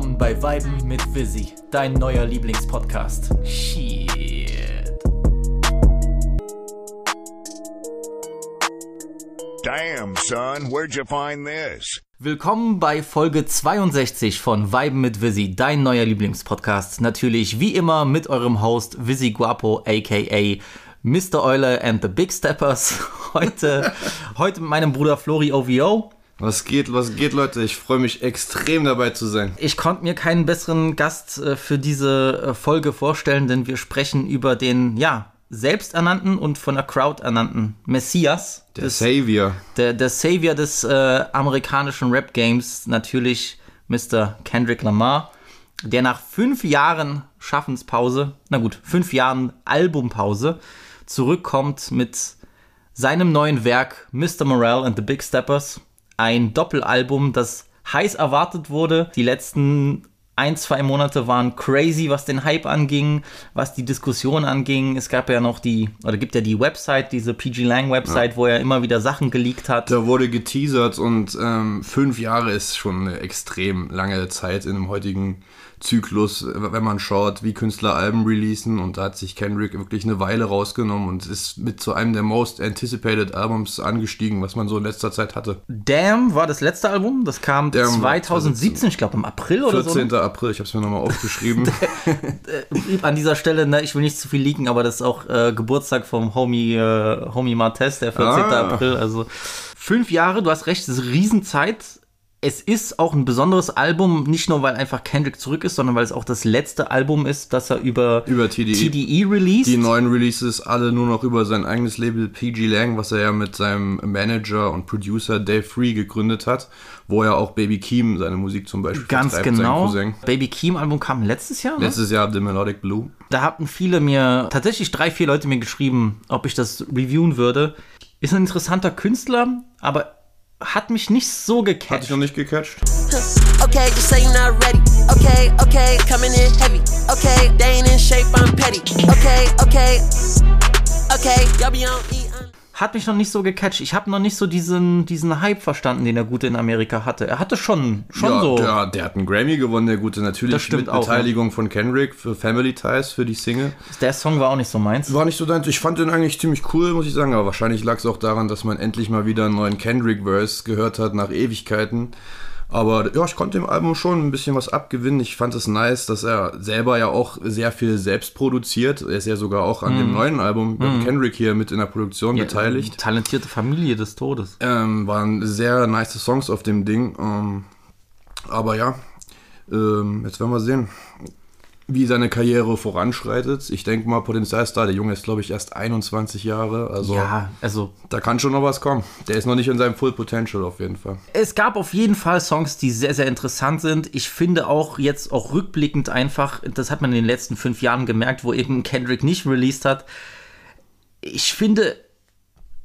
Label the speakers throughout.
Speaker 1: willkommen bei Weiben mit Visi, dein neuer Lieblingspodcast. Shit.
Speaker 2: Damn, son, where'd you find this?
Speaker 1: Willkommen bei Folge 62 von Weiben mit Visi, dein neuer Lieblingspodcast. Natürlich wie immer mit eurem Host Visi Guapo, aka Mr. Euler and the Big Steppers. Heute, heute mit meinem Bruder Flori OVO.
Speaker 3: Was geht, was geht, Leute? Ich freue mich extrem dabei zu sein.
Speaker 1: Ich konnte mir keinen besseren Gast äh, für diese äh, Folge vorstellen, denn wir sprechen über den, ja, selbsternannten und von der Crowd ernannten Messias.
Speaker 3: Der
Speaker 1: des,
Speaker 3: Savior.
Speaker 1: der, der Savior des äh, amerikanischen Rap-Games, natürlich Mr. Kendrick Lamar, der nach fünf Jahren Schaffenspause, na gut, fünf Jahren Albumpause, zurückkommt mit seinem neuen Werk Mr. Morale and the Big Steppers. Ein Doppelalbum, das heiß erwartet wurde. Die letzten ein, zwei Monate waren crazy, was den Hype anging, was die Diskussion anging. Es gab ja noch die, oder gibt ja die Website, diese PG Lang Website, ja. wo er immer wieder Sachen geleakt hat.
Speaker 3: Da wurde geteasert und ähm, fünf Jahre ist schon eine extrem lange Zeit in dem heutigen Zyklus, wenn man schaut, wie Künstler Alben releasen. Und da hat sich Kendrick wirklich eine Weile rausgenommen und ist mit zu einem der most anticipated Albums angestiegen, was man so in letzter Zeit hatte.
Speaker 1: Damn war das letzte Album. Das kam Damn 2017, ich glaube im April oder
Speaker 3: 14.
Speaker 1: so. 14.
Speaker 3: April, ich habe es mir nochmal aufgeschrieben.
Speaker 1: An dieser Stelle, ne, ich will nicht zu viel leaken, aber das ist auch äh, Geburtstag vom Homie, äh, Homie Martez, der 14. Ah. April. Also fünf Jahre, du hast recht, das ist Riesenzeit es ist auch ein besonderes Album, nicht nur weil einfach Kendrick zurück ist, sondern weil es auch das letzte Album ist, das er über,
Speaker 3: über TDE,
Speaker 1: TDE released.
Speaker 3: Die neuen Releases alle nur noch über sein eigenes Label PG Lang, was er ja mit seinem Manager und Producer Dave Free gegründet hat, wo er auch Baby Keem seine Musik zum Beispiel
Speaker 1: Ganz genau. Baby Keem Album kam letztes Jahr.
Speaker 3: Ne? Letztes Jahr The Melodic Blue.
Speaker 1: Da hatten viele mir, tatsächlich drei, vier Leute mir geschrieben, ob ich das reviewen würde. Ist ein interessanter Künstler, aber hat mich nicht so gecatcht.
Speaker 3: Hat dich noch nicht gecatcht?
Speaker 4: Okay, just say you're not ready. Okay, okay, coming in heavy. Okay, they ain't in shape, I'm petty. Okay, okay, okay, y'all be on E
Speaker 1: hat mich noch nicht so gecatcht. Ich habe noch nicht so diesen, diesen Hype verstanden, den der Gute in Amerika hatte. Er hatte schon, schon
Speaker 3: ja,
Speaker 1: so.
Speaker 3: Ja, der hat einen Grammy gewonnen, der Gute. Natürlich
Speaker 1: das stimmt
Speaker 3: mit
Speaker 1: auch,
Speaker 3: Beteiligung
Speaker 1: ja.
Speaker 3: von Kendrick für Family Ties, für die Single.
Speaker 1: Der Song war auch nicht so meins.
Speaker 3: War nicht so deins. Ich fand den eigentlich ziemlich cool, muss ich sagen. Aber wahrscheinlich lag es auch daran, dass man endlich mal wieder einen neuen Kendrick-Verse gehört hat nach Ewigkeiten. Aber ja, ich konnte dem Album schon ein bisschen was abgewinnen. Ich fand es nice, dass er selber ja auch sehr viel selbst produziert. Er ist ja sogar auch an mm. dem neuen Album mm. Kendrick hier mit in der Produktion ja, beteiligt.
Speaker 1: Talentierte Familie des Todes.
Speaker 3: Ähm, waren sehr nice Songs auf dem Ding. Ähm, aber ja, ähm, jetzt werden wir sehen wie seine Karriere voranschreitet. Ich denke mal, Potenzial ist da. Der Junge ist, glaube ich, erst 21 Jahre. Also,
Speaker 1: ja, also.
Speaker 3: Da kann schon noch was kommen. Der ist noch nicht in seinem Full Potential auf jeden Fall.
Speaker 1: Es gab auf jeden Fall Songs, die sehr, sehr interessant sind. Ich finde auch jetzt auch rückblickend einfach, das hat man in den letzten fünf Jahren gemerkt, wo eben Kendrick nicht released hat. Ich finde,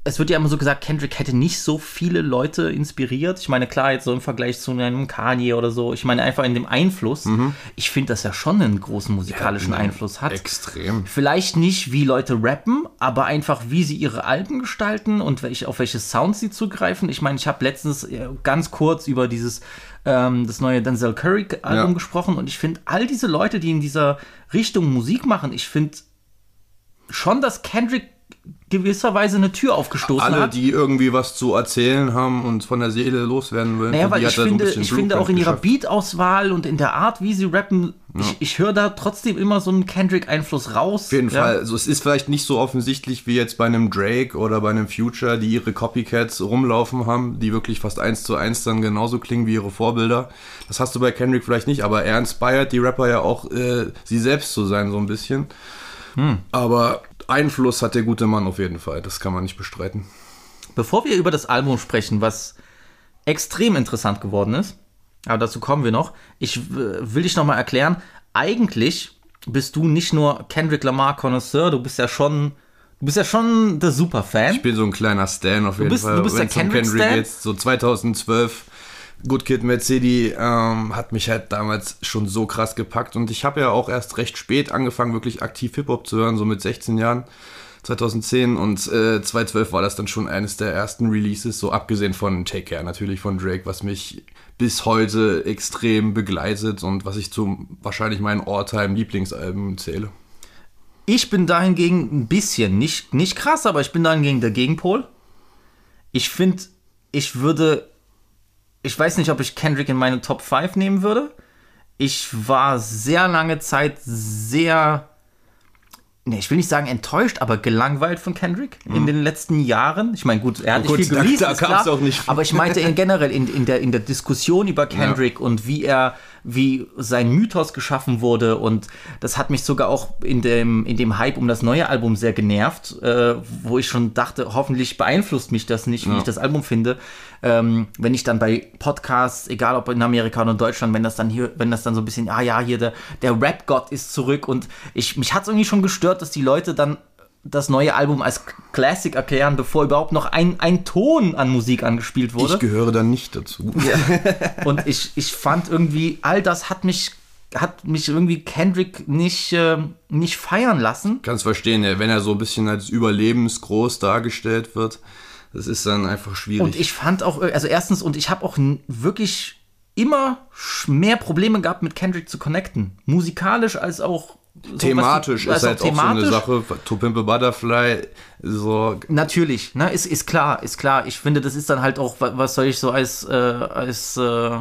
Speaker 1: es wird ja immer so gesagt, Kendrick hätte nicht so viele Leute inspiriert. Ich meine, klar, jetzt so im Vergleich zu einem Kanye oder so. Ich meine, einfach in dem Einfluss. Mhm. Ich finde, dass er schon einen großen musikalischen ja, Einfluss hat.
Speaker 3: Extrem.
Speaker 1: Vielleicht nicht, wie Leute rappen, aber einfach, wie sie ihre Alben gestalten und welche, auf welche Sounds sie zugreifen. Ich meine, ich habe letztens äh, ganz kurz über dieses ähm, das neue Denzel Curry Album ja. gesprochen und ich finde, all diese Leute, die in dieser Richtung Musik machen, ich finde schon, dass Kendrick gewisserweise eine Tür aufgestoßen
Speaker 3: Alle,
Speaker 1: hat.
Speaker 3: Alle, die irgendwie was zu erzählen haben und von der Seele loswerden wollen.
Speaker 1: Naja, weil ich finde, so ich finde auch in ihrer Beat-Auswahl und in der Art, wie sie rappen, ja. ich, ich höre da trotzdem immer so einen Kendrick-Einfluss raus.
Speaker 3: Auf jeden ja. Fall. Also es ist vielleicht nicht so offensichtlich wie jetzt bei einem Drake oder bei einem Future, die ihre Copycats rumlaufen haben, die wirklich fast eins zu eins dann genauso klingen wie ihre Vorbilder. Das hast du bei Kendrick vielleicht nicht, aber er inspiriert die Rapper ja auch, äh, sie selbst zu sein, so ein bisschen. Hm. Aber Einfluss hat der gute Mann auf jeden Fall, das kann man nicht bestreiten.
Speaker 1: Bevor wir über das Album sprechen, was extrem interessant geworden ist, aber dazu kommen wir noch, ich will dich nochmal erklären, eigentlich bist du nicht nur Kendrick Lamar Connoisseur, du bist ja schon Du bist ja schon der Superfan.
Speaker 3: Ich bin so ein kleiner Stan auf jeden
Speaker 1: bist,
Speaker 3: Fall.
Speaker 1: Du bist der Kendrick, um Kendrick
Speaker 3: jetzt so 2012 Good Kid City ähm, hat mich halt damals schon so krass gepackt und ich habe ja auch erst recht spät angefangen, wirklich aktiv Hip-Hop zu hören, so mit 16 Jahren. 2010 und äh, 2012 war das dann schon eines der ersten Releases, so abgesehen von Take Care natürlich von Drake, was mich bis heute extrem begleitet und was ich zum wahrscheinlich meinen All-Time-Lieblingsalben zähle.
Speaker 1: Ich bin dahingegen ein bisschen, nicht, nicht krass, aber ich bin dahingegen der Gegenpol. Ich finde, ich würde, ich weiß nicht, ob ich Kendrick in meine Top 5 nehmen würde. Ich war sehr lange Zeit sehr, nee, ich will nicht sagen enttäuscht, aber gelangweilt von Kendrick in den letzten Jahren. Ich meine, gut, er hat
Speaker 3: Mhm. Oh
Speaker 1: nicht
Speaker 3: gut,
Speaker 1: viel
Speaker 3: da-
Speaker 1: released,
Speaker 3: da
Speaker 1: klar,
Speaker 3: auch nicht viel.
Speaker 1: aber ich meinte in generell in, in, der, in der Diskussion über Kendrick und wie er, wie sein Mythos geschaffen wurde. Und das hat mich sogar auch in dem, in dem Hype um das neue Album sehr genervt, äh, wo ich schon dachte, hoffentlich beeinflusst mich das nicht, wie ich das Album finde. Ähm, wenn ich dann bei Podcasts, egal ob in Amerika oder in Deutschland, wenn das dann hier, wenn das dann so ein bisschen, ah ja, hier der, der Rap-Gott ist zurück. Und ich, mich hat es irgendwie schon gestört, dass die Leute dann das neue Album als Classic erklären, bevor überhaupt noch ein, ein Ton an Musik angespielt wurde.
Speaker 3: Ich gehöre da nicht dazu.
Speaker 1: Und ich, ich fand irgendwie, all das hat mich, hat mich irgendwie Kendrick nicht, äh, nicht feiern lassen.
Speaker 3: Kannst verstehen, ja, wenn er so ein bisschen als überlebensgroß dargestellt wird, das ist dann einfach schwierig.
Speaker 1: Und ich fand auch, äh, also erstens, und ich habe auch wirklich immer mehr Probleme gehabt, mit Kendrick zu connecten. Musikalisch als auch so,
Speaker 3: thematisch
Speaker 1: was
Speaker 3: ist halt auch so eine Sache. To Pimp a Butterfly, so
Speaker 1: Natürlich, ne, ist, ist klar, ist klar. Ich finde, das ist dann halt auch, wa- was soll ich so als, äh, als, äh,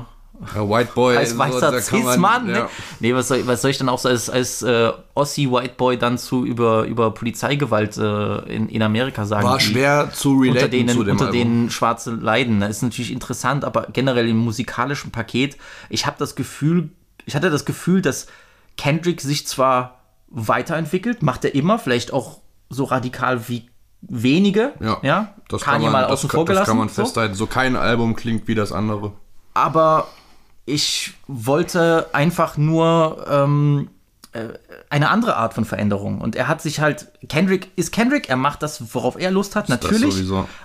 Speaker 3: White Boy.
Speaker 1: als
Speaker 3: so,
Speaker 1: weißer
Speaker 3: man-
Speaker 1: Cis-Mann,
Speaker 3: ja.
Speaker 1: ne? Nee, was soll, was soll ich dann auch so als, als äh, Ossi-White Boy dann zu über, über Polizeigewalt äh, in, in Amerika sagen?
Speaker 3: War schwer zu relaten
Speaker 1: unter denen,
Speaker 3: zu dem
Speaker 1: unter
Speaker 3: Album.
Speaker 1: denen Schwarze leiden. Das ist natürlich interessant, aber generell im musikalischen Paket, ich habe das Gefühl, ich hatte das Gefühl, dass Kendrick sich zwar weiterentwickelt, macht er immer, vielleicht auch so radikal wie wenige,
Speaker 3: Ja,
Speaker 1: ja?
Speaker 3: das kann man,
Speaker 1: mal
Speaker 3: das,
Speaker 1: außen vor
Speaker 3: das kann man
Speaker 1: so.
Speaker 3: festhalten. So kein Album klingt wie das andere.
Speaker 1: aber ich wollte einfach nur ähm, äh, eine andere Art von Veränderung. Und er hat sich halt, Kendrick ist Kendrick, er macht das, worauf er Lust hat,
Speaker 3: das
Speaker 1: natürlich.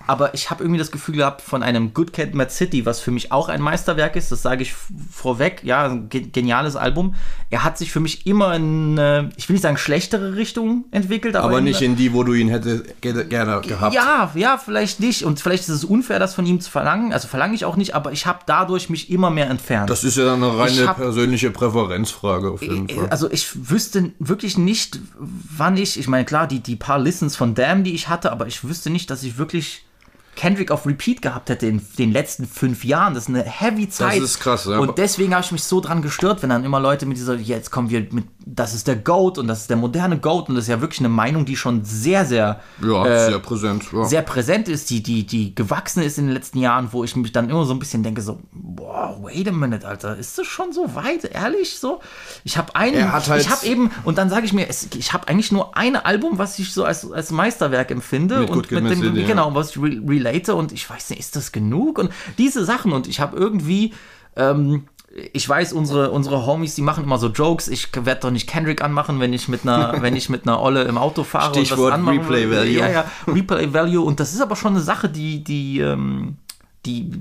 Speaker 1: Aber ich habe irgendwie das Gefühl gehabt von einem Good Cat Mad City, was für mich auch ein Meisterwerk ist, das sage ich vorweg, ja, geniales Album. Er hat sich für mich immer in, eine, ich will nicht sagen schlechtere Richtung entwickelt, aber,
Speaker 3: Aber nicht
Speaker 1: eine-
Speaker 3: in die, wo du ihn hätte ge- gerne gehabt.
Speaker 1: ja, ja, vielleicht nicht. Und vielleicht ist es unfair, das von ihm zu verlangen. Also verlange ich auch nicht, aber ich habe dadurch mich immer mehr entfernt.
Speaker 3: Das ist ja eine
Speaker 1: Ich
Speaker 3: reine
Speaker 1: hab-
Speaker 3: persönliche Präferenzfrage auf jeden Fall.
Speaker 1: also ich wüsste wirklich nicht, wann ich, ich meine, klar, die, die paar Listens von Damn, die ich hatte, aber ich wüsste nicht, dass ich wirklich Kendrick auf Repeat gehabt hätte in den letzten fünf Jahren. Das ist eine heavy Zeit.
Speaker 3: ist krass, ja.
Speaker 1: Und deswegen habe ich mich so dran gestört, wenn dann immer Leute mit dieser, jetzt kommen wir mit, das ist der GOAT und das ist der moderne GOAT und das ist ja wirklich eine Meinung, die schon sehr, sehr
Speaker 3: ja,
Speaker 1: äh,
Speaker 3: sehr präsent. Ja.
Speaker 1: sehr präsent ist, die, die, die gewachsen ist in den letzten Jahren, wo ich mich dann immer so ein bisschen denke, so, boah, wait a minute, Alter, ist das schon so weit, ehrlich so? Ich habe einen,
Speaker 3: halt-
Speaker 1: ich habe eben, und dann sage ich mir, es, ich habe eigentlich nur ein Album, was ich so als, als Meisterwerk empfinde
Speaker 3: Mit
Speaker 1: und mit dem,
Speaker 3: ja.
Speaker 1: genau, was ich re relate und ich weiß nicht, ist das genug? Und diese Sachen und ich habe irgendwie, ähm, ich weiß, unsere, unsere Homies, die machen immer so Jokes. Ich werde doch nicht Kendrick anmachen, wenn ich mit einer, wenn ich mit einer Olle im Auto fahre
Speaker 3: Stichwort
Speaker 1: und anmachen
Speaker 3: Replay
Speaker 1: will.
Speaker 3: Value.
Speaker 1: Ja, ja, Replay Value. Und das ist aber schon eine Sache, die, die, ähm, die,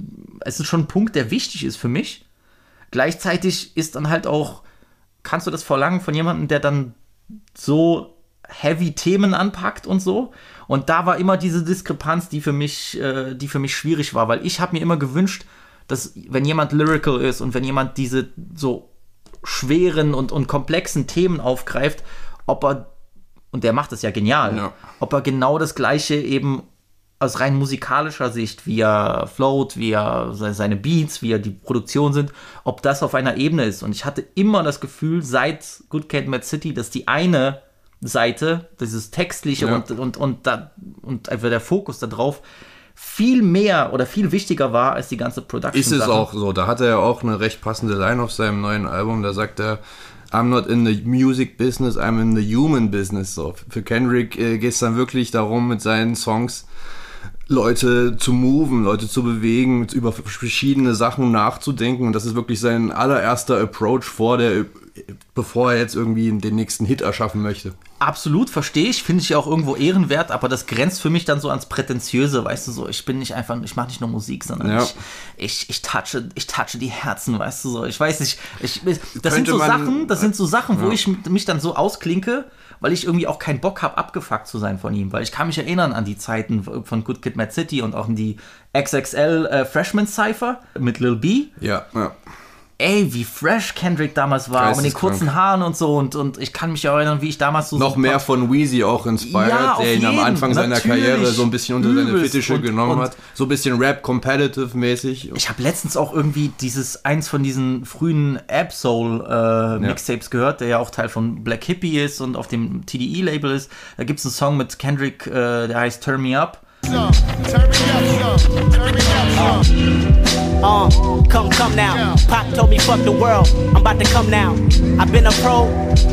Speaker 1: es ist schon ein Punkt, der wichtig ist für mich. Gleichzeitig ist dann halt auch, kannst du das verlangen von jemandem, der dann so heavy Themen anpackt und so. Und da war immer diese Diskrepanz, die für mich, äh, die für mich schwierig war, weil ich habe mir immer gewünscht, dass wenn jemand lyrical ist und wenn jemand diese so schweren und, und komplexen Themen aufgreift, ob er, und der macht das ja genial,
Speaker 3: Ja.
Speaker 1: ob er genau das gleiche eben aus rein musikalischer Sicht, wie er float, wie er se- seine Beats, wie er die Produktion sind, ob das auf einer Ebene ist. Und ich hatte immer das Gefühl, seit Good Cat Mad City, dass die eine Seite, dieses Textliche
Speaker 3: Ja.
Speaker 1: und, und, und, da, und einfach der Fokus da drauf, viel mehr oder viel wichtiger war als die ganze Production.
Speaker 3: Ist es auch so. Da hat er ja auch eine recht passende Line auf seinem neuen Album. Da sagt er, I'm not in the music business, I'm in the human business. So, für Kendrick äh, geht es dann wirklich darum, mit seinen Songs Leute zu moven, Leute zu bewegen, über verschiedene Sachen nachzudenken. Und das ist wirklich sein allererster Approach vor der bevor er jetzt irgendwie den nächsten Hit erschaffen möchte.
Speaker 1: Absolut, verstehe ich, finde ich ja auch irgendwo ehrenwert, aber das grenzt für mich dann so ans Prätentiöse, weißt du so, ich bin nicht einfach, ich mache nicht nur Musik, sondern
Speaker 3: Ja.
Speaker 1: ich, ich, ich touche, ich touche die Herzen, weißt du so, ich weiß nicht, ich, das sind so
Speaker 3: man-
Speaker 1: Sachen, das sind so Sachen, wo ich mich dann so ausklinke, weil ich irgendwie auch keinen Bock habe, abgefuckt zu sein von ihm, weil ich kann mich erinnern an die Zeiten von Good Kid, Mad City und auch an die XXL äh, Freshman Cypher mit Lil B,
Speaker 3: Ja, ja.
Speaker 1: Ey, wie fresh Kendrick damals war, mit den kurzen Haaren und so und, und ich kann mich erinnern, wie ich damals so
Speaker 3: Noch
Speaker 1: so
Speaker 3: mehr von Wheezy auch inspired,
Speaker 1: Ja,
Speaker 3: der ihn am
Speaker 1: jeden,
Speaker 3: Anfang seiner
Speaker 1: natürlich.
Speaker 3: Karriere so ein bisschen unter seine. Fittiche
Speaker 1: Und-
Speaker 3: genommen
Speaker 1: und-
Speaker 3: hat. So ein bisschen Rap-Competitive-mäßig.
Speaker 1: Ich habe letztens auch irgendwie dieses eins von diesen frühen Ab-Soul äh, Mixtapes gehört, der ja auch Teil von Black Hippie ist und auf dem TDE-Label ist. Da gibt es einen Song mit Kendrick, äh, der heißt Turn Me Up.
Speaker 2: Some. Turn me up, some. Turn me up, some.
Speaker 5: Uh, come, come now. Pop told me fuck the world. I'm about to come now. I've been a pro,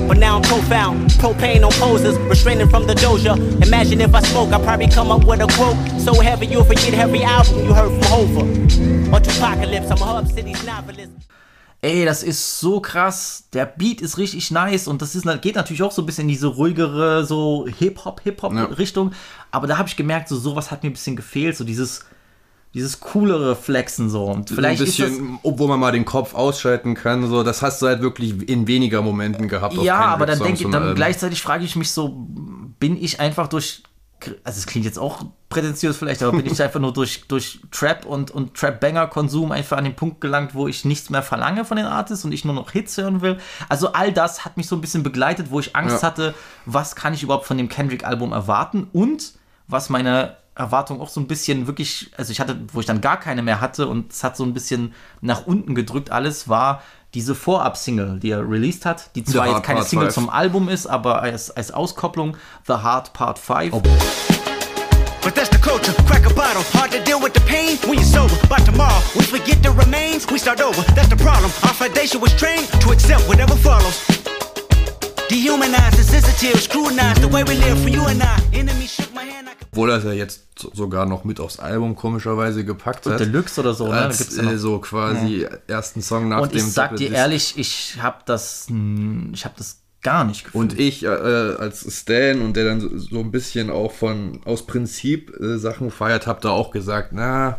Speaker 5: but now I'm profound. Propane on poses, restraining from the doja. Imagine if I spoke, I'd probably come up with a quote so heavy you'll forget every album you heard from Hova. Or Tupacalypse, I'm a Hub City's novelist.
Speaker 1: Ey, das ist so krass. Der Beat ist richtig nice und das ist, geht natürlich auch so ein bisschen in diese ruhigere, so Hip-Hop, Hip-Hop-Richtung. Aber da habe ich gemerkt, so sowas hat mir ein bisschen gefehlt, so dieses, dieses coolere Flexen so. Und vielleicht
Speaker 3: ein
Speaker 1: ist das,
Speaker 3: bisschen, obwohl man mal den Kopf ausschalten kann, so, das hast du halt wirklich in weniger Momenten gehabt.
Speaker 1: Ja, aber dann denke ich, dann
Speaker 3: Alben.
Speaker 1: gleichzeitig frage ich mich so, bin ich einfach durch, also es klingt jetzt auch prätentiös vielleicht, aber bin ich einfach nur durch, durch Trap und, und Trap-Banger-Konsum einfach an den Punkt gelangt, wo ich nichts mehr verlange von den Artists und ich nur noch Hits hören will. Also all das hat mich so ein bisschen begleitet, wo ich Angst
Speaker 3: Ja.
Speaker 1: hatte, was kann ich überhaupt von dem Kendrick-Album erwarten und was meine Erwartung auch so ein bisschen wirklich, also ich hatte, wo ich dann gar keine mehr hatte und es hat so ein bisschen nach unten gedrückt alles, war diese Vorab-Single, die er released hat, die zwar jetzt keine
Speaker 3: Part
Speaker 1: Single
Speaker 3: Five.
Speaker 1: zum Album ist, aber als, als Auskopplung The Hard Part 5.
Speaker 5: But that's the culture. Crack a bottle. Hard to deal with the pain when you're sober. By tomorrow, we forget the remains. We start over. That's the problem. Our foundation was trained to accept whatever follows. Dehumanized, insensitive, scrutinized the way we live for you and I. Enemy shook my hand. I could
Speaker 3: Obwohl er es ja jetzt so- sogar noch mit aufs Album komischerweise gepackt hat.
Speaker 1: Deluxe oder so, ne? Da
Speaker 3: Als
Speaker 1: gibt's ja noch-
Speaker 3: äh, so quasi ersten Song nach
Speaker 1: Und
Speaker 3: dem
Speaker 1: ich sag dir
Speaker 3: Doppeldisc.
Speaker 1: ehrlich, ich habe das, ich habe das gar nicht gefühlt.
Speaker 3: Und ich äh, als Stan und der dann so, so ein bisschen auch von aus Prinzip äh, Sachen feiert, habe da auch gesagt, na,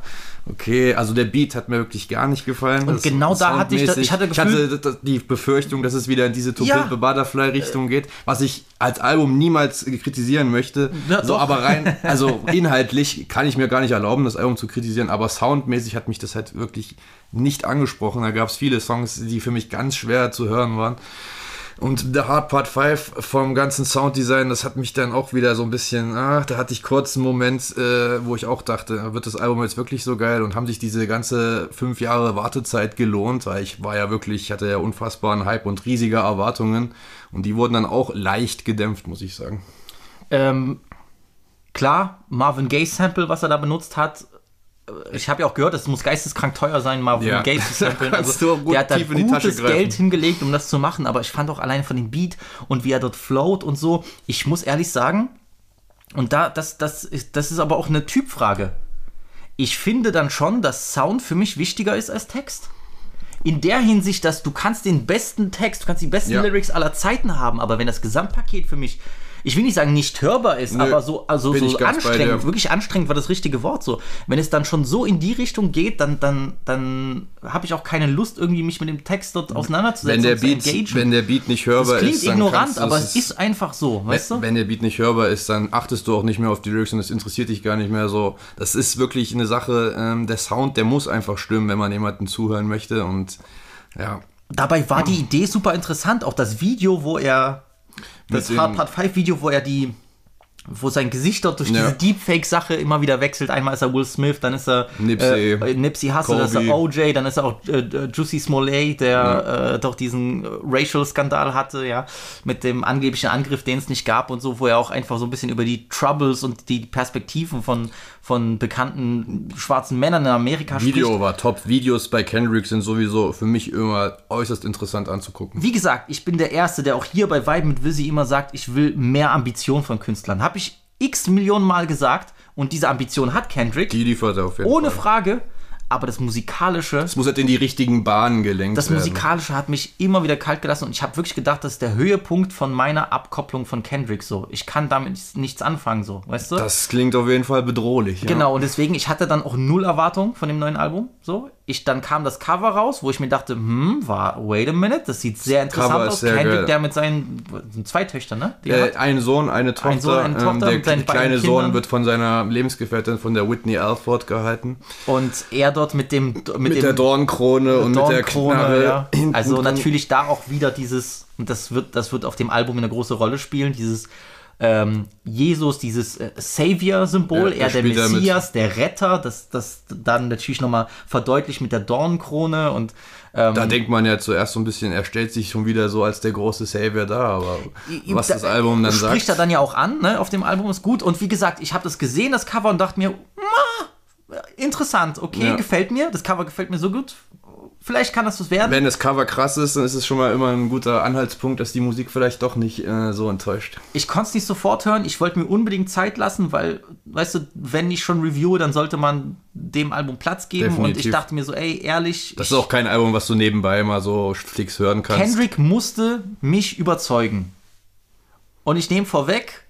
Speaker 3: okay, also der Beat hat mir wirklich gar nicht gefallen.
Speaker 1: Und genau da hatte ich das- ich hatte
Speaker 3: ich hatte die Befürchtung, dass es wieder in diese To
Speaker 1: Ja.
Speaker 3: Butterfly Richtung geht, was ich als Album niemals kritisieren möchte.
Speaker 1: Ja,
Speaker 3: so,
Speaker 1: doch.
Speaker 3: aber rein, also inhaltlich kann ich mir gar nicht erlauben, das Album zu kritisieren, aber soundmäßig hat mich das halt wirklich nicht angesprochen. Da gab es viele Songs, die für mich ganz schwer zu hören waren. Und The Hard Part 5 vom ganzen Sounddesign, das hat mich dann auch wieder so ein bisschen, ah, da hatte ich kurz einen Moment, äh, wo ich auch dachte, wird das Album jetzt wirklich so geil und haben sich diese ganze fünf Jahre Wartezeit gelohnt, weil ich war ja wirklich, ich hatte ja unfassbaren Hype und riesige Erwartungen und die wurden dann auch leicht gedämpft, muss ich sagen.
Speaker 1: Ähm, klar, Marvin Gaye Sample, was er da benutzt hat. Ich habe ja auch gehört, es muss geisteskrank teuer sein, Marvin
Speaker 3: Ja.
Speaker 1: Gaye zu samplen. Also, der hat da gutes. Geld hingelegt, um das zu machen. Aber ich fand auch allein von dem Beat und wie er dort float und so. Ich muss ehrlich sagen, und da, das, das, ist, das ist aber auch eine Typfrage. Ich finde dann schon, dass Sound für mich wichtiger ist als Text. In der Hinsicht, dass du kannst den besten Text, du kannst die besten
Speaker 3: Ja.
Speaker 1: Lyrics aller Zeiten haben, aber wenn das Gesamtpaket für mich, ich will nicht sagen nicht hörbar ist,
Speaker 3: Nö,
Speaker 1: aber so, also so anstrengend, wirklich anstrengend war das richtige Wort so. Wenn es dann schon so in die Richtung geht, dann, dann, dann habe ich auch keine Lust, irgendwie mich mit dem Text dort auseinanderzusetzen
Speaker 3: Wenn der, Beat, wenn der Beat nicht hörbar
Speaker 1: das klingt
Speaker 3: ist, dann
Speaker 1: ignorant, aber es
Speaker 3: es-
Speaker 1: ist einfach so, weißt
Speaker 3: wenn,
Speaker 1: du?
Speaker 3: wenn der Beat nicht hörbar ist, dann achtest du auch nicht mehr auf die Lyrics und es interessiert dich gar nicht mehr so. Das ist wirklich eine Sache, ähm, der Sound, der muss einfach stimmen, wenn man jemanden zuhören möchte und ja.
Speaker 1: Dabei war die Idee super interessant. Auch das Video, wo er. Das Hard Part 5 Video, wo er die. Wo sein Gesicht dort durch
Speaker 3: Ja.
Speaker 1: diese Deepfake-Sache immer wieder wechselt. Einmal ist er Will Smith, dann ist er
Speaker 3: Nipsey.
Speaker 1: äh, Nipsey Hussle, dann ist er. OJ, dann ist er auch äh, äh, Juicy Smollett, der äh, doch diesen äh, Racial-Skandal hatte, ja, mit dem angeblichen Angriff, den es nicht gab und so, wo er auch einfach so ein bisschen über die Troubles und die Perspektiven von, von bekannten schwarzen Männern in Amerika
Speaker 3: Video
Speaker 1: spricht.
Speaker 3: war top. Videos bei Kendrick sind sowieso für mich immer äußerst interessant anzugucken.
Speaker 1: Wie gesagt, ich bin der Erste, der auch hier bei Vibe mit Visi immer sagt, ich will mehr Ambition von Künstlern. Habe ich x Millionen Mal gesagt und diese Ambition hat Kendrick.
Speaker 3: Die liefert er auf jeden
Speaker 1: ohne
Speaker 3: Fall.
Speaker 1: Frage. aber das Musikalische,
Speaker 3: Es muss halt in die richtigen Bahnen gelenkt
Speaker 1: das
Speaker 3: werden.
Speaker 1: Musikalische hat mich immer wieder kalt gelassen und ich habe wirklich gedacht, das ist der Höhepunkt von meiner Abkopplung von Kendrick so. Ich kann damit nichts anfangen so, weißt du?
Speaker 3: Das klingt auf jeden Fall bedrohlich. Ja.
Speaker 1: Genau, und deswegen, ich hatte dann auch null Erwartung von dem neuen Album. So, ich, dann kam das Cover raus, wo ich mir dachte, hm, war, wait a minute, das sieht sehr interessant
Speaker 3: Cover
Speaker 1: aus.
Speaker 3: sehr
Speaker 1: Kendrick,
Speaker 3: geil.
Speaker 1: der mit seinen sind zwei Töchtern, ne?
Speaker 3: Äh,
Speaker 1: hat.
Speaker 3: ein Sohn, eine Tochter.
Speaker 1: Sohn, eine Tochter
Speaker 3: ähm, der kleine
Speaker 1: beiden
Speaker 3: Sohn
Speaker 1: Kindern.
Speaker 3: wird von seiner Lebensgefährtin, von der Whitney Alford gehalten.
Speaker 1: Und er dort mit dem mit,
Speaker 3: Mit
Speaker 1: dem,
Speaker 3: der Dornkrone und mit der
Speaker 1: Dornkrone,
Speaker 3: Knarre.
Speaker 1: ja. Also natürlich da auch wieder dieses, und das wird, das wird auf dem Album eine große Rolle spielen, dieses ähm, Jesus, dieses äh, Savior-Symbol,
Speaker 3: Ja,
Speaker 1: er der
Speaker 3: er.
Speaker 1: Messias, der Retter, das, das dann natürlich nochmal verdeutlicht mit der Dornkrone und ähm,
Speaker 3: Da denkt man ja zuerst so ein bisschen, er stellt sich schon wieder so als der große Savior da, aber was
Speaker 1: da-
Speaker 3: das Album dann
Speaker 1: spricht
Speaker 3: sagt.
Speaker 1: er dann ja auch an, ne? Auf dem Album ist gut. Und wie gesagt, ich habe das gesehen, das Cover, und dachte mir, "Ma, interessant, okay,
Speaker 3: Ja.
Speaker 1: gefällt mir. Das Cover gefällt mir so gut. Vielleicht kann das was werden.
Speaker 3: Wenn das Cover krass ist, dann ist es schon mal immer ein guter Anhaltspunkt, dass die Musik vielleicht doch nicht äh, so enttäuscht.
Speaker 1: Ich konnte es nicht sofort hören. Ich wollte mir unbedingt Zeit lassen, weil, weißt du, wenn ich schon reviewe, dann sollte man dem Album Platz geben. Und ich
Speaker 3: Definitiv.
Speaker 1: dachte mir so, ey, ehrlich,
Speaker 3: Das ist auch kein Album, was du nebenbei mal so fix hören kannst.
Speaker 1: Kendrick musste mich überzeugen. Und ich nehme vorweg,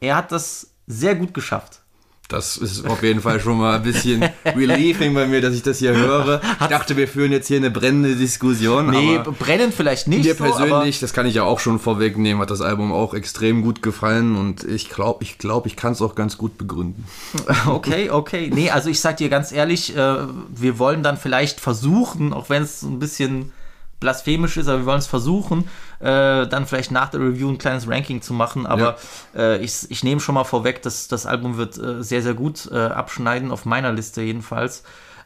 Speaker 1: er hat das sehr gut geschafft.
Speaker 3: Das ist auf jeden Fall schon mal ein bisschen relieving bei mir, dass ich das hier höre. Ich dachte, wir führen jetzt hier eine brennende Diskussion.
Speaker 1: Nee,
Speaker 3: aber
Speaker 1: brennend vielleicht nicht.
Speaker 3: mir
Speaker 1: so,
Speaker 3: persönlich, das kann ich ja auch schon vorwegnehmen, hat das Album auch extrem gut gefallen und ich glaube, ich, glaub, ich kann es auch ganz gut begründen.
Speaker 1: Okay, okay. Nee, also ich sag dir ganz ehrlich, äh, wir wollen dann vielleicht versuchen, auch wenn es ein bisschen blasphemisch ist, aber wir wollen es versuchen, äh, dann vielleicht nach der Review ein kleines Ranking zu machen. Aber äh, ich, ich nehme schon mal vorweg, dass das Album wird äh, sehr, sehr gut äh, abschneiden, auf meiner Liste jedenfalls.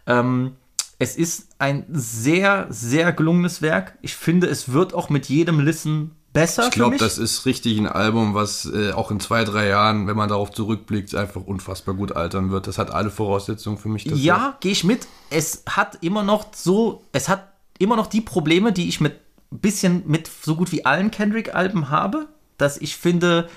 Speaker 1: Ähm, es ist ein sehr, sehr gelungenes Werk. Ich finde, es wird auch mit jedem Listen besser.
Speaker 3: Ich glaube, das ist richtig ein Album, was äh, auch in zwei, drei Jahren, wenn man darauf zurückblickt, einfach unfassbar gut altern wird. Das hat alle Voraussetzungen für mich. dafür.
Speaker 1: Ja, gehe ich mit. Es hat immer noch so, es hat immer noch die Probleme, die ich mit bisschen mit so gut wie allen Kendrick-Alben habe, dass ich finde,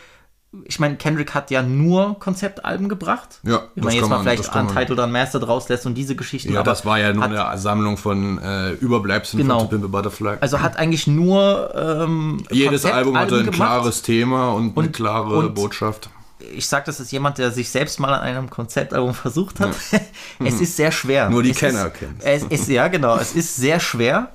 Speaker 1: ich meine, Kendrick hat ja nur Konzeptalben gebracht.
Speaker 3: Ja,
Speaker 1: Wenn
Speaker 3: das
Speaker 1: man jetzt mal
Speaker 3: man-
Speaker 1: vielleicht
Speaker 3: das kann man-
Speaker 1: Untitled Unmastered rauslässt und diese Geschichten.
Speaker 3: Ja, das war ja nur
Speaker 1: hat,
Speaker 3: eine Sammlung von äh, Überbleibseln
Speaker 1: Genau.
Speaker 3: von To Pimp a Butterfly.
Speaker 1: Also hat eigentlich nur ähm,
Speaker 3: Jedes Album hatte ein
Speaker 1: gemacht.
Speaker 3: klares Thema und, eine
Speaker 1: Und-
Speaker 3: klare
Speaker 1: und-
Speaker 3: Botschaft.
Speaker 1: Ich sage, das ist jemand, der sich selbst mal an einem Konzeptalbum versucht hat. es ist sehr schwer.
Speaker 3: Nur die
Speaker 1: es
Speaker 3: Kenner
Speaker 1: ist,
Speaker 3: kennen's.
Speaker 1: Es ist, ja, genau. Es ist sehr schwer,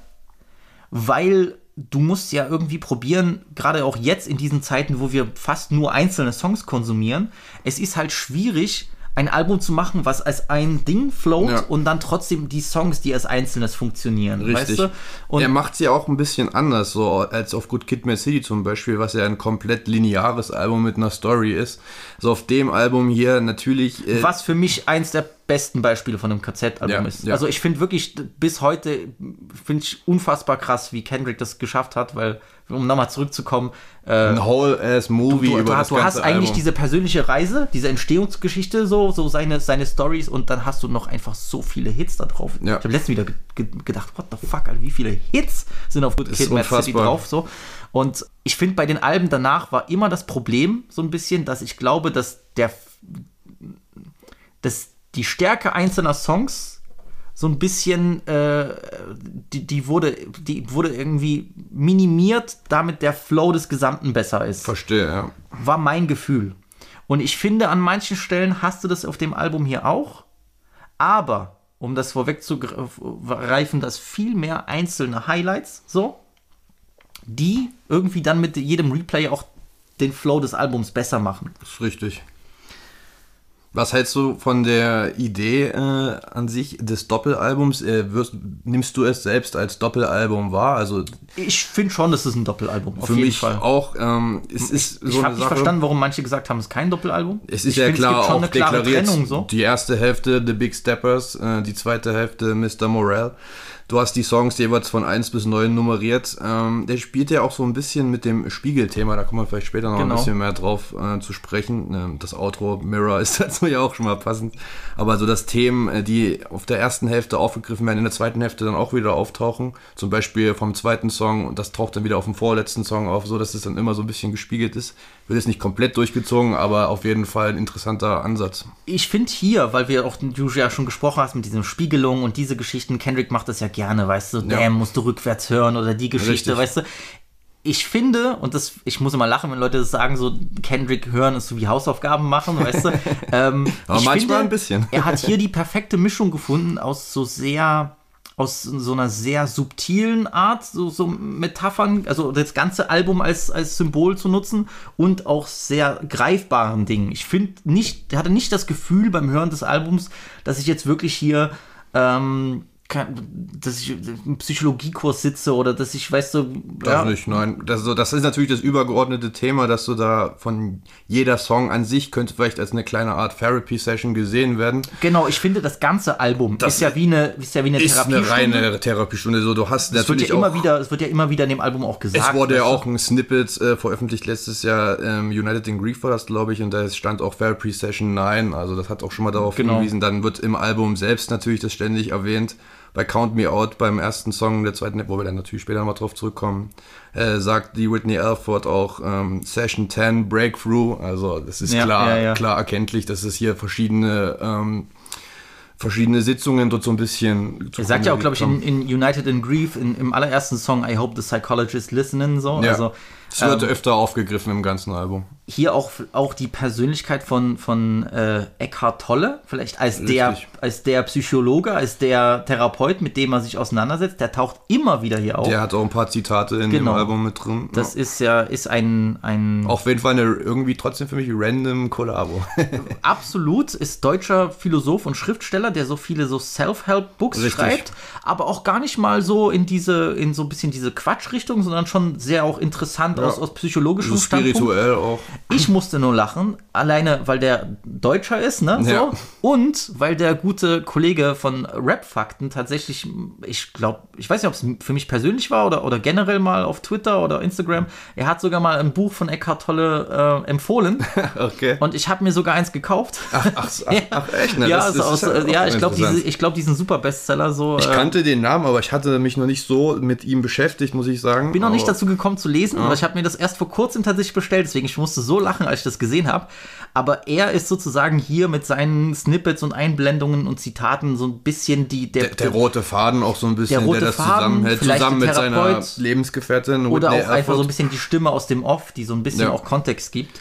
Speaker 1: weil du musst ja irgendwie probieren, gerade auch jetzt in diesen Zeiten, wo wir fast nur einzelne Songs konsumieren, es ist halt schwierig, ein Album zu machen, was als ein Ding float
Speaker 3: Ja.
Speaker 1: und dann trotzdem die Songs, die als Einzelnes funktionieren.
Speaker 3: Richtig.
Speaker 1: Weißt du? Und
Speaker 3: er macht es ja auch ein bisschen anders, so als auf Good Kid, Mad City zum Beispiel, was ja ein komplett lineares Album mit einer Story ist. So auf dem Album hier natürlich. Äh,
Speaker 1: was für mich eins der besten Beispiele von einem KZ-Album
Speaker 3: Ja,
Speaker 1: ist.
Speaker 3: ja.
Speaker 1: Also ich finde wirklich bis heute finde ich unfassbar krass, wie Kendrick das geschafft hat, weil um nochmal zurückzukommen, äh,
Speaker 3: ein Whole-ass-Movie über
Speaker 1: du,
Speaker 3: das
Speaker 1: du hast eigentlich
Speaker 3: Album.
Speaker 1: diese persönliche Reise, diese Entstehungsgeschichte, so, so seine, seine Stories und dann hast du noch einfach so viele Hits da drauf.
Speaker 3: Ja.
Speaker 1: Ich habe letztens wieder ge ge gedacht, what the fuck, Alter, wie viele Hits sind auf Good Kid, Mad City drauf, so. Und ich finde, bei den Alben danach war immer das Problem so ein bisschen, dass ich glaube, dass der dass die Stärke einzelner Songs so ein bisschen, äh, die, die, wurde, die wurde irgendwie minimiert, damit der Flow des Gesamten besser ist.
Speaker 3: Verstehe, ja.
Speaker 1: War mein Gefühl. Und ich finde, an manchen Stellen hast du das auf dem Album hier auch. Aber, um das vorwegzugreifen, dass viel mehr einzelne Highlights, so, die irgendwie dann mit jedem Replay auch den Flow des Albums besser machen.
Speaker 3: Das ist richtig. Was hältst du von der Idee äh, an sich des Doppelalbums? Äh, wirst, nimmst du es selbst als Doppelalbum wahr? Also
Speaker 1: Ich finde schon, das ist ein Doppelalbum. Auf
Speaker 3: für mich
Speaker 1: Fall.
Speaker 3: auch. Ähm, es ist
Speaker 1: ich
Speaker 3: so
Speaker 1: habe
Speaker 3: eine
Speaker 1: nicht verstanden, warum manche gesagt haben, es ist kein Doppelalbum.
Speaker 3: Es ist
Speaker 1: ich
Speaker 3: ja
Speaker 1: find,
Speaker 3: klar
Speaker 1: es
Speaker 3: auch
Speaker 1: eine klare
Speaker 3: deklariert.
Speaker 1: Trennung so.
Speaker 3: Die erste Hälfte The Big Steppers, äh, die zweite Hälfte Mr. Morale. Du hast die Songs jeweils von 1 bis 9 nummeriert. Ähm, der spielt ja auch so ein bisschen mit dem Spiegelthema, da kommen wir vielleicht später noch
Speaker 1: Genau.
Speaker 3: ein bisschen mehr drauf äh, zu sprechen. Ähm, das Outro Mirror ist dazu ja auch schon mal passend. Aber so das Themen, äh, die auf der ersten Hälfte aufgegriffen werden, in der zweiten Hälfte dann auch wieder auftauchen. Zum Beispiel vom zweiten Song und das taucht dann wieder auf dem vorletzten Song auf, so dass es dann immer so ein bisschen gespiegelt ist. Wird jetzt nicht komplett durchgezogen, aber auf jeden Fall ein interessanter Ansatz.
Speaker 1: Ich finde hier, weil wir auch du ja schon gesprochen hast mit diesen Spiegelungen und diese Geschichten, Kendrick macht das ja gerne, weißt du,
Speaker 3: Ja.
Speaker 1: damn, musst du rückwärts hören oder die Geschichte,
Speaker 3: Richtig.
Speaker 1: weißt du. Ich finde, und das, ich muss immer lachen, wenn Leute das sagen, so Kendrick hören ist so wie Hausaufgaben machen, weißt du. Ähm,
Speaker 3: Aber manchmal ein bisschen.
Speaker 1: Er hat hier die perfekte Mischung gefunden aus so sehr, aus so einer sehr subtilen Art, so, so Metaphern, also das ganze Album als, als Symbol zu nutzen und auch sehr greifbaren Dingen. Ich finde nicht, hatte nicht das Gefühl beim Hören des Albums, dass ich jetzt wirklich hier ähm, dass ich im Psychologiekurs sitze oder dass ich, weißt du,
Speaker 3: Das
Speaker 1: ja,
Speaker 3: nicht, nein. Das, so, das ist natürlich das übergeordnete Thema, dass du da von jeder Song an sich könnte vielleicht als eine kleine Art Therapy-Session gesehen werden.
Speaker 1: genau, ich finde, das ganze Album
Speaker 3: Das
Speaker 1: ist ja wie eine, ist ja wie eine
Speaker 3: Ist eine reine Therapiestunde. So, du hast
Speaker 1: es wird
Speaker 3: natürlich
Speaker 1: ja immer wieder, es wird ja immer wieder in dem Album auch gesagt.
Speaker 3: Es wurde ja auch ein Snippet äh, veröffentlicht letztes Jahr, ähm, United in Grief war das, glaube ich, und da stand auch Therapy Session 9, also das hat auch schon mal darauf
Speaker 1: Genau.
Speaker 3: hingewiesen. Dann wird im Album selbst natürlich das ständig erwähnt. Bei Count Me Out, beim ersten Song der zweiten, wo wir dann natürlich später mal drauf zurückkommen, äh, sagt die Whitney Alford auch ähm, Session 10 Breakthrough. Also das ist
Speaker 1: Ja,
Speaker 3: klar,
Speaker 1: ja,
Speaker 3: klar erkenntlich, dass es hier verschiedene ähm, verschiedene Sitzungen dort so ein bisschen zu
Speaker 1: Er sagt ja auch, glaube ich, in, in United in Grief, in, im allerersten Song, I hope the psychologist listening, so.
Speaker 3: Ja.
Speaker 1: Also
Speaker 3: Es wird öfter aufgegriffen im ganzen Album.
Speaker 1: Hier auch, auch die Persönlichkeit von, von äh, Eckhart Tolle, vielleicht als der, als der Psychologe, als der Therapeut, mit dem er sich auseinandersetzt, der taucht immer wieder hier auf.
Speaker 3: Der hat auch ein paar Zitate in
Speaker 1: Genau.
Speaker 3: dem Album mit drin.
Speaker 1: das
Speaker 3: ja.
Speaker 1: ist ja, ist ein, ein
Speaker 3: auf jeden Fall eine irgendwie trotzdem für mich random Kollabo.
Speaker 1: absolut, ist deutscher Philosoph und Schriftsteller, der so viele so Self-Help-Books schreibt, aber auch gar nicht mal so in diese, in so ein bisschen diese Quatschrichtung, sondern schon sehr auch interessant aus, aus psychologischem
Speaker 3: so
Speaker 1: Standpunkt.
Speaker 3: spirituell auch.
Speaker 1: Ich musste nur lachen, alleine weil der Deutscher ist, ne? So.
Speaker 3: Ja.
Speaker 1: Und weil der gute Kollege von Rap-Fakten tatsächlich, ich glaube, ich weiß nicht, ob es für mich persönlich war oder, oder generell mal auf Twitter oder Instagram, er hat sogar mal ein Buch von Eckhart Tolle äh, empfohlen.
Speaker 3: Okay.
Speaker 1: Und ich habe mir sogar eins gekauft.
Speaker 3: ach, ach, ach, ach, echt? Ne?
Speaker 1: ja,
Speaker 3: Das- das
Speaker 1: ja, ich glaube, diese, ich glaub, diesen super Bestseller so.
Speaker 3: Ich
Speaker 1: äh,
Speaker 3: kannte den Namen, aber ich hatte mich noch nicht so mit ihm beschäftigt, muss ich sagen.
Speaker 1: bin noch nicht dazu gekommen zu lesen, aber ich habe mir das erst vor kurzem tatsächlich bestellt, deswegen ich musste so lachen, als ich das gesehen habe. Aber er ist sozusagen hier mit seinen Snippets und Einblendungen und Zitaten so ein bisschen die der,
Speaker 3: Der, der rote Faden auch so ein bisschen,
Speaker 1: Der rote
Speaker 3: das
Speaker 1: Faden,
Speaker 3: zusammenhält, zusammen
Speaker 1: der
Speaker 3: mit seiner. Lebensgefährtin.
Speaker 1: oder auch einfach so ein bisschen die Stimme aus dem Off, die so ein bisschen
Speaker 3: Ja.
Speaker 1: auch Kontext gibt.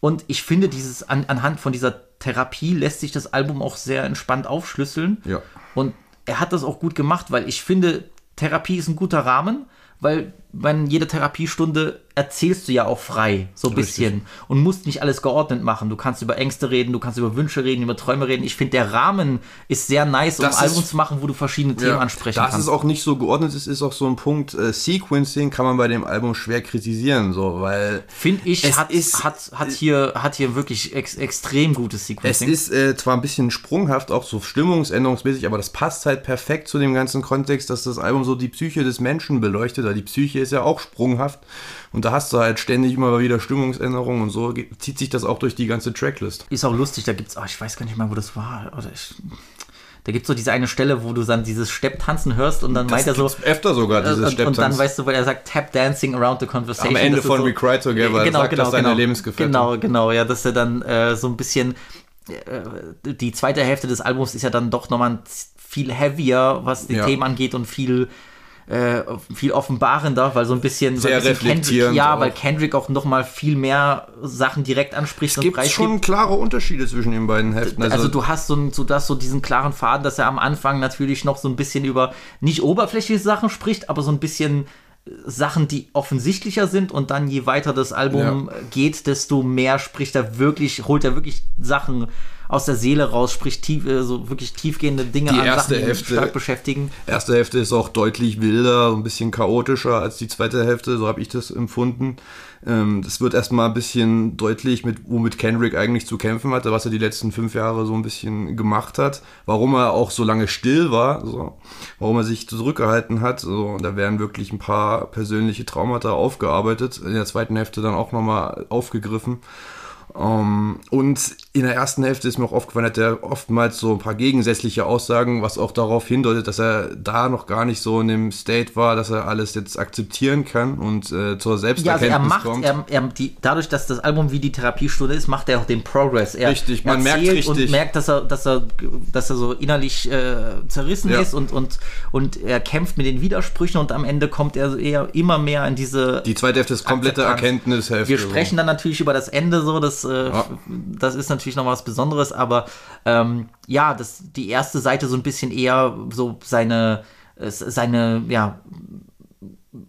Speaker 1: Und ich finde, dieses an, anhand von dieser Therapie lässt sich das Album auch sehr entspannt aufschlüsseln.
Speaker 3: Ja.
Speaker 1: Und er hat das auch gut gemacht, weil ich finde, Therapie ist ein guter Rahmen, weil bei jeder Therapiestunde erzählst du ja auch frei, so ein bisschen. Und musst nicht alles geordnet machen. Du kannst über Ängste reden, du kannst über Wünsche reden, über Träume reden. Ich finde, der Rahmen ist sehr nice, um ein Album
Speaker 3: ist-
Speaker 1: zu machen, wo du verschiedene Themen
Speaker 3: Ja,
Speaker 1: ansprechen
Speaker 3: das
Speaker 1: kannst.
Speaker 3: ist auch nicht so geordnet, es ist auch so ein Punkt, äh, Sequencing kann man bei dem Album schwer kritisieren, so, weil
Speaker 1: Finde ich,
Speaker 3: Es
Speaker 1: hat,
Speaker 3: ist-
Speaker 1: hat, hat, hier, hat hier wirklich ex, extrem gutes
Speaker 3: es
Speaker 1: Sequencing.
Speaker 3: ist äh, zwar ein bisschen sprunghaft, auch so stimmungsänderungsmäßig, aber das passt halt perfekt zu dem ganzen Kontext, dass das Album so die Psyche des Menschen beleuchtet, weil die Psyche ist ja auch sprunghaft und da hast du halt ständig immer wieder Stimmungsänderungen und so geht- zieht sich das auch durch die ganze Tracklist.
Speaker 1: ist auch lustig, da gibt's, oh, ich weiß gar nicht mal, wo das war. Oder ich, da gibt's so diese eine Stelle, wo du dann dieses Stepptanzen hörst und dann meint er so.
Speaker 3: öfter sogar,
Speaker 1: äh,
Speaker 3: dieses
Speaker 1: und, und dann weißt du, weil er sagt, tap dancing around the conversation.
Speaker 3: Am Ende von We Cry Together sagt das seine Lebensgefährtin.
Speaker 1: Genau, genau, ja, dass er dann äh, so ein bisschen äh, die zweite Hälfte des Albums ist ja dann doch nochmal viel heavier, was die
Speaker 3: Ja.
Speaker 1: Themen angeht und viel äh, viel offenbarender, weil so ein bisschen,
Speaker 3: Sehr
Speaker 1: ein bisschen Kendrick, ja,
Speaker 3: auch.
Speaker 1: weil Kendrick auch noch mal viel mehr Sachen direkt anspricht
Speaker 3: Es gibt schon klare Unterschiede zwischen den beiden Heften.
Speaker 1: also, du hast so, ein- so, das, so diesen klaren Faden, dass er am Anfang natürlich noch so ein bisschen über nicht oberflächliche Sachen spricht, aber so ein bisschen äh, Sachen, die offensichtlicher sind und dann je weiter das Album
Speaker 3: Ja.
Speaker 1: geht, desto mehr spricht er wirklich, holt er wirklich Sachen aus der Seele raus, sprich tief, äh, so wirklich tiefgehende Dinge
Speaker 3: Die
Speaker 1: an
Speaker 3: erste
Speaker 1: Sachen, die
Speaker 3: Hälfte-
Speaker 1: stark beschäftigen.
Speaker 3: Erste Hälfte ist auch deutlich wilder, ein bisschen chaotischer als die zweite Hälfte, so habe ich das empfunden. Ähm, Das wird erstmal ein bisschen deutlich, mit, womit Kendrick eigentlich zu kämpfen hatte, was er die letzten fünf Jahre so ein bisschen gemacht hat, warum er auch so lange still war, so, warum er sich zurückgehalten hat. So, da werden wirklich ein paar persönliche Traumata aufgearbeitet, in der zweiten Hälfte dann auch nochmal aufgegriffen. Ähm, und in der ersten Hälfte ist mir auch aufgefallen, hat er oftmals so ein paar gegensätzliche Aussagen, was auch darauf hindeutet, dass er da noch gar nicht so in dem State war, dass er alles jetzt akzeptieren kann und äh, zur
Speaker 1: Ja, also
Speaker 3: Selbsterkenntnis
Speaker 1: er macht,
Speaker 3: kommt.
Speaker 1: er, er, die, dadurch, dass das Album wie die Therapiestunde ist, macht er auch den Progress. Er
Speaker 3: Richtig, man merkt
Speaker 1: erzählt und
Speaker 3: richtig.
Speaker 1: merkt, dass er, dass er, dass er so innerlich äh, zerrissen
Speaker 3: Ja.
Speaker 1: ist und, und, und er kämpft mit den Widersprüchen und am Ende kommt er eher immer mehr in diese
Speaker 3: die zweite Hälfte ist komplette
Speaker 1: Akzeptanz.
Speaker 3: Erkenntnishälfte.
Speaker 1: Wir sprechen dann natürlich über das Ende so, das, äh,
Speaker 3: Ja.
Speaker 1: das ist natürlich noch was Besonderes, aber ähm, ja, das, die erste Seite so ein bisschen eher so seine, äh, seine, ja,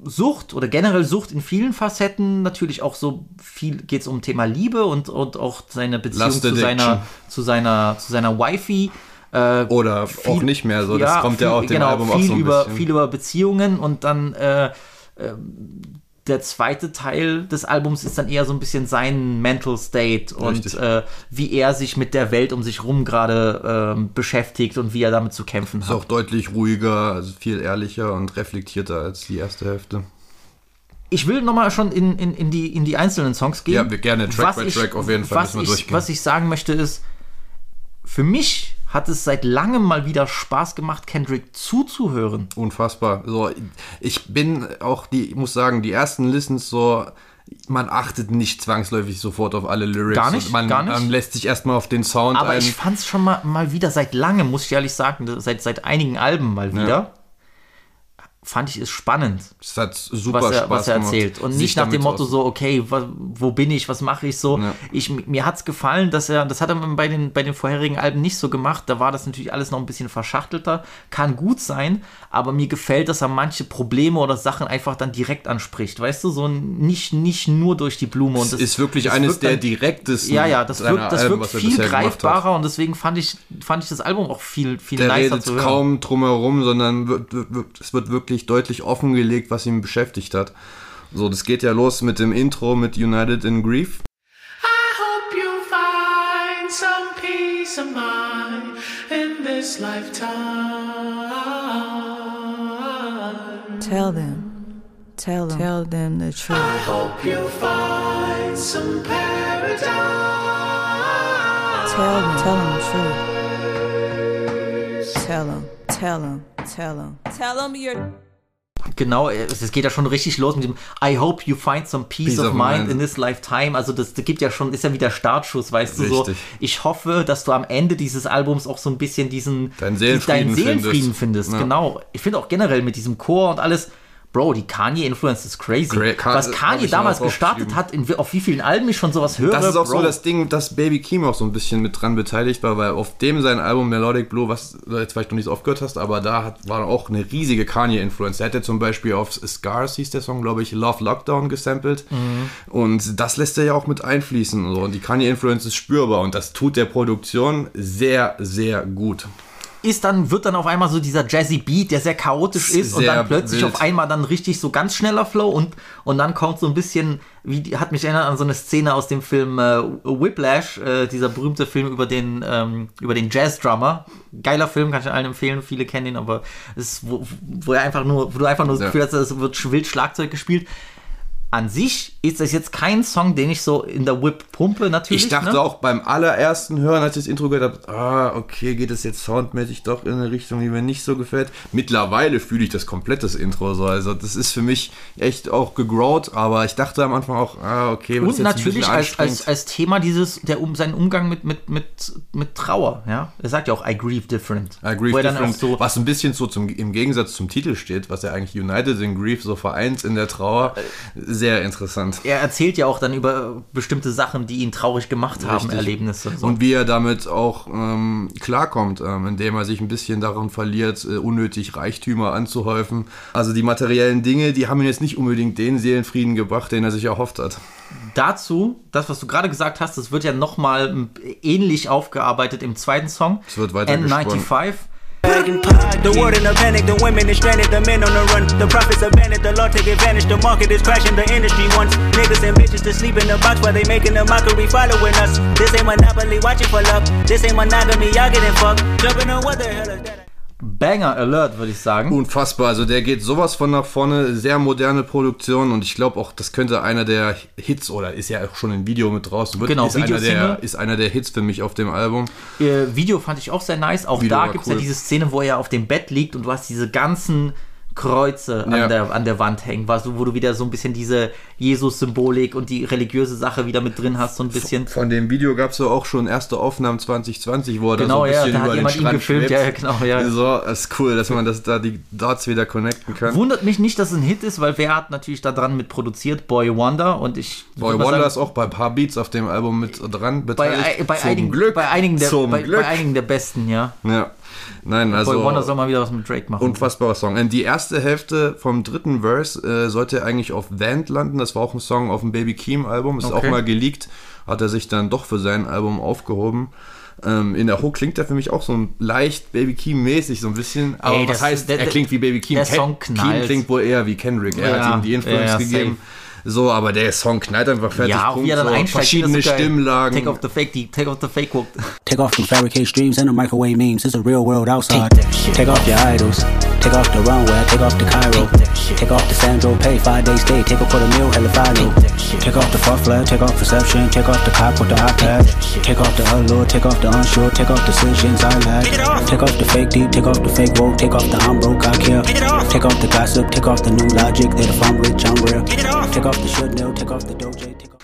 Speaker 1: Sucht oder generell Sucht in vielen Facetten, natürlich auch so viel geht es um Thema Liebe und, und auch seine Beziehung zu seiner, zu seiner, zu seiner Wifey. Äh,
Speaker 3: Oder auch nicht mehr so. Das kommt ja
Speaker 1: viel-
Speaker 3: auch dem
Speaker 1: genau,
Speaker 3: Album auch
Speaker 1: viel
Speaker 3: so ein
Speaker 1: über,
Speaker 3: bisschen.
Speaker 1: Viel über Beziehungen und dann äh, ähm, der zweite Teil des Albums ist dann eher so ein bisschen sein Mental State und äh, wie er sich mit der Welt um sich rum gerade ähm, beschäftigt und wie er damit zu kämpfen
Speaker 3: ist
Speaker 1: hat.
Speaker 3: auch deutlich ruhiger, also viel ehrlicher und reflektierter als die erste Hälfte.
Speaker 1: Ich will nochmal schon in, in, in, die, in die einzelnen Songs gehen.
Speaker 3: Ja, wir gerne Track
Speaker 1: Was
Speaker 3: by
Speaker 1: ich-
Speaker 3: Track auf jeden Fall
Speaker 1: Was ich,
Speaker 3: durchgehen.
Speaker 1: was ich sagen möchte ist, für mich hat es seit langem mal wieder Spaß gemacht, Kendrick zuzuhören.
Speaker 3: Unfassbar. So, ich bin auch die, ich muss sagen, die ersten Listens so, man achtet nicht zwangsläufig sofort auf alle Lyrics.
Speaker 1: Gar nicht,
Speaker 3: Man,
Speaker 1: gar nicht.
Speaker 3: lässt sich erstmal auf den Sound
Speaker 1: Aber
Speaker 3: ein.
Speaker 1: ich fand es schon mal, mal wieder seit langem, muss ich ehrlich sagen, seit, seit einigen Alben mal wieder, fand ich es spannend,
Speaker 3: Es hat super
Speaker 1: was er,
Speaker 3: Spaß
Speaker 1: was er
Speaker 3: gemacht,
Speaker 1: erzählt. Und
Speaker 3: sich
Speaker 1: nicht nach dem Motto
Speaker 3: aus-
Speaker 1: so, okay, wo bin ich, was mache ich so.
Speaker 3: Ja.
Speaker 1: Ich, mir hat es gefallen, dass er, das hat er bei den, bei den vorherigen Alben nicht so gemacht. Da war das natürlich alles noch ein bisschen verschachtelter. Kann gut sein, aber mir gefällt, dass er manche Probleme oder Sachen einfach dann direkt anspricht. Weißt du, so nicht, nicht nur durch die Blume. Und
Speaker 3: Es
Speaker 1: das
Speaker 3: ist wirklich
Speaker 1: das
Speaker 3: eines der
Speaker 1: dann-
Speaker 3: direktesten.
Speaker 1: Ja, ja, das wirkt, das
Speaker 3: Alben,
Speaker 1: wirkt viel
Speaker 3: gemacht
Speaker 1: greifbarer und deswegen fand ich, fand ich das Album auch viel, viel
Speaker 3: Der
Speaker 1: nicer
Speaker 3: redet
Speaker 1: zu hören.
Speaker 3: kaum drumherum, sondern wird, wird, wird, es wird wirklich deutlich offengelegt, was ihn beschäftigt hat. So, das geht ja los mit dem Intro mit United in Grief.
Speaker 6: I hope you find some peace of mind in this lifetime.
Speaker 7: Tell them. Tell them. Tell them the truth.
Speaker 6: I hope you find some paradise.
Speaker 7: Tell them. Tell them the truth. Tell them. Tell them. Tell them. Tell them you're.
Speaker 1: Genau, es es geht ja schon richtig los mit dem I hope you find some peace,
Speaker 3: Peace
Speaker 1: of,
Speaker 3: of
Speaker 1: mind,
Speaker 3: mind.
Speaker 1: in this lifetime. Also das, das gibt ja schon, ist ja wieder Startschuss, weißt du so.
Speaker 3: Richtig.
Speaker 1: Ich hoffe, dass du am Ende dieses Albums auch so ein bisschen diesen
Speaker 3: Deinen Seelenfrieden
Speaker 1: deinen Seelenfrieden
Speaker 3: findest.
Speaker 1: findest.
Speaker 3: Ja.
Speaker 1: Genau. Ich finde auch generell mit diesem Chor und alles. Bro, die Kanye-Influence ist crazy.
Speaker 3: Cra-
Speaker 1: Was Kanye damals gestartet hat, in, auf wie vielen Alben ich schon sowas höre.
Speaker 3: Das ist auch
Speaker 1: Bro.
Speaker 3: so das Ding, dass Baby Keem auch so ein bisschen mit dran beteiligt war, weil auf dem sein Album Melodic Blue, was du jetzt vielleicht noch nicht so oft gehört hast, aber da hat, war auch eine riesige Kanye-Influence. Er hätte zum Beispiel auf Scars, hieß der Song, glaube ich, Love Lockdown gesampelt. Und das lässt er ja auch mit einfließen. So. Und die Kanye-Influence ist spürbar und das tut der Produktion sehr, sehr gut.
Speaker 1: Ist dann, wird dann auf einmal so dieser Jazzy Beat, der sehr chaotisch ist und
Speaker 3: Sehr
Speaker 1: dann plötzlich
Speaker 3: wild.
Speaker 1: auf einmal dann richtig so ganz schneller Flow und, und dann kommt so ein bisschen, wie hat mich erinnert an so eine Szene aus dem Film äh, Whiplash, äh, dieser berühmte Film über den, ähm, über den Jazz-Drummer. Geiler Film, kann ich allen empfehlen, viele kennen ihn, aber es ist, wo, wo er einfach nur, wo du einfach nur das
Speaker 3: Ja.
Speaker 1: Gefühl hast, es wird wild Schlagzeug gespielt. An sich ist das jetzt kein Song, den ich so in der Whip pumpe, natürlich.
Speaker 3: Ich dachte
Speaker 1: ne?
Speaker 3: auch beim allerersten Hören, als ich das Intro gehört habe, ah, okay, geht es jetzt soundmäßig doch in eine Richtung, die mir nicht so gefällt. Mittlerweile fühle ich das komplett, das Intro so. Also das ist für mich echt auch gegrowt, aber ich dachte am Anfang auch, ah, okay, das ist jetzt
Speaker 1: natürlich als, als, als Thema dieses, der um seinen Umgang mit, mit, mit, mit Trauer, ja. Er sagt ja auch, I grieve different.
Speaker 3: I grieve
Speaker 1: er
Speaker 3: different,
Speaker 1: so,
Speaker 3: was ein bisschen so zum, im Gegensatz zum Titel steht, was ja eigentlich United in Grief so vereint in der Trauer. Sehr interessant. Gespannt.
Speaker 1: er erzählt ja auch dann über bestimmte Sachen, die ihn traurig gemacht haben,
Speaker 3: Richtig.
Speaker 1: Erlebnisse. So.
Speaker 3: Und wie er damit auch ähm, klarkommt, ähm, indem er sich ein bisschen daran verliert, äh, unnötig Reichtümer anzuhäufen. Also die materiellen Dinge, die haben ihm jetzt nicht unbedingt den Seelenfrieden gebracht, den er sich erhofft hat.
Speaker 1: Dazu, das, was du gerade gesagt hast, das wird ja nochmal ähnlich aufgearbeitet im zweiten Song.
Speaker 3: Es wird weiter
Speaker 1: N95.
Speaker 5: The world in a panic, the women is stranded, the men on the run. The profits abandoned, the law take advantage, the market is crashing, the industry wants niggas and bitches to sleep in the box while they making a mockery following us. This ain't monopoly, watch it for love. This ain't monogamy, y'all getting fucked. Jumping on what the hell is that?
Speaker 1: Banger Alert, würde ich sagen.
Speaker 3: Unfassbar, also der geht sowas von nach vorne, sehr moderne Produktion und ich glaube auch, das könnte einer der Hits oder ist ja auch schon ein Video mit draußen. Wird,
Speaker 1: Genau,
Speaker 3: ist einer, der, ist einer der Hits für mich auf dem Album.
Speaker 1: Äh, Video fand ich auch sehr nice. Auch
Speaker 3: Video
Speaker 1: da gibt es
Speaker 3: cool.
Speaker 1: ja diese Szene, wo er auf dem Bett liegt und du hast diese ganzen Kreuze an,
Speaker 3: Ja.
Speaker 1: der, an der Wand hängen, du, wo du wieder so ein bisschen diese Jesus-Symbolik und die religiöse Sache wieder mit drin hast, so ein bisschen.
Speaker 3: Von dem Video gab es ja auch schon erste Aufnahmen 2020, wo er
Speaker 1: Genau,
Speaker 3: da so
Speaker 1: ja,
Speaker 3: ein bisschen
Speaker 1: da hat
Speaker 3: über den
Speaker 1: jemand ihn
Speaker 3: Strand
Speaker 1: gefilmt,
Speaker 3: schwebt.
Speaker 1: ja, ja, genau, ja.
Speaker 3: So, das ist cool, dass man das da die Dots wieder connecten kann.
Speaker 1: Wundert mich nicht, dass es ein Hit ist, weil wer hat natürlich da dran mit produziert? Boy Wonder und ich.
Speaker 3: Boy Wonder
Speaker 1: sagen,
Speaker 3: ist auch bei ein paar Beats auf dem Album mit dran
Speaker 1: bei,
Speaker 3: beteiligt.
Speaker 1: bei,
Speaker 3: Zum
Speaker 1: einigen,
Speaker 3: Glück.
Speaker 1: bei einigen der
Speaker 3: Zum
Speaker 1: bei,
Speaker 3: Glück.
Speaker 1: bei einigen der besten, ja.
Speaker 3: ja. Nein, also
Speaker 1: Boy Wonder soll mal wieder was mit Drake machen.
Speaker 3: unfassbarer Song. Äh, Die erste Hälfte vom dritten Verse äh, sollte eigentlich auf Vant landen. Das war auch ein Song auf dem Baby Keem Album. Ist
Speaker 1: Okay.
Speaker 3: auch mal geleakt. Hat er sich dann doch für sein Album aufgehoben. Ähm, in der Hook klingt er für mich auch so ein leicht Baby Keem mäßig, so ein bisschen. Aber
Speaker 1: Ey,
Speaker 3: was
Speaker 1: das-
Speaker 3: heißt,
Speaker 1: der-
Speaker 3: er klingt wie Baby Keem?
Speaker 1: der Song
Speaker 3: Keem
Speaker 1: knallt.
Speaker 3: klingt wohl eher wie Kendrick. Er
Speaker 1: Ja,
Speaker 3: hat ihm die Influence
Speaker 1: ja,
Speaker 3: gegeben. So, aber der Song knallt einfach fertig.
Speaker 1: ja, auch wie
Speaker 3: Punkt,
Speaker 1: er dann
Speaker 3: so.
Speaker 1: einsteigt.
Speaker 3: Verschiedene
Speaker 1: so.
Speaker 3: Stimmlagen.
Speaker 1: Take off the fake, die Take off the fake Quote.
Speaker 8: Take off the fabricated streams and the microwave memes. It's a real world outside. Take take off your idols. Take off the runway. Take off the Cairo. Take off the Sandro Pay. Five day stay. Take a quarter meal. Hella follow. Take off the fuffler. Take off perception. Take off the cop with the iPad. Take off the allure. Take off the unsure. Take off decisions I had. Take off the fake deep. Take off the fake woke. Take off the I'm broke. I care. Take off the gossip. Take off the new logic. That if I'm rich, I'm real. Take off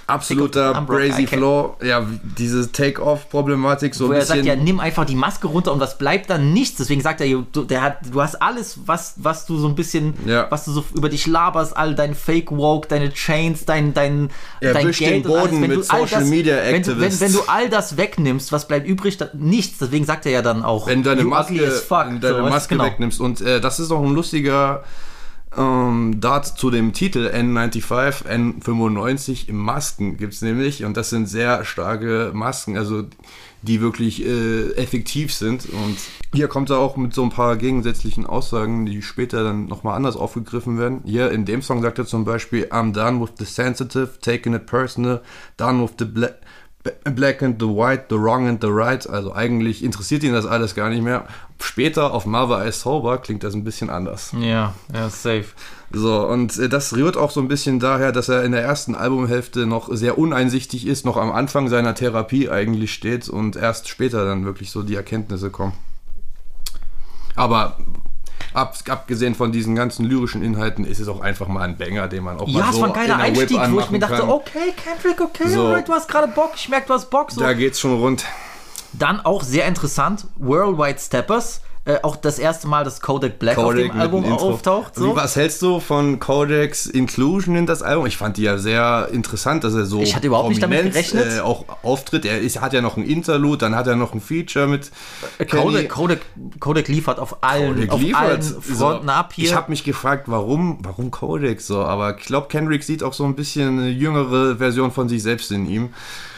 Speaker 3: Absoluter Brazy Flow. Ja, diese Take-Off-Problematik so
Speaker 1: Wo
Speaker 3: ein
Speaker 1: er
Speaker 3: bisschen.
Speaker 1: sagt, ja, nimm einfach die Maske runter und was bleibt dann nichts. Deswegen sagt er, du, der hat, du hast alles, was, was du so ein bisschen,
Speaker 3: Ja.
Speaker 1: was du so über dich laberst, all dein Fake Woke, deine Chains, dein, dein,
Speaker 3: Er
Speaker 1: dein Geld
Speaker 3: den
Speaker 1: und alles.
Speaker 3: Boden
Speaker 1: Wenn
Speaker 3: mit
Speaker 1: du all
Speaker 3: Social
Speaker 1: das,
Speaker 3: Media
Speaker 1: wenn, du- wenn,
Speaker 3: Activists.
Speaker 1: wenn du all das wegnimmst, was bleibt übrig? Da, nichts. Deswegen sagt er ja dann auch,
Speaker 3: wenn du deine Maske,
Speaker 1: fuck.
Speaker 3: wenn deine
Speaker 1: So,
Speaker 3: Maske
Speaker 1: genau.
Speaker 3: wegnimmst. Und äh, das ist auch ein lustiger ähm, Dart zu dem Titel N95, N95 im Masken gibt es nämlich. Und das sind sehr starke Masken, also die wirklich äh, effektiv sind. Und hier kommt er auch mit so ein paar gegensätzlichen Aussagen, die später dann nochmal anders aufgegriffen werden. Hier in dem Song sagt er zum Beispiel, I'm done with the sensitive, taking it personal, done with the black. Black and the White, the Wrong and the Right. Also eigentlich interessiert ihn das alles gar nicht mehr. Später auf Mother I Sober klingt das ein bisschen anders.
Speaker 1: Ja, ja, safe.
Speaker 3: So, und äh, das rührt auch so ein bisschen daher, dass er in der ersten Albumhälfte noch sehr uneinsichtig ist, noch am Anfang seiner Therapie eigentlich steht und erst später dann wirklich so die Erkenntnisse kommen. Aber ab, abgesehen von diesen ganzen lyrischen Inhalten ist es auch einfach mal ein Banger, den man auch
Speaker 1: Ja,
Speaker 3: mal
Speaker 1: es
Speaker 3: so
Speaker 1: war ein geiler Einstieg, wo ich mir dachte,
Speaker 3: kann.
Speaker 1: okay, Kendrick, okay,
Speaker 3: So.
Speaker 1: du hast gerade Bock, ich merke, du hast Bock. So.
Speaker 3: Da geht's schon rund.
Speaker 1: Dann auch sehr interessant, Worldwide Steppers. Äh, auch das erste Mal, dass Kodak Black auf
Speaker 3: Kodak
Speaker 1: dem Album
Speaker 3: mit dem Intro.
Speaker 1: auftaucht. So.
Speaker 3: Wie, was hältst du von Kodaks Inclusion in das Album? Ich fand die ja sehr interessant, dass er so
Speaker 1: Ich hatte überhaupt nicht damit gerechnet.
Speaker 3: Äh, auch auftritt. Er ist, hat ja noch ein Interlude, dann hat er noch ein Feature mit Kenny.
Speaker 1: Kodak, Kodak, Kodak liefert auf allen,
Speaker 3: Kodak
Speaker 1: auf
Speaker 3: liefert.
Speaker 1: allen Fronten
Speaker 3: so.
Speaker 1: ab hier.
Speaker 3: Ich habe mich gefragt, warum, warum Kodak so? Aber ich glaube, Kendrick sieht auch so ein bisschen eine jüngere Version von sich selbst in ihm.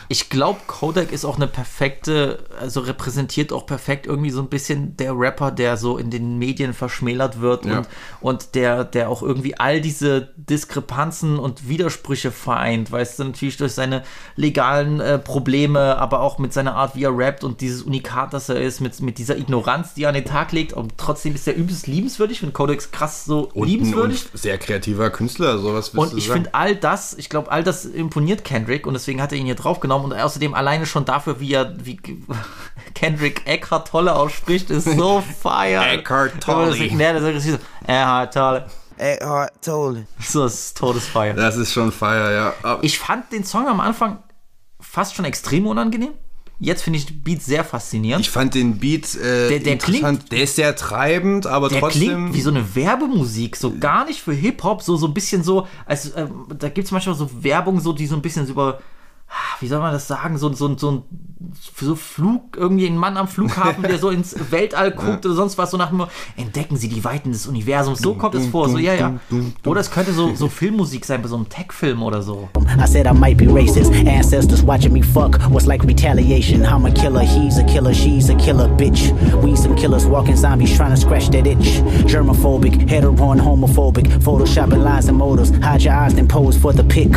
Speaker 1: Ich glaube, Kodak ist auch eine perfekte, also repräsentiert auch perfekt irgendwie so ein bisschen der Rapper, der so in den Medien verschmälert wird
Speaker 3: Ja.
Speaker 1: und, und der, der auch irgendwie all diese Diskrepanzen und Widersprüche vereint, weißt du, natürlich durch seine legalen äh, Probleme, aber auch mit seiner Art, wie er rappt und dieses Unikat, das er ist, mit, mit dieser Ignoranz, die er an den Tag legt. Und trotzdem ist er übelst liebenswürdig, wenn Kodak ist krass so
Speaker 3: Und,
Speaker 1: liebenswürdig.
Speaker 3: und sehr kreativer Künstler, sowas
Speaker 1: Und ich finde all das, ich glaube, all das imponiert Kendrick und deswegen hat er ihn hier draufgenommen und außerdem alleine schon dafür, wie er, wie Kendrick Eckhart Tolle ausspricht, ist so fire.
Speaker 3: Eckhart Tolle.
Speaker 1: Eckhart Tolle.
Speaker 9: Eckhart Tolle.
Speaker 1: So, das ist Todesfeier.
Speaker 3: das ist schon feier, ja. Aber
Speaker 1: Ich fand den Song am Anfang fast schon extrem unangenehm. Jetzt finde ich den Beat sehr faszinierend.
Speaker 3: Ich fand den Beat äh,
Speaker 1: Der- der
Speaker 3: interessant. der ist sehr treibend, aber
Speaker 1: der
Speaker 3: trotzdem.
Speaker 1: klingt wie so eine Werbemusik, so gar nicht für Hip-Hop, so, so ein bisschen so, als, ähm, da gibt es manchmal so Werbung, so, die so ein bisschen so über, ah, wie soll man das sagen, so, so, so ein so Flug, irgendwie ein Mann am Flughafen, der so ins Weltall guckt oder sonst was, so nach dem entdecken sie die Weiten des Universums, so kommt es vor, so, ja, ja. Oder es könnte so, so Filmmusik sein, bei so einem Tech-Film oder so.
Speaker 8: I said I might be racist. Ancestors watching me fuck was like retaliation. I'm a killer, he's a killer, she's a killer, bitch. We some killers walking zombies trying to scratch that itch. Germophobic, hetero and homophobic. Photoshopping lies and motives. Hide your eyes, then pose for the pic.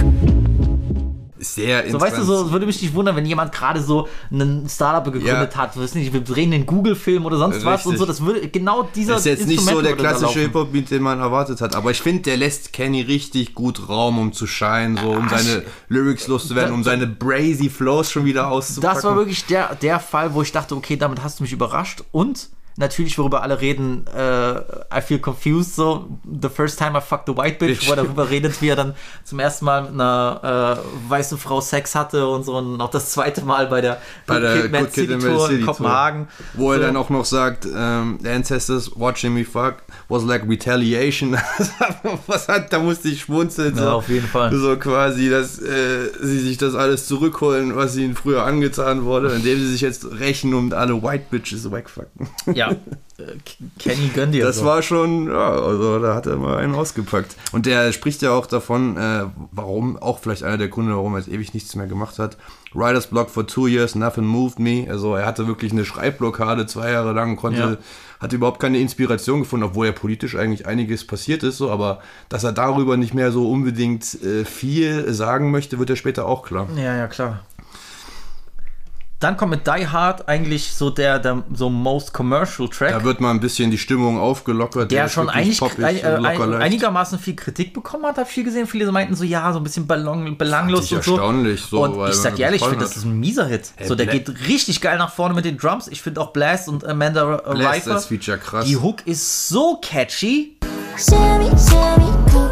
Speaker 3: Sehr
Speaker 1: So, weißt du, so würde mich nicht wundern, wenn jemand gerade so einen Startup gegründet
Speaker 3: Ja.
Speaker 1: hat, weiß nicht, wir drehen den Google-Film oder sonst was und
Speaker 3: Richtig.
Speaker 1: so, das würde genau dieser
Speaker 3: Das ist jetzt nicht so der klassische. Hip-Hop-Beat, den man erwartet hat. Aber ich finde, der lässt Kenny richtig gut Raum, um zu scheinen, so um seine Lyrics loszuwerden, um seine brazy Flows schon wieder auszupacken.
Speaker 1: Das war wirklich der, der Fall, wo ich dachte, okay, damit hast du mich überrascht und natürlich, worüber alle reden, äh, I feel confused, so, the first time I fucked a white bitch, wo er darüber redet, wie er dann zum ersten Mal mit einer äh, weißen Frau Sex hatte und so und auch das zweite Mal bei der
Speaker 3: bei der
Speaker 1: Mad
Speaker 3: Good Kid in
Speaker 1: Tour
Speaker 3: City
Speaker 1: in Kopenhagen.
Speaker 3: Tour, wo er
Speaker 1: So.
Speaker 3: dann auch noch sagt, ähm, the ancestors watching me fuck was like retaliation. Was hat, da musste ich schmunzeln.
Speaker 1: Ja,
Speaker 3: so.
Speaker 1: auf jeden Fall.
Speaker 3: So quasi, dass äh, sie sich das alles zurückholen, was ihnen früher angetan wurde, indem sie sich jetzt rächen und alle White Bitches wegfucken.
Speaker 1: Ja, äh, Kenny gönn dir.
Speaker 3: Das
Speaker 1: so.
Speaker 3: war schon, ja, also da hat er mal einen ausgepackt. Und der spricht ja auch davon, äh, warum, auch vielleicht einer der Gründe, warum er jetzt ewig nichts mehr gemacht hat. Writer's Block for two years, nothing moved me. Also er hatte wirklich eine Schreibblockade zwei Jahre lang, konnte,
Speaker 1: Ja.
Speaker 3: hatte überhaupt keine Inspiration gefunden, obwohl ja politisch eigentlich einiges passiert ist, so, aber dass er darüber nicht mehr so unbedingt äh, viel sagen möchte, wird ja später auch klar.
Speaker 1: Ja, ja, klar. Dann kommt mit Die Hard eigentlich so der, der so most commercial Track.
Speaker 3: Da wird mal ein bisschen die Stimmung aufgelockert.
Speaker 1: der
Speaker 3: ist
Speaker 1: schon eigentlich
Speaker 3: poppig,
Speaker 1: ein, äh,
Speaker 3: locker
Speaker 1: ein, einigermaßen viel Kritik bekommen hat, habe ich viel gesehen. Viele meinten so, ja, so ein bisschen ballon, belanglos
Speaker 3: Fand ich
Speaker 1: und so.
Speaker 3: erstaunlich, so,
Speaker 1: und
Speaker 3: weil
Speaker 1: ich sag ehrlich, ich finde, das ist ein mieser Hit. so, der
Speaker 3: Bla-
Speaker 1: geht richtig geil nach vorne mit den Drums. Ich finde auch Blast und Amanda äh,
Speaker 3: Blast als Feature krass.
Speaker 1: Die Hook ist so catchy.
Speaker 9: Shimmy, shimmy, cocoa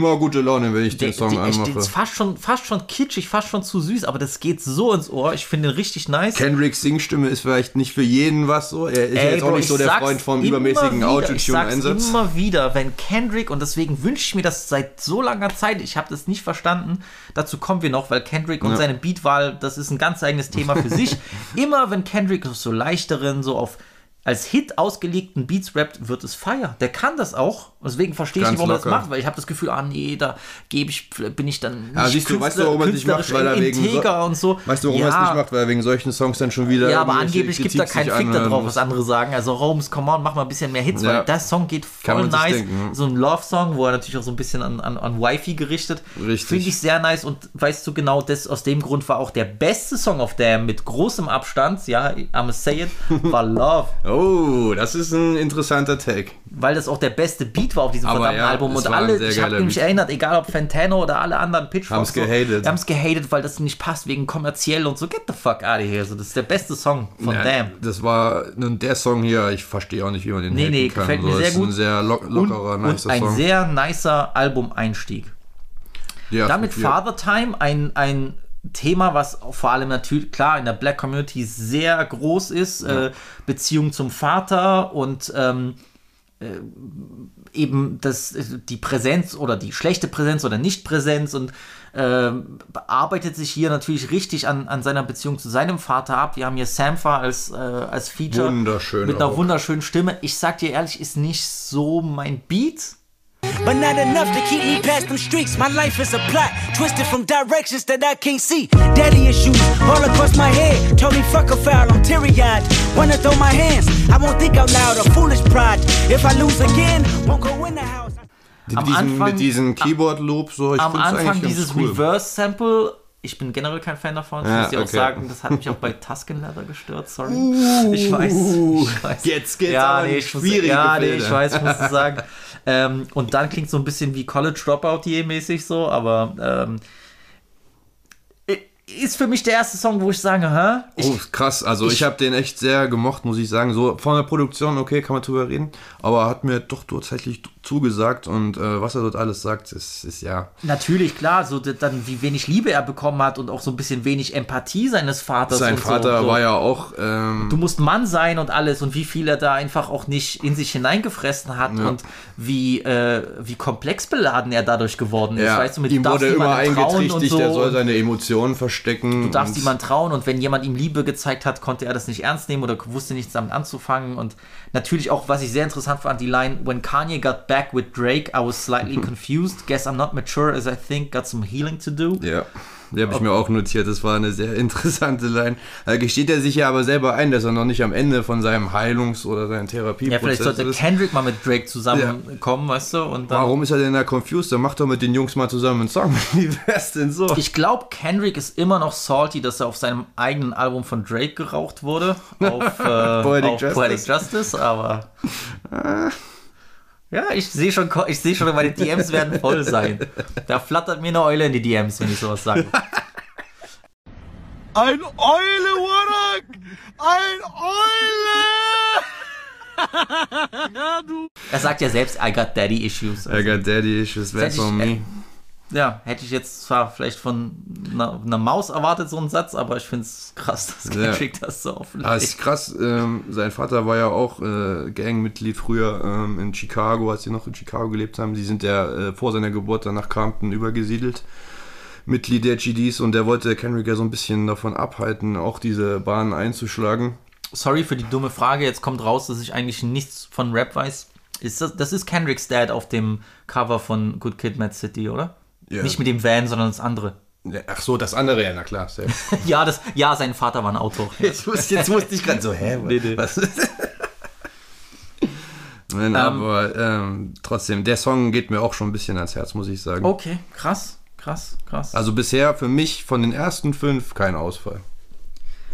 Speaker 3: immer gute Laune, wenn ich den
Speaker 1: Der,
Speaker 3: Song
Speaker 1: der, der
Speaker 3: anmache.
Speaker 1: ist fast schon, fast schon kitschig, fast schon zu süß, aber das geht so ins Ohr. Ich finde ihn richtig nice.
Speaker 3: Kendricks Singstimme ist vielleicht nicht für jeden was so. Er ist
Speaker 1: Ey,
Speaker 3: jetzt auch
Speaker 1: Bro,
Speaker 3: nicht so der Freund vom übermäßigen Autotune-Einsatz.
Speaker 1: immer wieder, wenn Kendrick, und deswegen wünsche ich mir das seit so langer Zeit, ich habe das nicht verstanden, dazu kommen wir noch, weil Kendrick und
Speaker 3: Ja.
Speaker 1: seine Beatwahl, das ist ein ganz eigenes Thema für sich. immer wenn Kendrick auf so leichteren, so auf als Hit ausgelegten Beats rappt, wird es feier. Der kann das auch. Und Deswegen verstehe ich nicht, warum er das
Speaker 3: locker.
Speaker 1: macht, weil ich habe das Gefühl, ah nee, da gebe ich, bin ich dann nicht
Speaker 3: Ja, siehst du, weißt du, warum er das nicht macht, weil er wegen so,
Speaker 1: und so.
Speaker 3: Weißt du, warum
Speaker 1: ja,
Speaker 3: er es nicht macht, weil er wegen solchen Songs dann schon wieder
Speaker 1: ja, aber angeblich gibt da
Speaker 3: Kritik
Speaker 1: keinen Fick da drauf, was andere sagen. Also Holmes, come on, mach mal ein bisschen mehr Hits,
Speaker 3: Ja.
Speaker 1: weil der Song geht voll nice.
Speaker 3: denken.
Speaker 1: So ein Love-Song, wo er natürlich auch so ein bisschen an, an, an Wifi gerichtet.
Speaker 3: Richtig.
Speaker 1: Finde ich sehr nice und weißt du genau, das, aus dem Grund war auch der beste Song auf der mit großem Abstand, ja, I'm say it, war Love.
Speaker 3: Oh, das ist ein interessanter Take.
Speaker 1: Weil das auch der beste Beat war auf diesem
Speaker 3: Aber
Speaker 1: verdammten
Speaker 3: ja,
Speaker 1: Album.
Speaker 3: es
Speaker 1: Und alle, ich habe mich
Speaker 3: Beat.
Speaker 1: erinnert, egal ob Fantano oder alle anderen Pitchforks.
Speaker 3: Haben's gehatet.
Speaker 1: So, haben es gehatet, weil das nicht passt, wegen kommerziell und so. Get the fuck out of here. So, das ist der beste Song von
Speaker 3: Ja,
Speaker 1: Damn.
Speaker 3: Das war nun der Song hier, ich verstehe auch nicht, wie man den
Speaker 1: Nee, nee,
Speaker 3: kann.
Speaker 1: gefällt
Speaker 3: so,
Speaker 1: mir sehr gut.
Speaker 3: ein sehr lo lockerer,
Speaker 1: und,
Speaker 3: nicer
Speaker 1: und ein
Speaker 3: Song.
Speaker 1: sehr nicer Album-Einstieg.
Speaker 3: ja,
Speaker 1: Damit
Speaker 3: ja.
Speaker 1: Father Time, ein, ein Thema, was vor allem natürlich, klar, in der Black Community sehr groß ist, äh, Beziehung zum Vater und ähm, äh, eben das, die Präsenz oder die schlechte Präsenz oder Nicht-Präsenz und ähm, arbeitet sich hier natürlich richtig an, an seiner Beziehung zu seinem Vater ab. Wir haben hier Sampha als, äh, als Feature
Speaker 3: Wunderschön
Speaker 1: mit einer
Speaker 3: auch.
Speaker 1: wunderschönen Stimme. Ich sag dir ehrlich, ist nicht so mein Beat.
Speaker 5: But not enough to keep me past them streets. My life is a plot, twisted from directions that I can't see. Daddy issues all across my head. Told me fuck a foul, I'm teary eyed. Wanna throw my hands, I won't think out loud, a foolish pride. If I lose again, won't go in the house.
Speaker 3: Mit
Speaker 1: am
Speaker 3: diesem,
Speaker 1: Anfang-
Speaker 3: mit diesem Keyboard-Loop, so, ich
Speaker 1: Am
Speaker 3: find's
Speaker 1: Anfang dieses
Speaker 3: cool.
Speaker 1: Reverse-Sample ich bin generell kein Fan davon. Ich
Speaker 3: Ja,
Speaker 1: muss dir auch
Speaker 3: okay.
Speaker 1: sagen, das hat mich auch bei Tusken Leather gestört, sorry. ich weiß. Ich weiß.
Speaker 3: Jetzt geht's
Speaker 1: ja, nee, ich muss, Ja, nee, ich weiß, ich muss es sagen. ähm, und dann klingt so ein bisschen wie College Dropout je mäßig so, aber ähm, ist für mich der erste Song, wo ich sage, hä? Ich,
Speaker 3: Oh, krass. Also ich,
Speaker 1: ich-
Speaker 3: habe den echt sehr gemocht, muss ich sagen. So von der Produktion, okay, kann man drüber reden. Aber hat mir doch tatsächlich zugesagt und äh, was er dort alles sagt, ist, ist ja.
Speaker 1: Natürlich, klar, so dann, wie wenig Liebe er bekommen hat und auch so ein bisschen wenig Empathie seines Vaters.
Speaker 3: Sein Vater
Speaker 1: so, so.
Speaker 3: war ja auch. Ähm,
Speaker 1: Du musst Mann sein und alles und wie viel er da einfach auch nicht in sich hineingefressen hat
Speaker 3: Ja.
Speaker 1: und wie, äh, wie komplex beladen er dadurch geworden ist.
Speaker 3: ja,
Speaker 1: weißt du, mit
Speaker 3: ihm wurde immer eingetrichtert,
Speaker 1: so
Speaker 3: er soll seine Emotionen verstecken.
Speaker 1: Du darfst jemand trauen und wenn jemand ihm Liebe gezeigt hat, konnte er das nicht ernst nehmen oder wusste nichts damit anzufangen. Und natürlich auch, was ich sehr interessant die Line, when Kanye got back with Drake, I was slightly confused. Guess I'm not mature as I think, got some healing to do.
Speaker 3: Ja, die habe ich mir auch notiert. Das war eine sehr interessante Line. Da gesteht er sich ja aber selber ein, dass er noch nicht am Ende von seinem Heilungs- oder seinem
Speaker 1: Ja,
Speaker 3: Therapieprozess
Speaker 1: vielleicht sollte
Speaker 3: ist.
Speaker 1: Kendrick mal mit Drake zusammenkommen, weißt du? Und
Speaker 3: Warum ist er denn da confused? Dann macht doch mit den Jungs mal zusammen einen Song. Wie wär's denn so?
Speaker 1: Ich glaube, Kendrick ist immer noch salty, dass er auf seinem eigenen Album von Drake geraucht wurde. Auf, äh,
Speaker 3: Poetic
Speaker 1: auf
Speaker 3: Justice.
Speaker 1: Poetic Justice, aber. Ja, ich sehe schon, ich sehe schon, meine DMs werden voll sein. Da flattert mir eine Eule in die DMs, wenn ich sowas sage.
Speaker 3: Ein Eule, Warak! Ein Eule!
Speaker 1: Er sagt ja selbst, I got daddy issues.
Speaker 3: I got daddy issues, that's on me.
Speaker 1: Ja, hätte ich jetzt zwar vielleicht von einer, einer Maus erwartet, so einen Satz, aber ich finde es krass, dass
Speaker 3: Ja.
Speaker 1: Kendrick das so offenlegt.
Speaker 3: Ah, ist krass. Ähm, sein Vater war ja auch äh, Gangmitglied früher ähm, in Chicago, als sie noch in Chicago gelebt haben. Sie sind ja äh, vor seiner Geburt dann nach Compton übergesiedelt. Mitglied der GDs und der wollte Kendrick ja so ein bisschen davon abhalten, auch diese Bahn einzuschlagen.
Speaker 1: Sorry für die dumme Frage, jetzt kommt raus, dass ich eigentlich nichts von Rap weiß. Ist das, das ist Kendrick's Dad auf dem Cover von Good Kid, Mad City, oder?
Speaker 3: Ja.
Speaker 1: Nicht mit dem Van, sondern das andere.
Speaker 3: Ach so, das andere, ja, na klar.
Speaker 1: ja, das, ja, sein Vater war ein Autor.
Speaker 3: Jetzt, wusste, jetzt wusste ich gerade so, hä?
Speaker 1: Nee, nee.
Speaker 3: Was? Nein, aber ähm, trotzdem, der Song geht mir auch schon ein bisschen ans Herz, muss ich sagen.
Speaker 1: Okay, krass, krass, krass.
Speaker 3: Also bisher für mich von den ersten fünf kein Ausfall.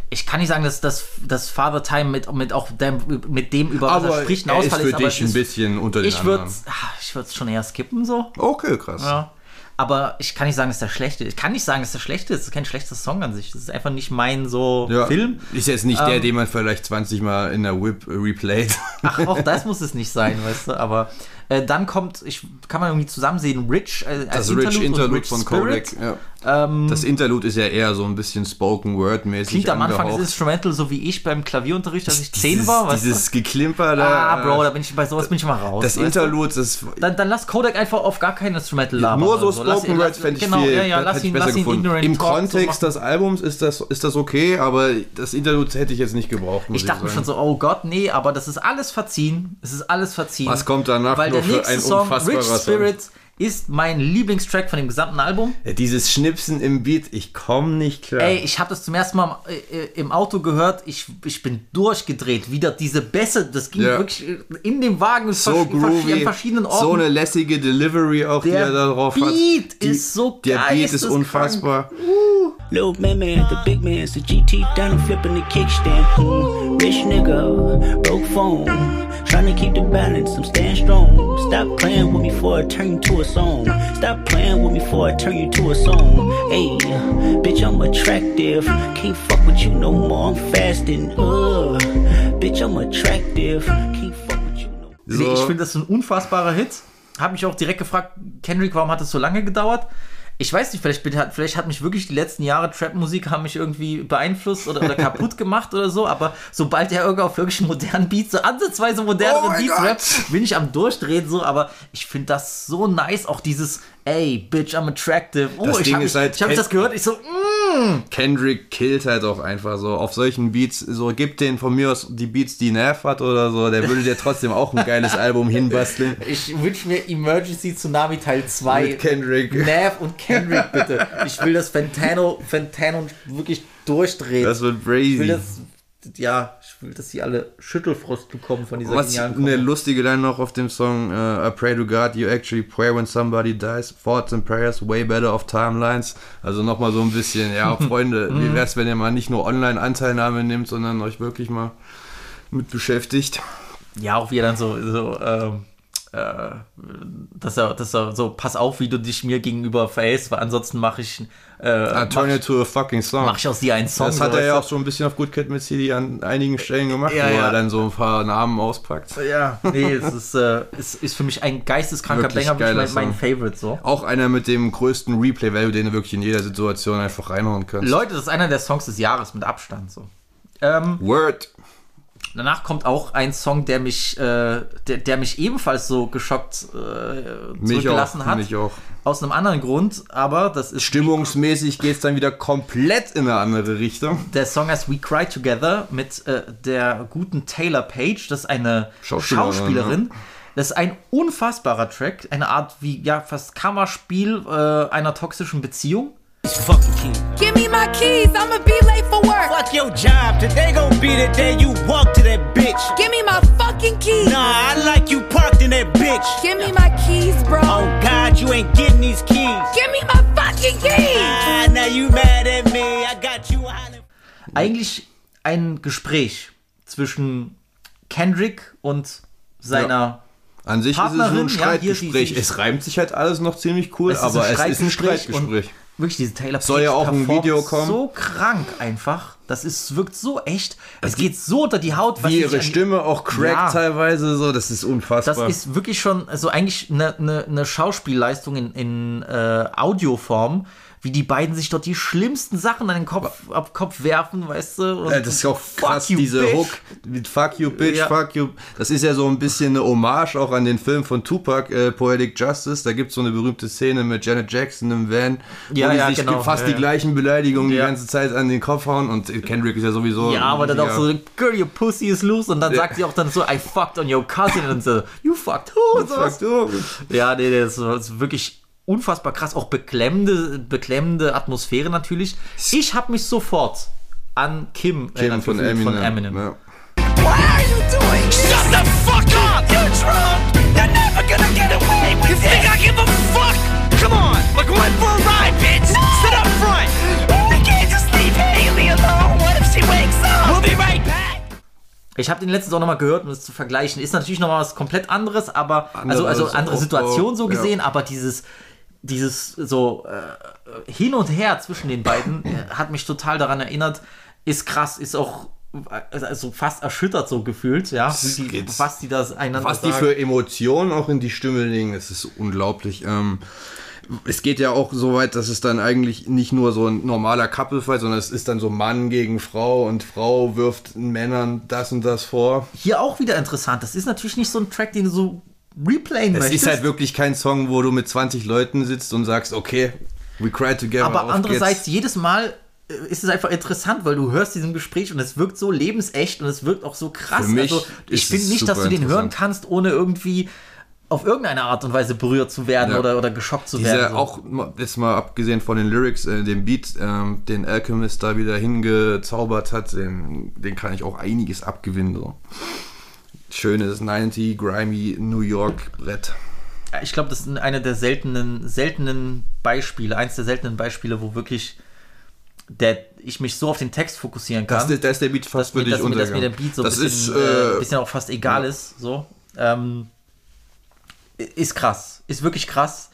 Speaker 1: ich kann nicht sagen, dass das, das Father Time mit, mit auch dem, mit dem über was er spricht ein
Speaker 3: er ist
Speaker 1: Ausfall
Speaker 3: für
Speaker 1: ist,
Speaker 3: dich ein bisschen unter den
Speaker 1: ich würde
Speaker 3: anderen.
Speaker 1: ich würde es schon eher skippen so.
Speaker 3: Okay, krass.
Speaker 1: Ja. Aber ich kann nicht sagen, dass der schlechte ist. Ich kann nicht sagen, dass der schlechte ist. Das ist kein schlechter Song an sich. Das ist einfach nicht mein so
Speaker 3: Ja,
Speaker 1: Film.
Speaker 3: Ist jetzt nicht der,
Speaker 1: Ähm,
Speaker 3: den man vielleicht 20 Mal in der Whip replayt.
Speaker 1: Ach, auch das muss es nicht sein, weißt du. Aber äh, dann kommt, ich kann man irgendwie zusammen sehen, Rich äh, als
Speaker 3: Das Rich
Speaker 1: und
Speaker 3: Interlude
Speaker 1: Rich
Speaker 3: von
Speaker 1: Spirit.
Speaker 3: Kodak. Ja.
Speaker 1: Ähm,
Speaker 3: Das Interlude ist ja eher so ein bisschen Spoken Word mäßig
Speaker 1: klingt am Anfang das Instrumental so wie ich beim Klavierunterricht, als ich 10 war, weißt
Speaker 3: Dieses
Speaker 1: du?
Speaker 3: Geklimper da.
Speaker 1: Ah, Bro, da bin ich bei sowas bin ich mal raus.
Speaker 3: Das
Speaker 1: weißt du?
Speaker 3: Interlude, das
Speaker 1: Dann, dann lass Kodak einfach auf gar kein Instrumental labern.
Speaker 3: nur so
Speaker 1: Lass
Speaker 3: Spoken Word fände ich
Speaker 1: genau,
Speaker 3: viel
Speaker 1: ja, ja, lass ihn,
Speaker 3: besser
Speaker 1: lass
Speaker 3: gefunden.
Speaker 1: ignorant
Speaker 3: Im
Speaker 1: Talk so
Speaker 3: Kontext
Speaker 1: machen.
Speaker 3: des Albums ist das, ist das okay, aber das Interlude hätte ich jetzt nicht gebraucht.
Speaker 1: Ich dachte mir schon so, oh Gott, nee, aber das ist alles verziehen. Es ist alles verziehen.
Speaker 3: Was kommt danach
Speaker 1: Weil
Speaker 3: nur
Speaker 1: der nächste
Speaker 3: ein
Speaker 1: Song, Rich
Speaker 3: Song?
Speaker 1: Ist mein Lieblingstrack von dem gesamten Album.
Speaker 3: Ja, dieses Schnipsen im Beat, ich komme nicht klar.
Speaker 1: Ey, ich habe das zum ersten Mal im, äh, im Auto gehört. Ich, ich bin durchgedreht. Wieder diese Bässe, das ging
Speaker 3: Ja.
Speaker 1: wirklich äh, in dem Wagen
Speaker 3: so
Speaker 1: vers-
Speaker 3: groovy,
Speaker 1: an verschiedenen Orten.
Speaker 3: so eine lässige Delivery auch, die
Speaker 1: Der
Speaker 3: er da drauf hat.
Speaker 1: Beat
Speaker 3: Die-
Speaker 1: ist so
Speaker 3: Der Beat ist unfassbar.
Speaker 8: Little man, man, the big man's the GT down and flipping the kickstand. Mm, rich nigga, broke phone. Trying to keep the balance, I'm staying strong. Stop playing with me before I turn to a song. Stop playing with me before I turn you to a song. Hey, bitch, I'm attractive. Can't fuck with you no more, I'm fasting. Uh, bitch, I'm attractive. Can't fuck with you no more.
Speaker 3: So.
Speaker 1: Ich finde das ein unfassbarer Hit. Habe mich auch direkt gefragt, Kendrick, warum hat das so lange gedauert? Ich weiß nicht, vielleicht, bin, hat- vielleicht hat mich wirklich die letzten Jahre Trap-Musik haben mich irgendwie beeinflusst oder, oder kaputt gemacht oder so, aber sobald er irgendwie auf wirklich modernen Beats, so ansatzweise modernere
Speaker 3: Oh
Speaker 1: Beats rappt, bin ich am Durchdrehen so, aber ich finde das so nice, auch dieses, ey, bitch, I'm attractive. Oh,
Speaker 3: Das
Speaker 1: ich
Speaker 3: Ding
Speaker 1: habe
Speaker 3: ist halt-
Speaker 1: ich hab das gehört, ich so, mm,
Speaker 3: Kendrick killt halt auch einfach so auf solchen Beats. So gibt den von mir aus die Beats, die Nerv hat oder so. Der würde dir trotzdem auch ein geiles Album hinbasteln.
Speaker 1: ich wünsche mir Emergency Tsunami Teil 2.
Speaker 3: Mit Kendrick.
Speaker 1: Nav und Kendrick, bitte. Ich will das Fantano, Fantano wirklich durchdrehen.
Speaker 3: Das wird
Speaker 1: ich will
Speaker 3: crazy.
Speaker 1: das. Ja, ich will, dass sie alle Schüttelfrost bekommen von dieser
Speaker 3: Was
Speaker 1: genialen
Speaker 3: eine
Speaker 1: Kombo.
Speaker 3: lustige Line noch auf dem Song äh, I pray to God you actually pray when somebody dies. Thoughts and prayers way better off timelines. Also nochmal so ein bisschen, ja, Freunde, wie wär's, wenn ihr mal nicht nur online Anteilnahme nehmt, sondern euch wirklich mal mit beschäftigt.
Speaker 1: Ja, auch wie er dann so, so ähm, äh, dass er, dass er so, pass auf, wie du dich mir gegenüber verhältst, weil ansonsten mache ich, äh,
Speaker 3: I turn
Speaker 1: mach,
Speaker 3: it to a fucking song.
Speaker 1: mach ich aus dir einen Song.
Speaker 3: das hat
Speaker 1: so,
Speaker 3: er ja auch so ein bisschen auf Good Cat Mad City an einigen Stellen gemacht,
Speaker 1: Ja,
Speaker 3: wo
Speaker 1: ja.
Speaker 3: er dann so ein paar Namen auspackt.
Speaker 1: Ja, nee, es ist, äh, es ist für mich ein geisteskranker Banger, mein, mein. Favorite so.
Speaker 3: Auch einer mit dem größten Replay-Value, den du wirklich in jeder Situation einfach reinhauen kannst.
Speaker 1: Leute, das ist einer der Songs des Jahres mit Abstand so. Ähm,
Speaker 3: Word.
Speaker 1: Danach kommt auch ein Song, der mich, äh, der, der mich ebenfalls so geschockt äh,
Speaker 3: Mich
Speaker 1: zurückgelassen
Speaker 3: auch,
Speaker 1: hat.
Speaker 3: mich auch.
Speaker 1: Aus einem anderen Grund, aber das ist
Speaker 3: Stimmungsmäßig geht es dann wieder komplett in eine andere Richtung.
Speaker 1: Der Song heißt We Cry Together mit äh, der guten Taylor Page. Das ist eine
Speaker 3: Schauspielerin,
Speaker 1: Schauspielerin. Das ist ein unfassbarer Track. Eine Art wie, ja, fast Kammerspiel äh, einer toxischen Beziehung.
Speaker 5: Fucking key.
Speaker 7: Give me my keys, I'ma be late for work.
Speaker 5: Fuck your job. Today gon' be the day you walk to that bitch.
Speaker 7: Give me my fucking keys.
Speaker 5: Nah, I like you parked in that bitch.
Speaker 7: Give me my keys, bro.
Speaker 5: Oh God, you ain't getting these keys.
Speaker 7: Give me my fucking keys.
Speaker 5: Ah, now you mad at me. I got you hollering.
Speaker 1: Eigentlich ein Gespräch zwischen Kendrick und seiner.
Speaker 3: An sich ist es so
Speaker 1: Partnerin,
Speaker 3: ein
Speaker 1: ja, hier
Speaker 3: Streitgespräch.
Speaker 1: sie- sie-
Speaker 3: es reimt sich halt alles noch ziemlich cool,
Speaker 1: Es
Speaker 3: aber es ist ein
Speaker 1: Streitgespräch
Speaker 3: Streitgespräch.
Speaker 1: und Wirklich, diese Taylor Page
Speaker 3: Soll ja auch ein Video kommen.
Speaker 1: So krank einfach. Das ist, wirkt so echt. Es geht so unter die Haut. was
Speaker 3: Wie ihre Stimme auch crackt
Speaker 1: Ja.
Speaker 3: teilweise so, das ist
Speaker 1: Das
Speaker 3: unfassbar.
Speaker 1: ist wirklich schon, also eigentlich eine, eine, eine Schauspielleistung in, in äh, Audioform, wie die beiden sich dort die schlimmsten Sachen an den Kopf, ab Kopf werfen, weißt du? Und
Speaker 3: Äh, das ist auch
Speaker 1: fuck
Speaker 3: krass,
Speaker 1: you,
Speaker 3: diese
Speaker 1: bitch.
Speaker 3: Hook mit Fuck you, Bitch,
Speaker 1: Ja.
Speaker 3: Fuck you. Das ist ja so ein bisschen eine Hommage auch an den Film von Tupac, äh, Poetic Justice. Da gibt es so eine berühmte Szene mit Janet Jackson im Van,
Speaker 1: Ja,
Speaker 3: wo die
Speaker 1: ja,
Speaker 3: sich
Speaker 1: genau.
Speaker 3: fast
Speaker 1: Ja,
Speaker 3: die
Speaker 1: ja.
Speaker 3: gleichen Beleidigungen die
Speaker 1: Ja.
Speaker 3: ganze Zeit an den Kopf hauen. Und Kendrick ist ja sowieso.
Speaker 1: Ja, aber dann auch so,
Speaker 3: ja,
Speaker 1: girl, your pussy is loose und dann
Speaker 3: Ja.
Speaker 1: sagt sie auch dann so, I fucked on your cousin und so, you fucked who? Und sowas.
Speaker 3: Fuck du.
Speaker 1: Ja, nee, nee, das ist wirklich unfassbar krass. Auch beklemmende, beklemmende Atmosphäre natürlich. Ich habe mich sofort an Kim,
Speaker 3: Kim
Speaker 1: erinnert
Speaker 3: von
Speaker 1: gefühlt,
Speaker 3: Eminem.
Speaker 1: von Eminem.
Speaker 3: Ja.
Speaker 5: What are you doing? Shut the fuck up! You're drunk! You're never gonna get away with you think I give a fuck? Come on, we're going for a ride, bitch! Sit up front! We can't just leave Haley alone! What if she wakes up? We'll be right back!
Speaker 1: Ich habe den letztens auch nochmal gehört, um es zu vergleichen. Ist natürlich nochmal was komplett anderes, aber also,
Speaker 3: Anderes
Speaker 1: also andere Situation so
Speaker 3: ja.
Speaker 1: gesehen, aber dieses, dieses so äh, hin und her zwischen den beiden äh, hat mich total daran erinnert. Ist krass, ist auch äh, also fast erschüttert so gefühlt, ja. Die, was die das einander
Speaker 3: Was die
Speaker 1: sagen.
Speaker 3: für Emotionen auch in die Stimme legen, das ist unglaublich. Ähm, es geht ja auch so weit, dass es dann eigentlich nicht nur so ein normaler Couple-Fight, sondern es ist dann so Mann gegen Frau und Frau wirft Männern das und das vor.
Speaker 1: Hier auch wieder interessant. Das ist natürlich nicht so ein Track, den du so replayen
Speaker 3: Es
Speaker 1: möchtest.
Speaker 3: ist halt wirklich kein Song, wo du mit 20 Leuten sitzt und sagst, okay, we cry together.
Speaker 1: Aber andererseits,
Speaker 3: geht's.
Speaker 1: jedes Mal äh, ist es einfach interessant, weil du hörst diesem Gespräch und es wirkt so lebensecht und es wirkt auch so krass.
Speaker 3: Für mich
Speaker 1: also ich finde
Speaker 3: es
Speaker 1: nicht, dass du den hören kannst, ohne irgendwie auf irgendeine Art und Weise berührt zu werden
Speaker 3: Ja.
Speaker 1: oder, oder geschockt zu werden.
Speaker 3: Dieser
Speaker 1: so.
Speaker 3: auch, jetzt mal abgesehen von den Lyrics, äh, den Beat, ähm, den Alchemist da wieder hingezaubert hat, den, den kann ich auch einiges abgewinnen. So. Schönes 90, grimy New York Brett.
Speaker 1: Ich glaube, das ist eine der seltenen, seltenen Beispiele, eins der seltenen Beispiele, wo wirklich der, ich mich so auf den Text fokussieren kann.
Speaker 3: Das, ist- da ist der Beat fast
Speaker 1: mir, dass, mir, dass mir der Beat so ein
Speaker 3: das
Speaker 1: bisschen,
Speaker 3: ist,
Speaker 1: äh,
Speaker 3: äh,
Speaker 1: bisschen auch fast egal
Speaker 3: ja.
Speaker 1: ist. So. Ähm, ist krass. Ist wirklich krass.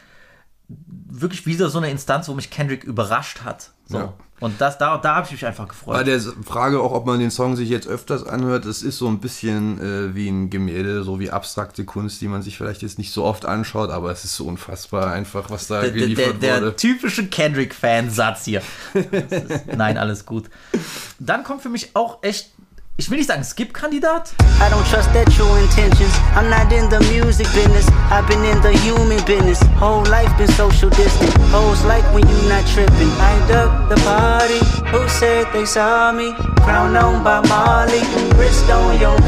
Speaker 1: Wirklich wieder so eine Instanz, wo mich Kendrick überrascht hat. So.
Speaker 3: Ja.
Speaker 1: Und das, da, da habe ich mich einfach gefreut.
Speaker 3: Bei der Frage auch, ob man den Song sich jetzt öfters anhört, es ist so ein bisschen äh, wie ein Gemälde, so wie abstrakte Kunst, die man sich vielleicht jetzt nicht so oft anschaut, aber es ist so unfassbar einfach, was da
Speaker 1: der, der, der,
Speaker 3: geliefert
Speaker 1: der
Speaker 3: wurde.
Speaker 1: typische Kendrick-Fan-Satz hier. Das ist, nein, alles gut. Dann kommt für mich auch echt, ich will nicht sagen Skip-Kandidat,
Speaker 10: I don't trust their true intentions. I'm not in the music business. I've been in the human business. Whole life been social distant. Hoes like when you not tripping. I duck the party. Who said they saw me? Crown on by Molly. Wrist on your.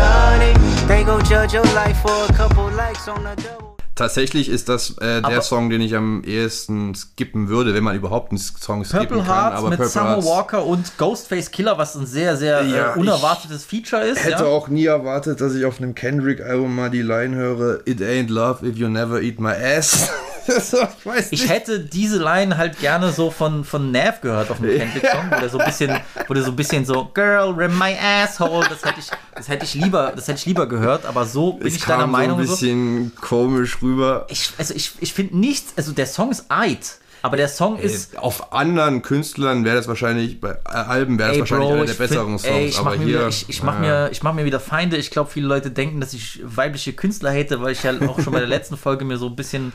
Speaker 10: They go judge your life for a couple likes on double.
Speaker 3: Tatsächlich ist das äh, der Song, den ich am ehesten skippen würde, wenn man überhaupt einen Song skippen
Speaker 1: Purple
Speaker 3: kann.
Speaker 1: Hearts
Speaker 3: Aber
Speaker 1: mit
Speaker 3: Purple
Speaker 1: Summer
Speaker 3: Hearts
Speaker 1: Walker und Ghostface Killer, was ein sehr, sehr
Speaker 3: Ja,
Speaker 1: äh, unerwartetes Feature ist.
Speaker 3: hätte
Speaker 1: ja?
Speaker 3: auch nie erwartet, dass ich auf einem Kendrick-Album mal die Line höre: It ain't love if you never eat my ass. So, ich weiß
Speaker 1: Ich
Speaker 3: nicht.
Speaker 1: hätte diese Line halt gerne so von, von Nav gehört auf einem Kendrick-Song, wo der so ein bisschen, wo der so ein bisschen so, Girl, rim my asshole, das hätte ich, das hätte ich lieber, das hätte ich lieber gehört, aber so bin
Speaker 3: es
Speaker 1: ich deiner
Speaker 3: kam
Speaker 1: Meinung
Speaker 3: so ein bisschen komisch rüber.
Speaker 1: Ich, also ich, ich finde nichts, also der Song ist Eid, aber der Song ist,
Speaker 3: Auf anderen Künstlern wäre das wahrscheinlich, bei äh, Alben wäre das
Speaker 1: ey
Speaker 3: wahrscheinlich
Speaker 1: Bro,
Speaker 3: einer der besseren Songs.
Speaker 1: ey, ich mach
Speaker 3: aber
Speaker 1: mir
Speaker 3: hier,
Speaker 1: wieder, ich, ich mach
Speaker 3: äh,
Speaker 1: mir, ich mach mir wieder Feinde. Ich glaube, viele Leute denken, dass ich weibliche Künstler hate, weil ich ja auch schon bei der letzten Folge mir so ein bisschen,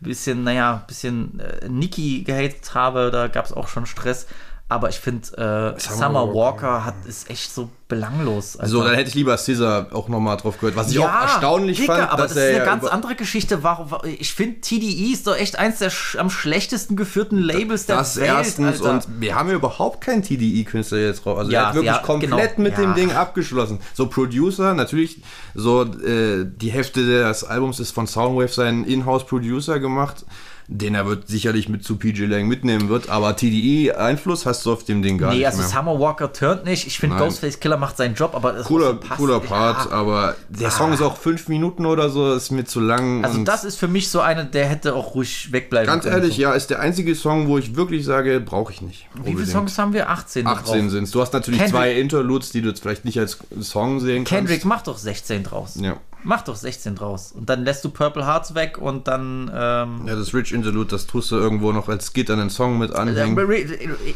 Speaker 1: bisschen, naja, bisschen äh, Nicki gehatet habe. Da gab es auch schon Stress. Aber ich finde, äh, Summer, Walker hat, ist echt so belanglos.
Speaker 3: So,
Speaker 1: Alter.
Speaker 3: dann hätte ich lieber Scissor auch nochmal drauf gehört. Was ich auch erstaunlich
Speaker 1: Digga,
Speaker 3: fand,
Speaker 1: aber
Speaker 3: dass
Speaker 1: das ist
Speaker 3: er
Speaker 1: eine
Speaker 3: ja
Speaker 1: ganz andere Geschichte. Warum, wa- ich finde, TDE ist doch echt eins der sch am schlechtesten geführten Labels der
Speaker 3: das
Speaker 1: Welt.
Speaker 3: erstens
Speaker 1: Alter.
Speaker 3: und wir haben ja überhaupt keinen TDI-Künstler jetzt drauf. Also
Speaker 1: Ja,
Speaker 3: er hat wirklich
Speaker 1: ja,
Speaker 3: komplett
Speaker 1: genau.
Speaker 3: mit
Speaker 1: Ja.
Speaker 3: dem Ding abgeschlossen. So Producer, natürlich, so äh, die Hälfte des Albums ist von Soundwave sein Inhouse-Producer gemacht, den er wird sicherlich mit zu PJ Lang mitnehmen wird, aber TDI-Einfluss hast du auf dem Ding gar
Speaker 1: Nee,
Speaker 3: nicht
Speaker 1: also
Speaker 3: mehr.
Speaker 1: Summer Walker turnt nicht. Ich finde. Ghostface Killer macht seinen Job, aber es
Speaker 3: Cooler,
Speaker 1: passt.
Speaker 3: cooler Part,
Speaker 1: Ja.
Speaker 3: aber der Song ist auch fünf Minuten oder so, ist mir zu lang.
Speaker 1: Also das ist für mich so eine, der hätte auch ruhig wegbleiben
Speaker 3: Ganz
Speaker 1: können.
Speaker 3: ehrlich, ja, ist der einzige Song, wo ich wirklich sage, brauche ich nicht.
Speaker 1: Wie viele. Songs haben wir? 18. da
Speaker 3: 18
Speaker 1: drauf.
Speaker 3: sind es. Du hast natürlich
Speaker 1: Kendrick-
Speaker 3: zwei Interludes, die du jetzt vielleicht nicht als Song sehen
Speaker 1: Kendrick, mach doch 16 draus.
Speaker 3: kannst. Ja.
Speaker 1: Mach doch 16 draus. Und dann lässt du Purple Hearts weg und dann. Ähm,
Speaker 3: ja, das Rich Interlude, das tust du irgendwo noch als Skit an den Song mit anhängen.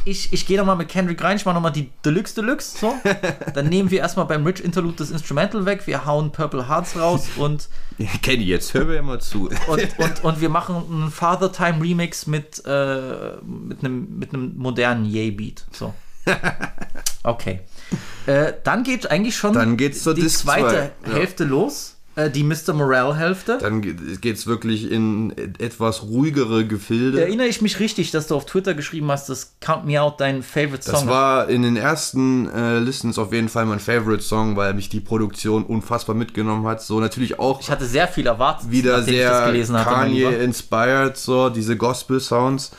Speaker 1: ich, ich gehe nochmal mit Kendrick rein, ich mache nochmal die Deluxe Deluxe. So. Dann nehmen wir erstmal beim Rich Interlude das Instrumental weg, wir hauen Purple Hearts raus und,
Speaker 3: Kenny, jetzt hör mir mal zu.
Speaker 1: und, und, und wir machen einen Father Time Remix mit, äh, mit, einem, mit einem modernen Yay-Beat. So. Okay. Äh, dann geht eigentlich schon
Speaker 3: Dann geht's zur
Speaker 1: die
Speaker 3: Disc
Speaker 1: zweite
Speaker 3: zwei, ja.
Speaker 1: Hälfte los. Äh, die Mr. Morale-Hälfte.
Speaker 3: Dann geht es wirklich in etwas ruhigere Gefilde.
Speaker 1: Erinnere ich mich richtig, dass du auf Twitter geschrieben hast, dass Count Me Out dein Favorite Song
Speaker 3: Das war in den ersten äh, Listens auf jeden Fall mein Favorite Song, weil mich die Produktion unfassbar mitgenommen hat. So natürlich auch
Speaker 1: Ich hatte sehr viel erwartet,
Speaker 3: wieder
Speaker 1: nachdem ich das
Speaker 3: sehr. Kanye-inspired, so diese Gospel-Sounds.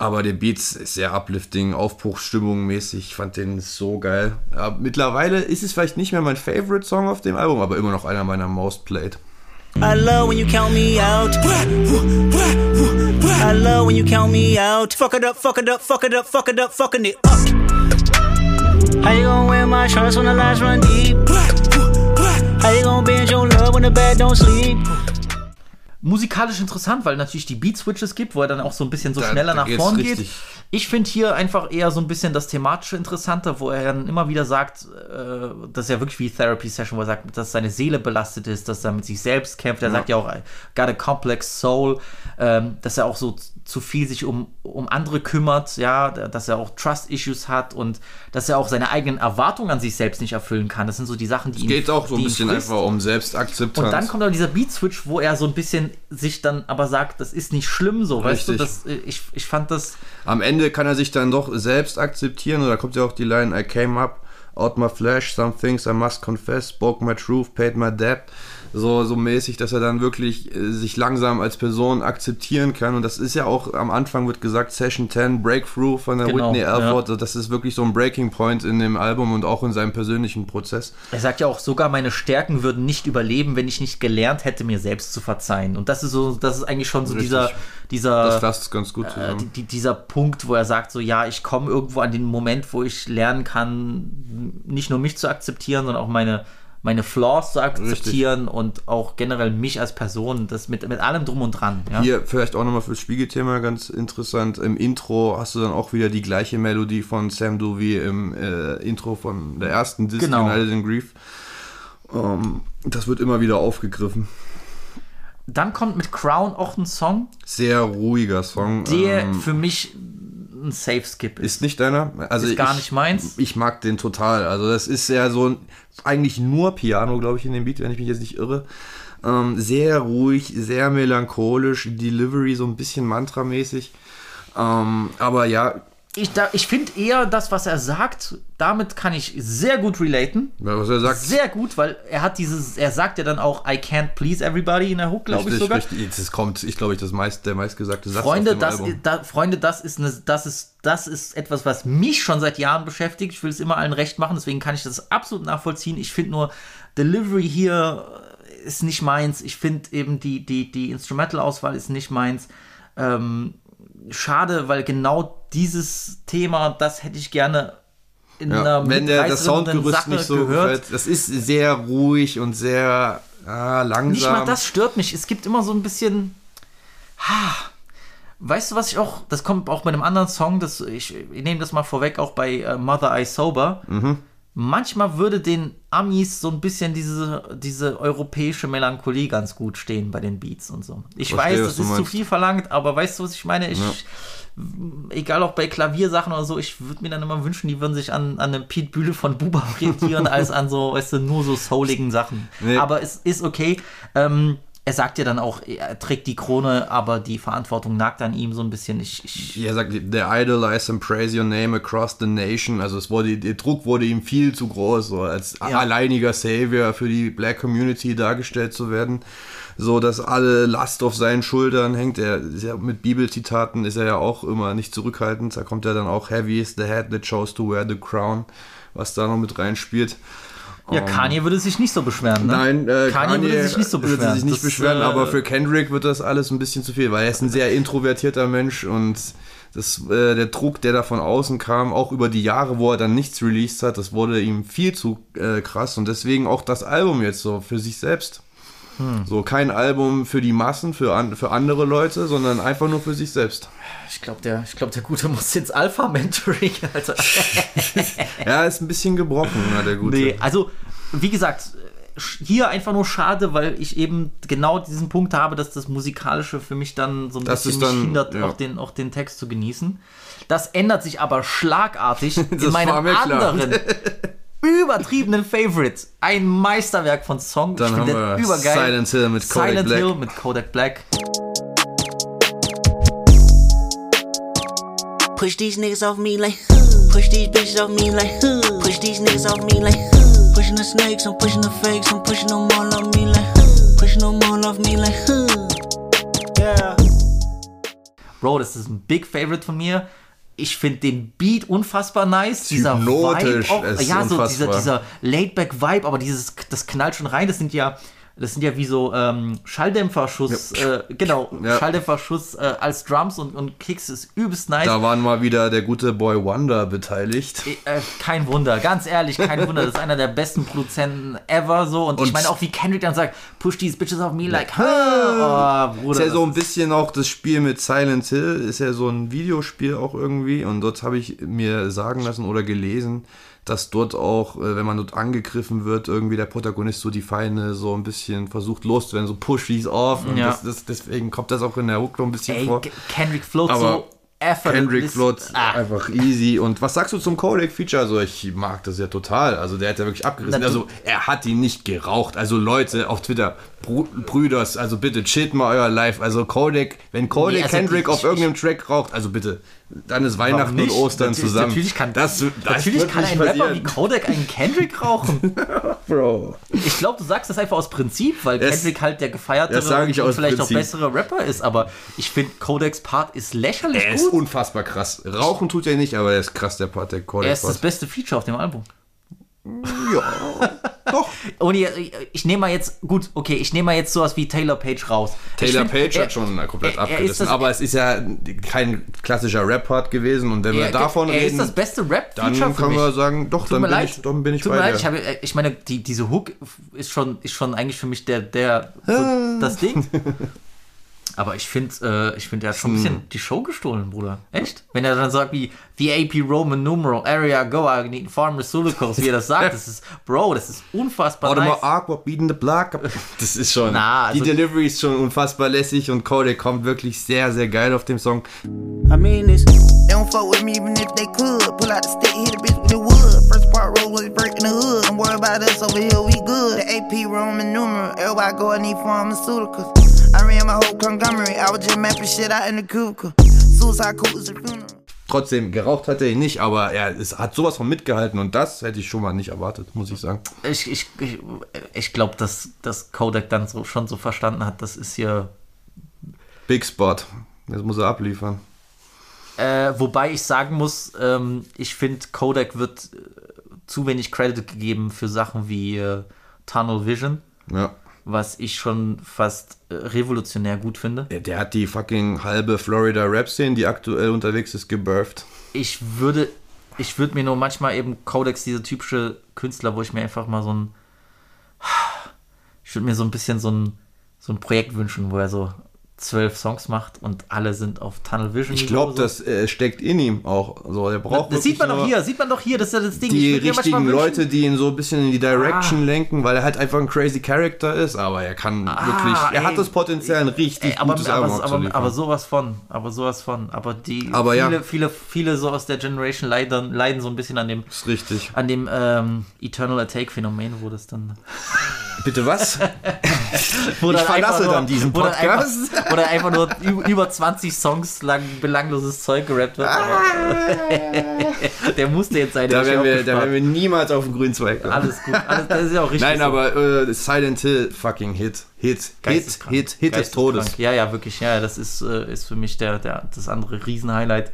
Speaker 3: Aber der Beat ist sehr uplifting, Aufbruchsstimmung mäßig. Ich fand den so geil. Ja, mittlerweile ist es vielleicht nicht mehr mein Favorite Song auf dem Album, aber immer noch einer meiner most played.
Speaker 10: I love when you count me out. I love when you count me out. Fuck it up, fuck it up, fuck it up, fuck it up, fucking it up. How you gonna wear my trust when the lights run deep? How you gonna bend your love when the bed don't sleep?
Speaker 1: Musikalisch interessant, weil natürlich die Beat-Switches gibt, wo er dann auch so ein bisschen so
Speaker 3: Da-
Speaker 1: schneller
Speaker 3: da
Speaker 1: nach vorn geht.
Speaker 3: richtig.
Speaker 1: Ich finde hier einfach eher so ein bisschen das Thematische interessanter, wo er dann immer wieder sagt, äh, das ist ja wirklich wie Therapy-Session, wo er sagt, dass seine Seele belastet ist, dass er mit sich selbst kämpft. Er sagt ja auch, I got a complex soul, ähm, dass er auch so zu viel sich um, um andere kümmert, ja, dass er auch Trust-Issues hat und dass er auch seine eigenen Erwartungen an sich selbst nicht erfüllen kann. Das sind so die Sachen, die ihn
Speaker 3: Geht auch so ein bisschen einfach um Selbstakzeptanz.
Speaker 1: Und dann kommt aber dieser Beat-Switch, wo er so ein bisschen sich dann aber sagt, das ist nicht schlimm so, weißt du?
Speaker 3: Richtig.
Speaker 1: Das, äh, ich, ich fand das.
Speaker 3: Am Ende kann er sich dann doch selbst akzeptieren. Und da kommt ja auch die Line, I came up, out my flesh, some things I must confess, spoke my truth, paid my debt. So, so mäßig, dass er dann wirklich äh, sich langsam als Person akzeptieren kann. Und das ist ja auch, am Anfang wird gesagt, Session 10, Breakthrough von der
Speaker 1: Genau,
Speaker 3: Whitney
Speaker 1: ja.
Speaker 3: Alford. Das ist wirklich so ein Breaking Point in dem Album und auch in seinem persönlichen Prozess.
Speaker 1: Er sagt ja auch, sogar meine Stärken würden nicht überleben, wenn ich nicht gelernt hätte, mir selbst zu verzeihen. Und das ist so, das ist eigentlich schon so
Speaker 3: Richtig.
Speaker 1: dieser, dieser.
Speaker 3: Das fasst es ganz gut
Speaker 1: äh,
Speaker 3: zusammen.
Speaker 1: die, dieser Punkt, wo er sagt, so ja, ich komme irgendwo an den Moment, wo ich lernen kann, nicht nur mich zu akzeptieren, sondern auch meine, meine Flaws zu akzeptieren und auch generell mich als Person, das mit, mit allem drum und dran. Ja?
Speaker 3: Hier vielleicht auch nochmal fürs Spiegelthema ganz interessant. Im Intro hast du dann auch wieder die gleiche Melodie von Sam Du wie im äh, Intro von der ersten Disc
Speaker 1: Genau.
Speaker 3: United in Grief. Ähm, das wird immer wieder aufgegriffen.
Speaker 1: Dann kommt mit Crown auch ein Song,
Speaker 3: Sehr ruhiger Song.
Speaker 1: der
Speaker 3: ähm,
Speaker 1: für mich ein Safe Skip ist.
Speaker 3: ist nicht deiner? Also
Speaker 1: Ist gar
Speaker 3: ich,
Speaker 1: nicht meins.
Speaker 3: Ich mag den total. Also das ist ja so ein, eigentlich nur Piano, glaube ich, in dem Beat, wenn ich mich jetzt nicht irre. Ähm, sehr ruhig, sehr melancholisch, Delivery so ein bisschen mantramäßig. Ähm, aber ja,
Speaker 1: ich, da- ich finde eher das, was er sagt, damit kann ich sehr gut relaten.
Speaker 3: Was er sagt,
Speaker 1: Sehr gut, weil er hat dieses, er sagt ja dann auch, I can't please everybody in der Hook, glaube ich sogar.
Speaker 3: richtig. Das kommt, ich glaube, ich, das meist, der meistgesagte Satz
Speaker 1: Freunde, das, da, Freunde, das ist, eine, das, ist, das ist etwas, was mich schon seit Jahren beschäftigt. Ich will es immer allen recht machen, deswegen kann ich das absolut nachvollziehen. Ich finde nur, Delivery hier ist nicht meins. Ich finde eben, die, die, die Instrumental-Auswahl ist nicht meins. Ähm, schade, weil genau dieses Thema, das hätte ich gerne in
Speaker 3: Ja,
Speaker 1: einer
Speaker 3: wenn der, das Soundgerüst
Speaker 1: Sache
Speaker 3: nicht so
Speaker 1: gehört.
Speaker 3: gefällt. Das ist sehr ruhig und sehr ah, langsam.
Speaker 1: Nicht mal das stört mich. Es gibt immer so ein bisschen. Ha, weißt du, was ich auch. Das kommt auch bei einem anderen Song. Das, ich, ich nehme das mal vorweg, auch bei äh, Mother I Sober.
Speaker 3: Mhm.
Speaker 1: Manchmal würde den Amis so ein bisschen diese, diese europäische Melancholie ganz gut stehen bei den Beats und so. Ich
Speaker 3: Verstehe,
Speaker 1: weiß, das ist zu
Speaker 3: meinst.
Speaker 1: viel verlangt, aber weißt du, was ich meine? Ich, egal auch bei Klaviersachen oder so, ich würde mir dann immer wünschen, die würden sich an, an einem Pete Bühle von Buba orientieren, als an so, weißt du, nur so souligen Sachen.
Speaker 3: Nee.
Speaker 1: Aber es ist okay. Ähm, er sagt ja dann auch, er trägt die Krone, aber die Verantwortung nagt an ihm so ein bisschen. Ich, ich,
Speaker 3: Er sagt, they idolize and praise your name across the nation. Also es wurde, der Druck wurde ihm viel zu groß, so als
Speaker 1: Ja.
Speaker 3: alleiniger Savior für die Black Community dargestellt zu werden. So, dass alle Last auf seinen Schultern hängt. Er ja mit Bibelzitaten ist er ja auch immer nicht zurückhaltend. Da kommt ja dann auch Heavy is the head that chose to wear the crown, was da noch mit reinspielt.
Speaker 1: Ja, Kanye würde sich nicht so beschweren, ne?
Speaker 3: Nein, äh,
Speaker 1: Kanye, würde sich nicht so beschweren.
Speaker 3: Würde sich nicht
Speaker 1: Das,
Speaker 3: beschweren,
Speaker 1: äh,
Speaker 3: aber für Kendrick wird das alles ein bisschen zu viel, weil er ist ein sehr introvertierter Mensch und das, äh, der Druck, der da von außen kam, auch über die Jahre, wo er dann nichts released hat, das wurde ihm viel zu äh, krass und deswegen auch das Album jetzt so für sich selbst.
Speaker 1: Hm.
Speaker 3: So kein Album für die Massen, für, an, für andere Leute, sondern einfach nur für sich selbst.
Speaker 1: Ich glaube, der, ich glaub, der Gute muss ins Alpha-Mentoring. Also,
Speaker 3: Er ist ein bisschen gebrochen, der Gute.
Speaker 1: nee, also, wie gesagt, hier einfach nur schade, weil ich eben genau diesen Punkt habe, dass das Musikalische für mich dann so ein
Speaker 3: Das
Speaker 1: bisschen
Speaker 3: dann-
Speaker 1: mich hindert,
Speaker 3: ja.
Speaker 1: auch, den, auch den Text zu genießen. Das ändert sich aber schlagartig in meinem anderen übertriebenen Favorite. Ein Meisterwerk von Song.
Speaker 3: Dann
Speaker 1: ich
Speaker 3: haben
Speaker 1: finde
Speaker 3: wir. Silent Hill mit Kodak
Speaker 1: Silent
Speaker 3: Black.
Speaker 1: Hill mit Kodak Black.
Speaker 10: Push these niggas off me like, huh. push these bitches off me like, huh. push these niggas off me like, huh. pushing the snakes, I'm pushing the fakes, I'm pushing them all off me like, huh. pushing them all off me like, huh. yeah.
Speaker 1: Bro, das ist ein Big Favorite von mir. Ich finde den Beat unfassbar nice. Dieser
Speaker 3: Hypnotisch,
Speaker 1: Vibe auch,
Speaker 3: es ist
Speaker 1: ja, so dieser,
Speaker 3: unfassbar.
Speaker 1: dieser Laid-Back-Vibe, aber dieses, das knallt schon rein. Das sind ja, das sind ja wie so ähm, Schalldämpferschuss, äh, genau,
Speaker 3: Ja.
Speaker 1: Schalldämpferschuss äh, als Drums und, und Kicks ist übelst nice.
Speaker 3: Da waren mal wieder der gute Boy Wonder beteiligt.
Speaker 1: Äh, kein Wunder, ganz ehrlich, kein Wunder. Das ist einer der besten Produzenten ever so. Und, ich
Speaker 3: Und-
Speaker 1: meine auch, wie Kendrick dann sagt, push these bitches off me like, huh. oh, Bruder.
Speaker 3: ist ja so ein bisschen auch das Spiel mit Silent Hill, ist ja so ein Videospiel auch irgendwie. Und dort habe ich mir sagen lassen oder gelesen, dass dort auch, äh, wenn man dort angegriffen wird, irgendwie der Protagonist so die Feinde so ein bisschen versucht loszuwerden, so push these off. Und
Speaker 1: Ja.
Speaker 3: das, das, deswegen kommt das auch in der Hook noch ein bisschen
Speaker 1: Ey,
Speaker 3: vor.
Speaker 1: Kendrick float so effort.
Speaker 3: Kendrick Flood
Speaker 1: Ah.
Speaker 3: einfach easy. Und was sagst du zum Kodak-Feature? Also ich mag das ja total. Also der hat ja wirklich abgerissen. Also er hat ihn nicht geraucht. Also Leute auf Twitter, Bru Brüders, also bitte chillt mal euer Live. Also Kodak, wenn Kodak
Speaker 1: Nee, also
Speaker 3: Kendrick
Speaker 1: ich-
Speaker 3: auf irgendeinem Track raucht, also bitte, dann ist Weihnachten und? Ostern
Speaker 1: Natürlich-
Speaker 3: zusammen.
Speaker 1: Natürlich kann,
Speaker 3: das, das
Speaker 1: natürlich kann ein Rapper
Speaker 3: passieren.
Speaker 1: wie Kodak einen Kendrick rauchen.
Speaker 3: Bro.
Speaker 1: Ich glaube, du sagst das einfach aus Prinzip, weil
Speaker 3: Das-
Speaker 1: Kendrick halt der gefeiertere
Speaker 3: das
Speaker 1: und vielleicht
Speaker 3: Prinzip.
Speaker 1: auch bessere Rapper ist. Aber ich finde, Kodaks Part ist lächerlich
Speaker 3: Er ist
Speaker 1: gut.
Speaker 3: unfassbar krass. Rauchen tut er nicht, aber er ist krass, der Part, der
Speaker 1: Er
Speaker 3: Kodak
Speaker 1: ist das
Speaker 3: Part.
Speaker 1: beste Feature auf dem Album.
Speaker 3: Ja, doch.
Speaker 1: Und ich, ich nehme mal jetzt, gut, okay, ich nehme mal jetzt sowas wie Taylor Page raus.
Speaker 3: Taylor
Speaker 1: find,
Speaker 3: Page
Speaker 1: er-
Speaker 3: hat schon komplett
Speaker 1: er- er
Speaker 3: abgerissen,
Speaker 1: das-
Speaker 3: aber es ist ja kein klassischer Rap-Part gewesen und wenn wir
Speaker 1: er,
Speaker 3: davon
Speaker 1: er
Speaker 3: reden,
Speaker 1: ist das beste
Speaker 3: dann
Speaker 1: Rap-Feature für
Speaker 3: können
Speaker 1: mich.
Speaker 3: wir sagen, doch,
Speaker 1: Tut
Speaker 3: dann bin,
Speaker 1: leid.
Speaker 3: ich, dann bin ich
Speaker 1: Tut
Speaker 3: bei
Speaker 1: mir
Speaker 3: dir.
Speaker 1: leid, ich, habe, ich meine, die, diese Hook ist schon, ist schon eigentlich für mich der, der so das Ding. Aber ich finde, äh, ich finde, er hat schon ein
Speaker 3: Hm.
Speaker 1: bisschen die Show gestohlen, Bruder. Echt? Wenn er dann sagt wie the AP Roman numeral area go I need pharmaceuticals, wie er das sagt, das ist, Bro, das ist unfassbar
Speaker 3: Warte
Speaker 1: nice.
Speaker 3: mal, Aqua beating the block. Das ist schon.
Speaker 1: Na, also-
Speaker 3: die Delivery ist schon unfassbar lässig und Kodak kommt wirklich sehr, sehr geil auf dem Song.
Speaker 10: I mean this.
Speaker 11: They don't fuck with me even if they could. Pull out the stick, hit a bitch with the wood. First part roll was breaking the hood. Don't worry about us over here, we good. The AP Roman numeral. Everybody go and need pharmaceuticals. I ran my whole conglomerate. I was just mapping shit out in the cubicle. Suicide cool is a funeral.
Speaker 3: Trotzdem, geraucht hat er ihn nicht, aber er ist, hat sowas von mitgehalten und das hätte ich schon mal nicht erwartet, muss ich sagen.
Speaker 1: Ich, ich, ich, ich glaube, dass, dass Kodak dann so, schon so verstanden hat, das ist hier.
Speaker 3: Big Spot. Jetzt muss er abliefern.
Speaker 1: Äh, wobei ich sagen muss, ähm, ich finde, Kodak wird äh, zu wenig Credit gegeben für Sachen wie äh, Tunnel Vision,
Speaker 3: Ja.
Speaker 1: was ich schon fast revolutionär gut finde.
Speaker 3: Der, der hat die fucking halbe Florida Rap-Szene, die aktuell unterwegs ist, gebirthed.
Speaker 1: Ich würde, ich würde mir nur manchmal eben Codex, diese typische Künstler, wo ich mir einfach mal so ein, ich würde mir so ein bisschen so ein, so ein Projekt wünschen, wo er so zwölf Songs macht und alle sind auf Tunnel Vision.
Speaker 3: Ich glaube,
Speaker 1: so.
Speaker 3: das äh, steckt in ihm auch. So, der braucht
Speaker 1: das sieht man doch hier, sieht man doch hier, das ist ja das Ding.
Speaker 3: Die richtigen Leute, die ihn so ein bisschen in die Direction
Speaker 1: Ah.
Speaker 3: lenken, weil er halt einfach ein crazy Character ist, aber er kann wirklich, er
Speaker 1: ey.
Speaker 3: hat das Potenzial, ein richtig
Speaker 1: Ey, aber,
Speaker 3: gutes
Speaker 1: aber,
Speaker 3: Album
Speaker 1: aber, aber sowas von, aber sowas von, aber die
Speaker 3: Aber
Speaker 1: viele,
Speaker 3: ja.
Speaker 1: viele, viele so aus der Generation leiden, leiden so ein bisschen an dem,
Speaker 3: ist richtig.
Speaker 1: an dem ähm, Eternal Attack Phänomen, wo das dann,
Speaker 3: Bitte was?
Speaker 1: wo
Speaker 3: Ich verlasse
Speaker 1: nur,
Speaker 3: dann diesen
Speaker 1: wo dann
Speaker 3: Podcast.
Speaker 1: einfach, wo dann einfach nur über 20 Songs lang belangloses Zeug gerappt wird. Aber der musste jetzt sein.
Speaker 3: Da werden, wir, da werden
Speaker 1: gespart.
Speaker 3: wir niemals auf den grünen Zweig kommen.
Speaker 1: Alles gut, alles, das ist ja auch richtig.
Speaker 3: Nein,
Speaker 1: so.
Speaker 3: aber äh, Silent Hill, fucking Hit. Hit, Hit. Hit, Hit des. Todes.
Speaker 1: Ja, ja, wirklich. Ja, das ist, äh, ist für mich der, der, das andere Riesenhighlight.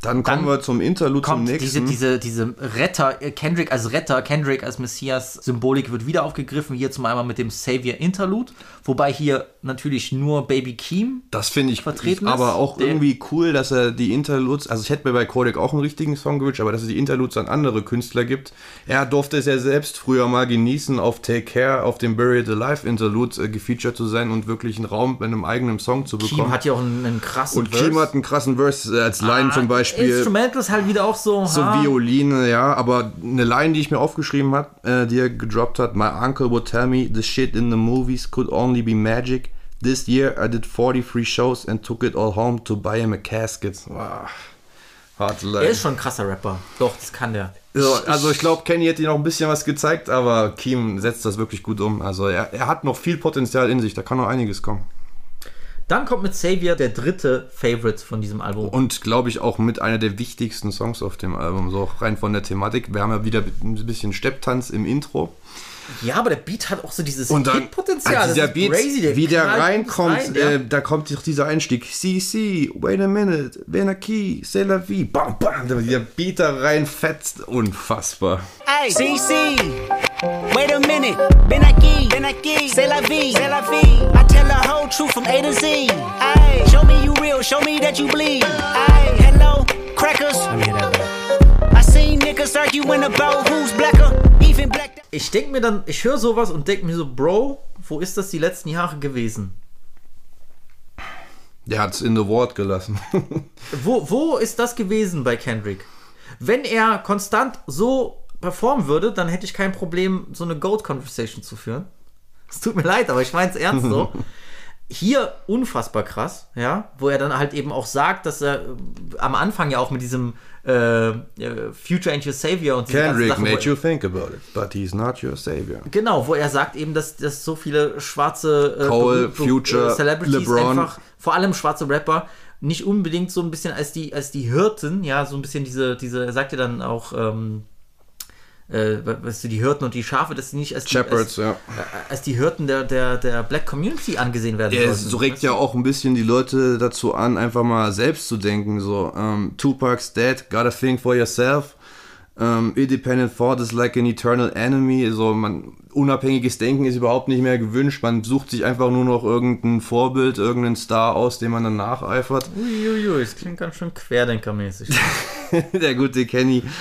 Speaker 3: Dann kommen
Speaker 1: Dann
Speaker 3: wir zum Interlude, zum
Speaker 1: Kommt diese,
Speaker 3: nächsten.
Speaker 1: diese, diese Retter, äh, Kendrick als Retter, Kendrick als Messias-Symbolik wird wieder aufgegriffen. Hier zum einmal mit dem Savior Interlude. Wobei hier natürlich nur Baby Keem
Speaker 3: Das finde ich
Speaker 1: vertreten
Speaker 3: aber
Speaker 1: ist.
Speaker 3: auch irgendwie cool, dass er die Interludes, also ich hätte mir bei Kodak auch einen richtigen Song gewünscht, aber dass es die Interludes an andere Künstler gibt. Er durfte es ja selbst früher mal genießen, auf Take Care, auf dem Buried Alive Interlude äh, gefeatured zu sein und wirklich einen Raum bei einem eigenen Song zu bekommen.
Speaker 1: Keem hat ja auch einen, einen krassen
Speaker 3: und Keem hat einen krassen Verse äh, als Line
Speaker 1: Ah,
Speaker 3: zum Beispiel.
Speaker 1: Instrumental ist halt wieder auch so.
Speaker 3: So
Speaker 1: ha.
Speaker 3: Violine, ja, aber eine Line, die ich mir aufgeschrieben habe, äh, die er gedroppt hat. My uncle would tell me the shit in the movies could only be magic. This year I did 43 shows and took it all home to buy him a casket. Wow. Harte Line.
Speaker 1: Er ist schon ein krasser Rapper. Doch, das kann der.
Speaker 3: so, also ich glaube, Kenny hätte ihm noch ein bisschen was gezeigt, aber Keem setzt das wirklich gut um. Also er, er hat noch viel Potenzial in sich, da kann noch einiges kommen.
Speaker 1: Dann kommt mit Savior der dritte Favorite von diesem Album.
Speaker 3: Und glaube ich auch mit einer der wichtigsten Songs auf dem Album, so rein von der Thematik. Wir haben ja wieder ein bisschen Stepptanz im Intro.
Speaker 1: Ja, aber der Beat hat auch so dieses
Speaker 3: Und dann
Speaker 1: Hit-Potenzial.
Speaker 3: also
Speaker 1: Das
Speaker 3: dieser
Speaker 1: ist
Speaker 3: Beat,
Speaker 1: crazy,
Speaker 3: wie der reinkommt,
Speaker 1: rein, ja.
Speaker 3: äh, da kommt doch dieser Einstieg. Si, wait a minute, Venaki, c'est la vie. Bam, bam, dieser Beat da reinfetzt. Unfassbar.
Speaker 10: Hey, CC. Wait a minute. Ben aquí, ben aquí. C'est la vie, c'est la vie. I tell the whole truth from A to Z. Hey, show me you real, show me that you bleed. Hey, hello, crackers. I
Speaker 1: Ich denke mir dann, ich höre sowas und denke mir so, Bro, wo ist das die letzten Jahre gewesen?
Speaker 3: Der hat's in the Wort gelassen.
Speaker 1: Wo, wo ist das gewesen bei Kendrick? Wenn er konstant so performen würde, dann hätte ich kein Problem, so eine Goat-Conversation zu führen. Es tut mir leid, aber ich meine es ernst so. Hier unfassbar krass, ja, wo er dann halt eben auch sagt, dass er am Anfang ja auch mit diesem äh, äh, Future ain't your savior und diese
Speaker 3: Kendrick
Speaker 1: Sachen,
Speaker 3: made you think about it, but he's not your savior.
Speaker 1: Genau, wo er sagt eben, dass, dass so viele schwarze äh,
Speaker 3: Cole,
Speaker 1: berüh-
Speaker 3: Future,
Speaker 1: äh, Celebrities
Speaker 3: LeBron.
Speaker 1: einfach, vor allem schwarze Rapper, nicht unbedingt so ein bisschen als die, als die Hirten, ja, so ein bisschen diese, diese, er sagt ja dann auch, ähm, äh, weißt du, die Hirten und die Schafe, dass sie nicht als die,
Speaker 3: Shepherds,
Speaker 1: als,
Speaker 3: ja.
Speaker 1: äh, als die Hirten der, der, der Black Community angesehen werden
Speaker 3: Er
Speaker 1: sollten.
Speaker 3: so regt ja auch ein bisschen die Leute dazu an, einfach mal selbst zu denken. So, ähm, Tupac's dead, gotta think for yourself. Ähm, independent thought is like an eternal enemy. So, man, unabhängiges Denken ist überhaupt nicht mehr gewünscht. Man sucht sich einfach nur noch irgendein Vorbild, irgendeinen Star aus, dem man dann nacheifert.
Speaker 1: Uiuiui, das klingt ganz schön querdenkermäßig.
Speaker 3: der gute Kenny.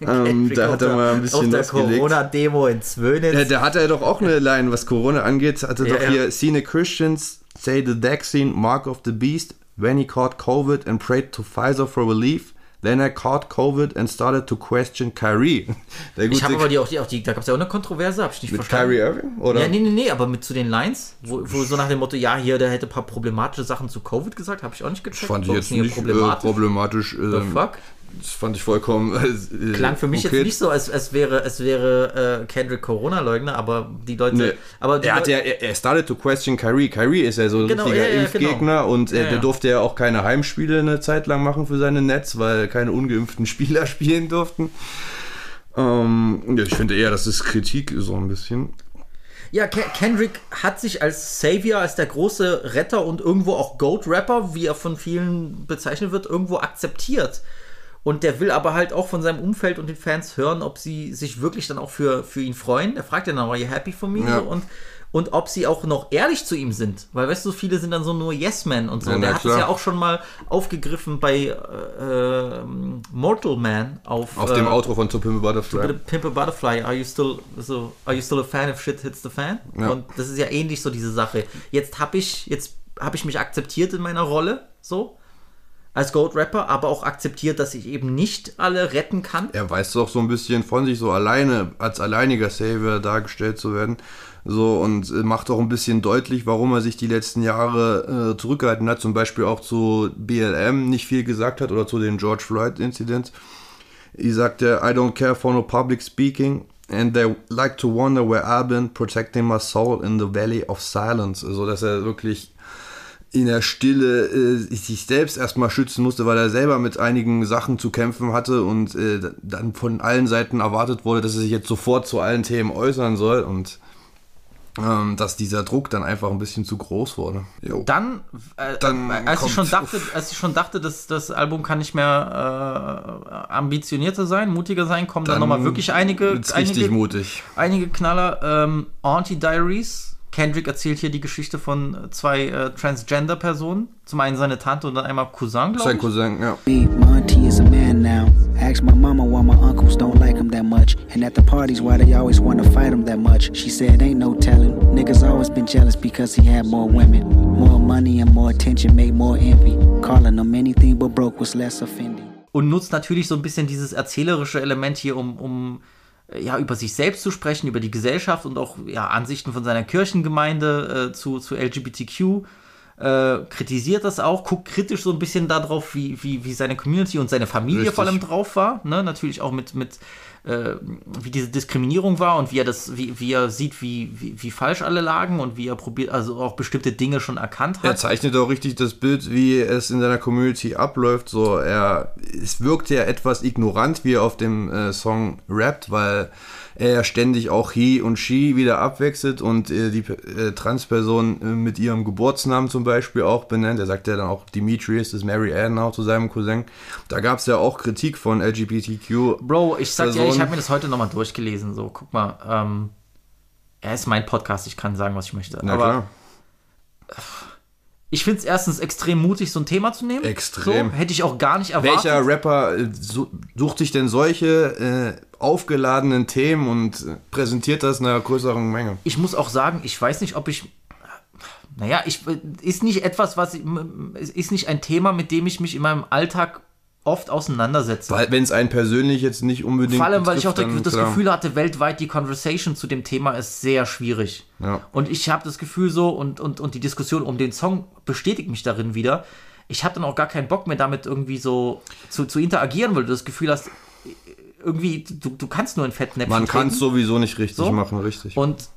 Speaker 3: Ähm, da hat er mal ein bisschen
Speaker 1: Auf der. Corona-Demo in Zwönitz.
Speaker 3: Ja, da hat er doch auch eine Line, was Corona angeht. Hatte
Speaker 1: Ja,
Speaker 3: doch
Speaker 1: ja.
Speaker 3: hier, seen a Christians say the vaccine, mark of the beast, when he caught COVID and prayed to Pfizer for relief. Then I caught COVID and started to question Kyrie.
Speaker 1: Ich habe aber die auch, die, auch die, da gab es ja auch eine Kontroverse, habe ich nicht
Speaker 3: mit
Speaker 1: verstanden.
Speaker 3: Kyrie Irving? Oder?
Speaker 1: Ja, nee, nee, nee, aber mit zu den Lines, wo, wo so nach dem Motto, ja, hier, der hätte ein paar problematische Sachen zu Covid gesagt, habe ich auch nicht gecheckt.
Speaker 3: Fand ich jetzt nicht problematisch. Äh, problematisch
Speaker 1: The
Speaker 3: ähm,
Speaker 1: fuck?
Speaker 3: Das fand ich vollkommen. Äh,
Speaker 1: Klang für mich
Speaker 3: okay.
Speaker 1: jetzt nicht so, als, als wäre, es wäre äh, Kendrick Corona-Leugner, aber die Leute.
Speaker 3: Nee.
Speaker 1: Aber die
Speaker 3: er, hat ja, er, er started to question Kyrie. Kyrie ist ja so ein
Speaker 1: Genau,
Speaker 3: richtiger
Speaker 1: ja, ja,
Speaker 3: Impfgegner
Speaker 1: genau.
Speaker 3: und äh, der durfte ja auch keine Heimspiele eine Zeit lang machen für seine Nets, weil keine ungeimpften Spieler spielen durften. Ähm, ja, ich finde eher, das ist Kritik so ein bisschen.
Speaker 1: Ja, Ke- Kendrick hat sich als Savior, als der große Retter und irgendwo auch Goat-Rapper, wie er von vielen bezeichnet wird, irgendwo akzeptiert. Und der will aber halt auch von seinem Umfeld und den Fans hören, ob sie sich wirklich dann auch für, für ihn freuen. Er fragt ja dann, are you happy for me?
Speaker 3: Ja.
Speaker 1: Und, und ob sie auch noch ehrlich zu ihm sind. Weil, weißt du, viele sind dann so nur Yes-Men und so.
Speaker 3: Ja, na
Speaker 1: der hat es ja auch schon mal aufgegriffen bei äh, ähm, Mortal Man auf,
Speaker 3: Auf
Speaker 1: äh,
Speaker 3: dem Outro von To Pimp a Butterfly.
Speaker 1: Pimp a Butterfly, are you still so, are you still a fan if shit hits the fan?
Speaker 3: Ja.
Speaker 1: Und das ist ja ähnlich so diese Sache. Jetzt habe ich, jetzt habe ich mich akzeptiert in meiner Rolle, so als Goat Rapper, aber auch akzeptiert, dass ich eben nicht alle retten kann.
Speaker 3: Er weiß doch so ein bisschen von sich, so alleine, als alleiniger Savior dargestellt zu werden. So, und äh, macht auch ein bisschen deutlich, warum er sich die letzten Jahre äh, zurückgehalten hat. Zum Beispiel auch zu BLM nicht viel gesagt hat oder zu den George Floyd-Incidents. Er sagte, I don't care for no public speaking. And they like to wonder where I've been protecting my soul in the valley of silence. Also, dass er wirklich in der Stille äh, sich selbst erstmal schützen musste, weil er selber mit einigen Sachen zu kämpfen hatte und äh, dann von allen Seiten erwartet wurde, dass er sich jetzt sofort zu allen Themen äußern soll und ähm, dass dieser Druck dann einfach ein bisschen zu groß wurde. Jo.
Speaker 1: Dann, äh,
Speaker 3: Dann
Speaker 1: als ich
Speaker 3: kommt-
Speaker 1: schon dachte, als ich schon dachte, dass das Album kann nicht mehr äh, ambitionierter sein, mutiger sein, kommen dann,
Speaker 3: Dann
Speaker 1: nochmal wirklich einige, einige,
Speaker 3: mutig.
Speaker 1: einige Knaller. Ähm, Auntie Diaries. Kendrick erzählt hier die Geschichte von äh, zwei äh, Transgender-Personen. Zum einen seine Tante und dann einmal Cousin, glaube
Speaker 3: Sein
Speaker 1: ich.
Speaker 3: Cousin, ja.
Speaker 8: Auntie is a man now. Ask my mama why my uncles don't like him that much. And at the parties, why they always wanna fight him that much. She said, ain't no telling. Niggas always been jealous because he had more women. More money and more attention made more envy. Calling him anything but broke was less offending.
Speaker 1: und nutzt natürlich so ein bisschen dieses erzählerische Element hier, um, um ja, über sich selbst zu sprechen, über die Gesellschaft und auch ja, Ansichten von seiner Kirchengemeinde äh, zu, zu LGBTQ. Äh, kritisiert das auch, guckt kritisch so ein bisschen darauf, wie, wie, wie seine Community und seine Familie
Speaker 3: Richtig.
Speaker 1: vor allem drauf war. Ne? Natürlich auch mit, mit äh, wie diese Diskriminierung war und wie er das, wie, wie er sieht, wie, wie, wie falsch alle lagen und wie er probiert, also auch bestimmte Dinge schon erkannt hat.
Speaker 3: Er zeichnet auch richtig das Bild, wie es in seiner Community abläuft. So, er, es wirkt ja etwas ignorant, wie er auf dem äh, Song rappt, weil er ja ständig auch he und she wieder abwechselt und äh, die äh, Transperson äh, mit ihrem Geburtsnamen zum Beispiel auch benennt. Er sagt ja dann auch Demetrius ist Mary Ann auch zu seinem Cousin. Da gab es ja auch Kritik von LGBTQ.
Speaker 1: Bro, ich sag dir, ich habe mir das heute nochmal durchgelesen. So, guck mal, ähm, er ist mein Podcast, ich kann sagen, was ich möchte.
Speaker 3: Na
Speaker 1: aber
Speaker 3: klar.
Speaker 1: ich finde es erstens extrem mutig, so ein Thema zu nehmen.
Speaker 3: Extrem.
Speaker 1: So, hätte ich auch gar nicht erwartet.
Speaker 3: Welcher Rapper äh, su- sucht sich denn solche äh, aufgeladenen Themen und äh, präsentiert das einer größeren Menge?
Speaker 1: ich muss auch sagen, ich weiß nicht, ob ich. Naja, ich, ist nicht etwas, was. Ist nicht ein Thema, mit dem ich mich in meinem Alltag oft auseinandersetze.
Speaker 3: Weil wenn es einen persönlich jetzt nicht unbedingt
Speaker 1: Vor allem, weil ich auch
Speaker 3: dann
Speaker 1: das
Speaker 3: klar.
Speaker 1: Gefühl hatte, weltweit die Conversation zu dem Thema ist sehr schwierig.
Speaker 3: Ja.
Speaker 1: Und ich habe das Gefühl so, und, und, und die Diskussion um den Song bestätigt mich darin wieder. Ich habe dann auch gar keinen Bock mehr damit irgendwie so zu, zu interagieren, weil du das Gefühl hast, irgendwie, du, du kannst nur ein Fettnäpfchen
Speaker 3: Man kann es sowieso nicht richtig
Speaker 1: So.
Speaker 3: machen, richtig.
Speaker 1: Und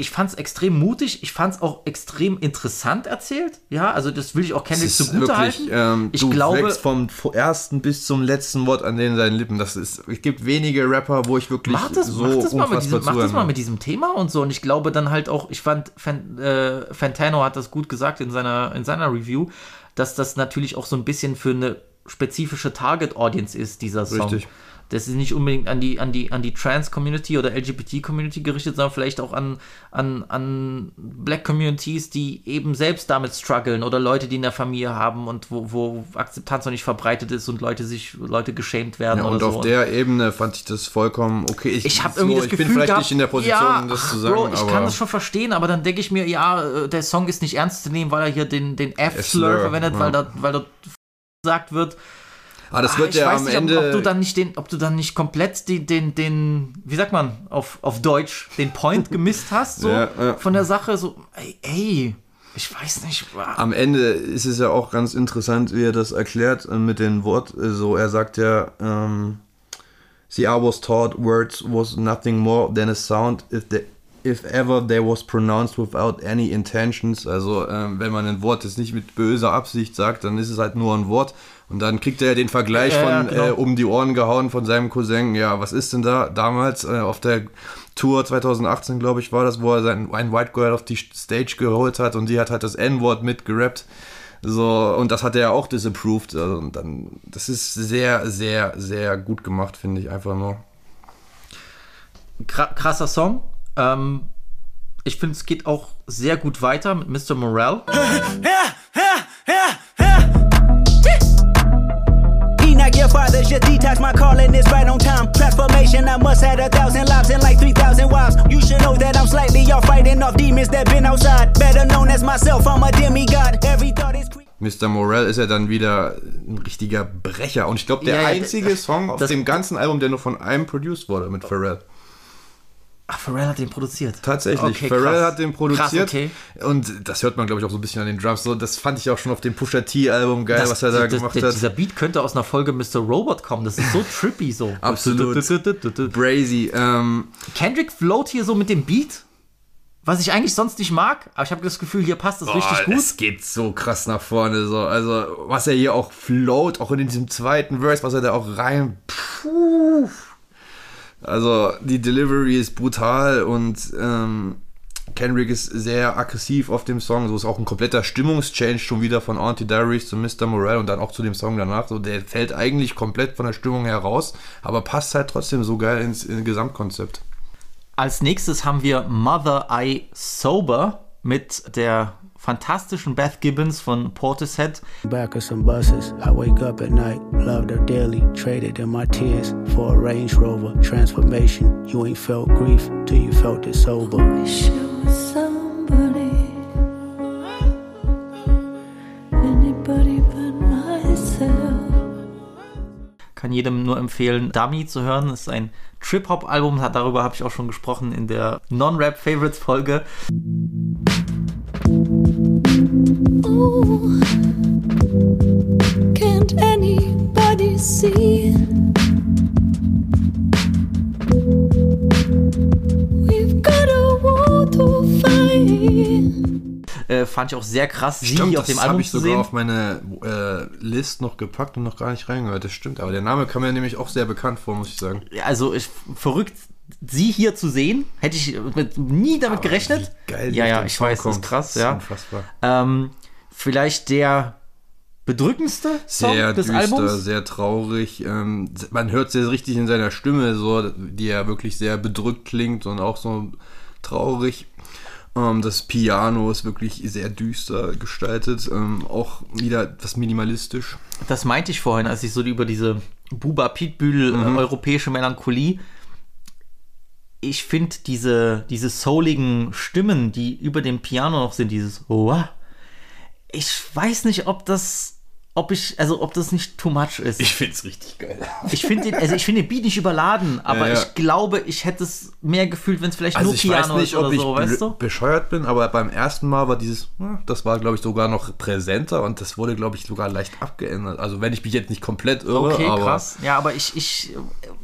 Speaker 1: ich fand es extrem mutig, ich fand es auch extrem interessant erzählt. Ja, also das will ich auch Kendrick zugute halten.
Speaker 3: ähm,
Speaker 1: ich
Speaker 3: du
Speaker 1: glaube,
Speaker 3: wächst vom ersten bis zum letzten Wort an den seinen Lippen. Das ist, es gibt wenige Rapper, wo ich wirklich
Speaker 1: Mach das,
Speaker 3: so
Speaker 1: mach das, mal mit, diesem, mach das mal mit diesem Thema und so. Und ich glaube dann halt auch, ich fand, Fan, äh, Fantano hat das gut gesagt in seiner, in seiner Review, dass das natürlich auch so ein bisschen für eine spezifische Target-Audience ist, dieser Song.
Speaker 3: Richtig.
Speaker 1: Das ist nicht unbedingt an die, an die, an die Trans-Community oder LGBT-Community gerichtet, sondern vielleicht auch an, an, an Black-Communities, die eben selbst damit strugglen oder Leute, die in der Familie haben und wo, wo Akzeptanz noch nicht verbreitet ist und Leute sich, Leute geschämt werden
Speaker 3: Ja, und
Speaker 1: so.
Speaker 3: auf der Ebene fand ich das vollkommen okay.
Speaker 1: ich habe irgendwie
Speaker 3: so, ich bin vielleicht
Speaker 1: gehabt,
Speaker 3: nicht in der Position,
Speaker 1: ja,
Speaker 3: das zu sagen,
Speaker 1: Bro, ich kann das schon verstehen, aber dann denke ich mir, ja, äh, der Song ist nicht ernst zu nehmen, weil er hier den, den F-Slur
Speaker 3: F-Slur,
Speaker 1: verwendet,
Speaker 3: ja.
Speaker 1: weil da, weil da gesagt wird.
Speaker 3: Ah, das
Speaker 1: Ah,
Speaker 3: wird ja am
Speaker 1: nicht, ob-
Speaker 3: Ende.
Speaker 1: ob, du dann nicht den, ob du dann nicht komplett den, den, den, wie sagt man auf, auf Deutsch, den Point gemisst hast, so
Speaker 3: Ja, ja.
Speaker 1: von der Sache, so, ey, ey Ich weiß nicht.
Speaker 3: Am Ende ist es ja auch ganz interessant, wie er das erklärt äh, mit den Wort. So, er sagt ja, ähm, See, I was taught words was nothing more than a sound if the if ever they was pronounced without any intentions. Also ähm, wenn man ein Wort jetzt nicht mit böser Absicht sagt, dann ist es halt nur ein Wort. Und dann kriegt er den Vergleich
Speaker 1: Ja, ja,
Speaker 3: von
Speaker 1: genau.
Speaker 3: äh, um die Ohren gehauen von seinem Cousin. Ja, was ist denn da damals äh, auf der Tour 2018, glaube ich, war das, wo er sein ein White Girl auf die Stage geholt hat und die hat halt das N-Wort mitgerappt. So, und das hat er ja auch disapproved. Also, und dann, das ist sehr, sehr, sehr gut gemacht, finde ich einfach nur.
Speaker 1: Kra- krasser Song. Ähm, ich finde, es geht auch sehr gut weiter mit Mr. Morale.
Speaker 5: Enoch, your father's your detox. My calling is right on time. Transformation, I must have a thousand lives and like 3,000 wives. You should know that I'm slightly off fighting off demons that been outside. Better known as myself, I'm a demigod. Every thought is.
Speaker 3: Mr. Morell ist ja dann wieder ein richtiger Brecher. Und ich glaube, der
Speaker 1: Ja, ja,
Speaker 3: einzige Song auf dem ganzen Album, der nur von einem produced wurde, mit Pharrell.
Speaker 1: Ach, Pharrell hat den produziert.
Speaker 3: Tatsächlich.
Speaker 1: Okay,
Speaker 3: Pharrell
Speaker 1: krass.
Speaker 3: hat den produziert.
Speaker 1: Krass, okay.
Speaker 3: Und das hört man, glaube ich, auch so ein bisschen an den Drums. So, das fand ich auch schon auf dem Pusha T-Album geil,
Speaker 1: Das-
Speaker 3: was er da
Speaker 1: das-
Speaker 3: gemacht
Speaker 1: das-
Speaker 3: hat.
Speaker 1: Dieser Beat könnte aus einer Folge Mr. Robot kommen. Das ist so trippy so.
Speaker 3: Absolut. Brazy. Ähm,
Speaker 1: Kendrick float hier so mit dem Beat, was ich eigentlich sonst nicht mag, aber ich habe das Gefühl, hier passt es richtig gut.
Speaker 3: Es geht so krass nach vorne. So. Also, was er hier auch float, auch in diesem zweiten Verse, was er da auch rein. Puh. Also, die Delivery ist brutal und ähm, Kendrick ist sehr aggressiv auf dem Song. So ist auch ein kompletter Stimmungschange schon wieder von Auntie Diaries zu Mr. Morale und dann auch zu dem Song danach. So, der fällt eigentlich komplett von der Stimmung heraus, aber passt halt trotzdem so geil ins, ins Gesamtkonzept.
Speaker 1: Als nächstes haben wir Mother I Sober mit der fantastischen Beth Gibbons von Portishead.
Speaker 8: Back of some buses, I wake up at night, loved her dearly, traded in my tears for a Range Rover. Transformation, you ain't felt grief till you felt it sober.
Speaker 9: Somebody, anybody but myself.
Speaker 1: Kann jedem nur empfehlen, Dummy zu hören. Das ist ein Trip-Hop-Album, darüber habe ich auch schon gesprochen in der Non-Rap-Favorites-Folge.
Speaker 9: Ooh, can't anybody see? We've got a war to fight.
Speaker 1: Äh, fand ich auch sehr krass, sie
Speaker 3: Stimmt,
Speaker 1: auf dem
Speaker 3: das habe
Speaker 1: Album
Speaker 3: ich
Speaker 1: zu
Speaker 3: sogar
Speaker 1: sehen.
Speaker 3: auf meine äh, List noch gepackt und noch gar nicht reingehört. Das stimmt, aber der Name kam mir nämlich auch sehr bekannt vor, muss ich sagen.
Speaker 1: Also ich, verrückt, sie hier zu sehen, hätte ich mit, nie damit gerechnet.
Speaker 3: wie geil
Speaker 1: ja, ja, ich weiß, das ist krass,
Speaker 3: Das ist
Speaker 1: ja.
Speaker 3: unfassbar.
Speaker 1: Ähm, vielleicht der bedrückendste Song
Speaker 3: Sehr
Speaker 1: des
Speaker 3: düster,
Speaker 1: Albums.
Speaker 3: sehr traurig. Ähm, man hört es ja richtig in seiner Stimme, so, die ja wirklich sehr bedrückt klingt und auch so traurig. Ähm, das Piano ist wirklich sehr düster gestaltet, ähm, auch wieder etwas minimalistisch.
Speaker 1: Das meinte ich vorhin, als ich so über diese Buba Pitbühl
Speaker 3: Mhm.
Speaker 1: äh, europäische Melancholie. Ich finde diese, diese souligen Stimmen, die über dem Piano noch sind, dieses Oah, ich weiß nicht, ob das, ob ich, also ob das nicht too much ist.
Speaker 3: Ich find's richtig geil.
Speaker 1: Ich finde den, also ich finde den Beat nicht überladen, aber
Speaker 3: Ja, ja.
Speaker 1: ich glaube, ich hätte es mehr gefühlt, wenn es vielleicht
Speaker 3: Also
Speaker 1: nur
Speaker 3: ich
Speaker 1: Piano
Speaker 3: weiß nicht,
Speaker 1: ist oder
Speaker 3: ob ich
Speaker 1: so, weißt du?
Speaker 3: bescheuert bin, aber beim ersten Mal war dieses, hm, das war glaube ich sogar noch präsenter und das wurde glaube ich sogar leicht abgeändert. Also wenn ich mich jetzt nicht komplett irre,
Speaker 1: Okay,
Speaker 3: aber
Speaker 1: krass. Ja, aber ich, ich,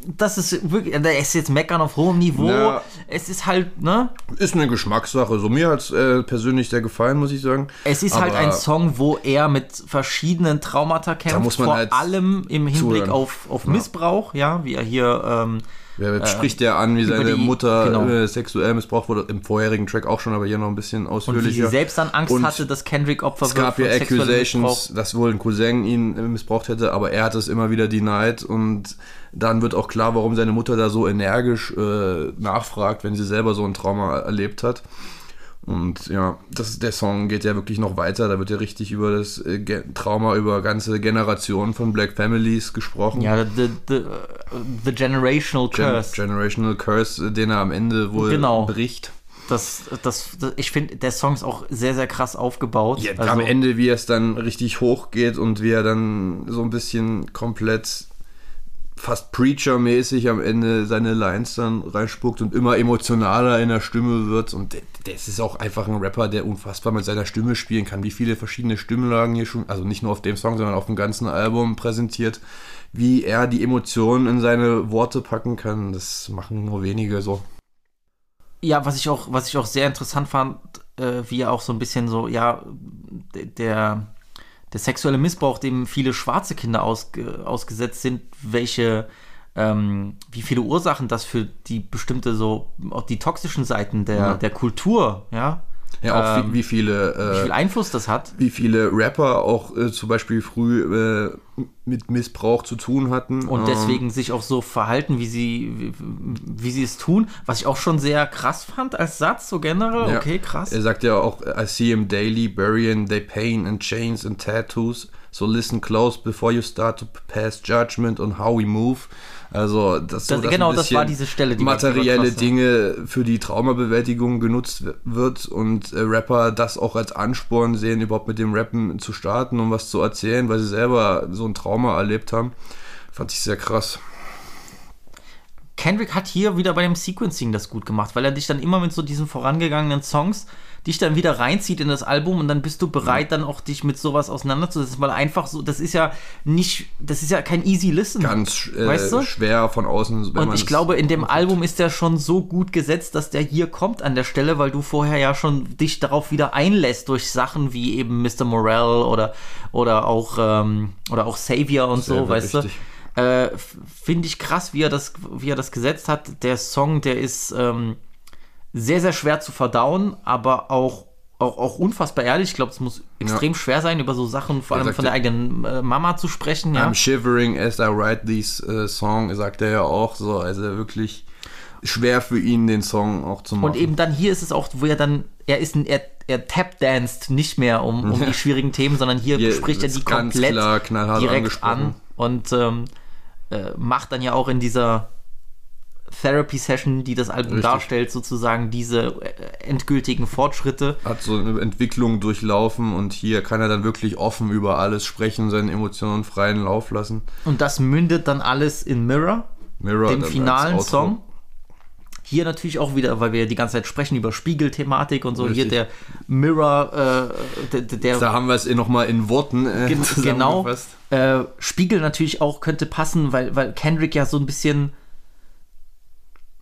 Speaker 1: das ist wirklich, da ist jetzt Meckern auf hohem Niveau.
Speaker 3: Ja.
Speaker 1: Es ist halt, ne?
Speaker 3: ist eine Geschmackssache. So mir hat äh, persönlich sehr gefallen, muss ich sagen.
Speaker 1: Es ist halt
Speaker 3: Aber
Speaker 1: ein Song, wo er mit verschiedenen Traumata kämpft,
Speaker 3: muss man
Speaker 1: vor
Speaker 3: halt
Speaker 1: allem im Hinblick
Speaker 3: zuhören.
Speaker 1: auf, auf
Speaker 3: Ja.
Speaker 1: Missbrauch, ja, wie er hier ähm,
Speaker 3: Wer
Speaker 1: äh,
Speaker 3: spricht ja an, wie seine
Speaker 1: die-
Speaker 3: Mutter
Speaker 1: genau.
Speaker 3: äh, sexuell missbraucht wurde, im vorherigen Track auch schon, aber hier noch ein bisschen
Speaker 1: und
Speaker 3: ausführlicher.
Speaker 1: wie sie selbst dann Angst
Speaker 3: Und
Speaker 1: hatte, dass Kendrick Opfer
Speaker 3: Es gab
Speaker 1: wird
Speaker 3: ja Accusations, dass wohl ein Cousin ihn äh, missbraucht hätte, aber er hat es immer wieder denied und dann wird auch klar, warum seine Mutter da so energisch äh, nachfragt, wenn sie selber so ein Trauma erlebt hat. Und ja, das, der Song geht ja wirklich noch weiter. Da wird ja richtig über das äh, Trauma über ganze Generationen von Black Families gesprochen.
Speaker 1: Ja, the, the, the Generational
Speaker 3: Gen
Speaker 1: Curse.
Speaker 3: Generational Curse, den er am Ende wohl
Speaker 1: Genau.
Speaker 3: bricht.
Speaker 1: Das, das, das, ich finde, der Song ist auch sehr, sehr krass aufgebaut.
Speaker 3: Ja,
Speaker 1: Also-
Speaker 3: am Ende, wie es dann richtig hoch geht und wie er dann so ein bisschen komplett fast Preacher-mäßig am Ende seine Lines dann reinspuckt und immer emotionaler in der Stimme wird. Und der ist auch einfach ein Rapper, der unfassbar mit seiner Stimme spielen kann. Wie viele verschiedene Stimmlagen hier schon, also nicht nur auf dem Song, sondern auf dem ganzen Album präsentiert. Wie er die Emotionen in seine Worte packen kann, das machen nur wenige so.
Speaker 1: Ja, was ich auch, was ich auch sehr interessant fand, äh, wie er auch so ein bisschen so, ja, der, der sexuelle Missbrauch, dem viele schwarze Kinder ausge, ausgesetzt sind, welche, ähm, wie viele Ursachen das für die bestimmte so, auch die toxischen Seiten der,
Speaker 3: Ja.
Speaker 1: der Kultur, ja.
Speaker 3: Ja, auch
Speaker 1: ähm,
Speaker 3: wie, wie viele äh,
Speaker 1: wie viel Einfluss das hat.
Speaker 3: wie viele Rapper auch äh, zum Beispiel früh äh, mit Missbrauch zu tun hatten.
Speaker 1: und
Speaker 3: Ähm,
Speaker 1: deswegen sich auch so verhalten, wie sie, wie, wie sie es tun, was ich auch schon sehr krass fand als Satz, so generell.
Speaker 3: ja.
Speaker 1: Okay, krass.
Speaker 3: Er sagt ja auch, I see him daily burying their pain in chains and tattoos. So listen close before you start to pass judgment on how we move. Also das, so,
Speaker 1: Das-
Speaker 3: dass
Speaker 1: genau, das war diese Stelle, die
Speaker 3: materielle. Dinge für die Traumabewältigung genutzt wird und äh, Rapper das auch als Ansporn sehen, überhaupt mit dem Rappen zu starten, um was zu erzählen, weil sie selber so ein Trauma erlebt haben. Fand ich sehr krass.
Speaker 1: Kendrick hat hier wieder bei dem Sequencing das gut gemacht, weil er dich dann immer mit so diesen vorangegangenen Songs dich dann wieder reinzieht in das Album und dann bist du bereit, dann auch dich mit sowas auseinanderzusetzen, weil einfach so, das ist ja nicht, das ist ja kein easy listen.
Speaker 3: Ganz äh,
Speaker 1: weißt du?
Speaker 3: schwer von außen.
Speaker 1: Und ich glaube, in dem Album ist der schon so gut gesetzt, dass der hier kommt an der Stelle, weil du vorher ja schon dich darauf wieder einlässt durch Sachen wie eben Mr. Morell oder, oder auch ähm, oder auch Savior und so,
Speaker 3: Savior,
Speaker 1: weißt
Speaker 3: richtig.
Speaker 1: du. Äh, Finde ich krass, wie er das, wie er das gesetzt hat. Der Song, der ist ähm, sehr, sehr schwer zu verdauen, aber auch, auch, auch unfassbar ehrlich. Ich glaube, es muss extrem schwer sein, über so Sachen, vor
Speaker 3: Er
Speaker 1: allem von der
Speaker 3: ja-
Speaker 1: eigenen äh, Mama zu sprechen. Ja?
Speaker 3: I'm shivering as I write these äh, song, sagt er ja auch so. Also wirklich schwer für ihn, den Song auch zu machen.
Speaker 1: Und eben dann hier ist es auch, wo er dann, er ist ein, er, er tap-danced nicht mehr um, um
Speaker 3: Ja.
Speaker 1: die schwierigen Themen, sondern hier,
Speaker 3: Hier
Speaker 1: spricht er die
Speaker 3: ganz
Speaker 1: komplett
Speaker 3: klar
Speaker 1: direkt an und ähm, äh, macht dann ja auch in dieser Therapy-Session, die das Album
Speaker 3: Richtig.
Speaker 1: darstellt, sozusagen diese äh, endgültigen Fortschritte.
Speaker 3: hat so eine Entwicklung durchlaufen und hier kann er dann wirklich offen über alles sprechen, seine Emotionen freien Lauf lassen.
Speaker 1: Und das mündet dann alles in Mirror,
Speaker 3: Mirror
Speaker 1: dem finalen. Song. Hier natürlich auch wieder, weil wir die ganze Zeit sprechen über Spiegelthematik und so.
Speaker 3: Richtig.
Speaker 1: Hier der Mirror, äh, der, der
Speaker 3: Da haben wir es nochmal in Worten äh,
Speaker 1: Gen genau. Äh, Spiegel natürlich auch könnte passen, weil, weil Kendrick ja so ein bisschen.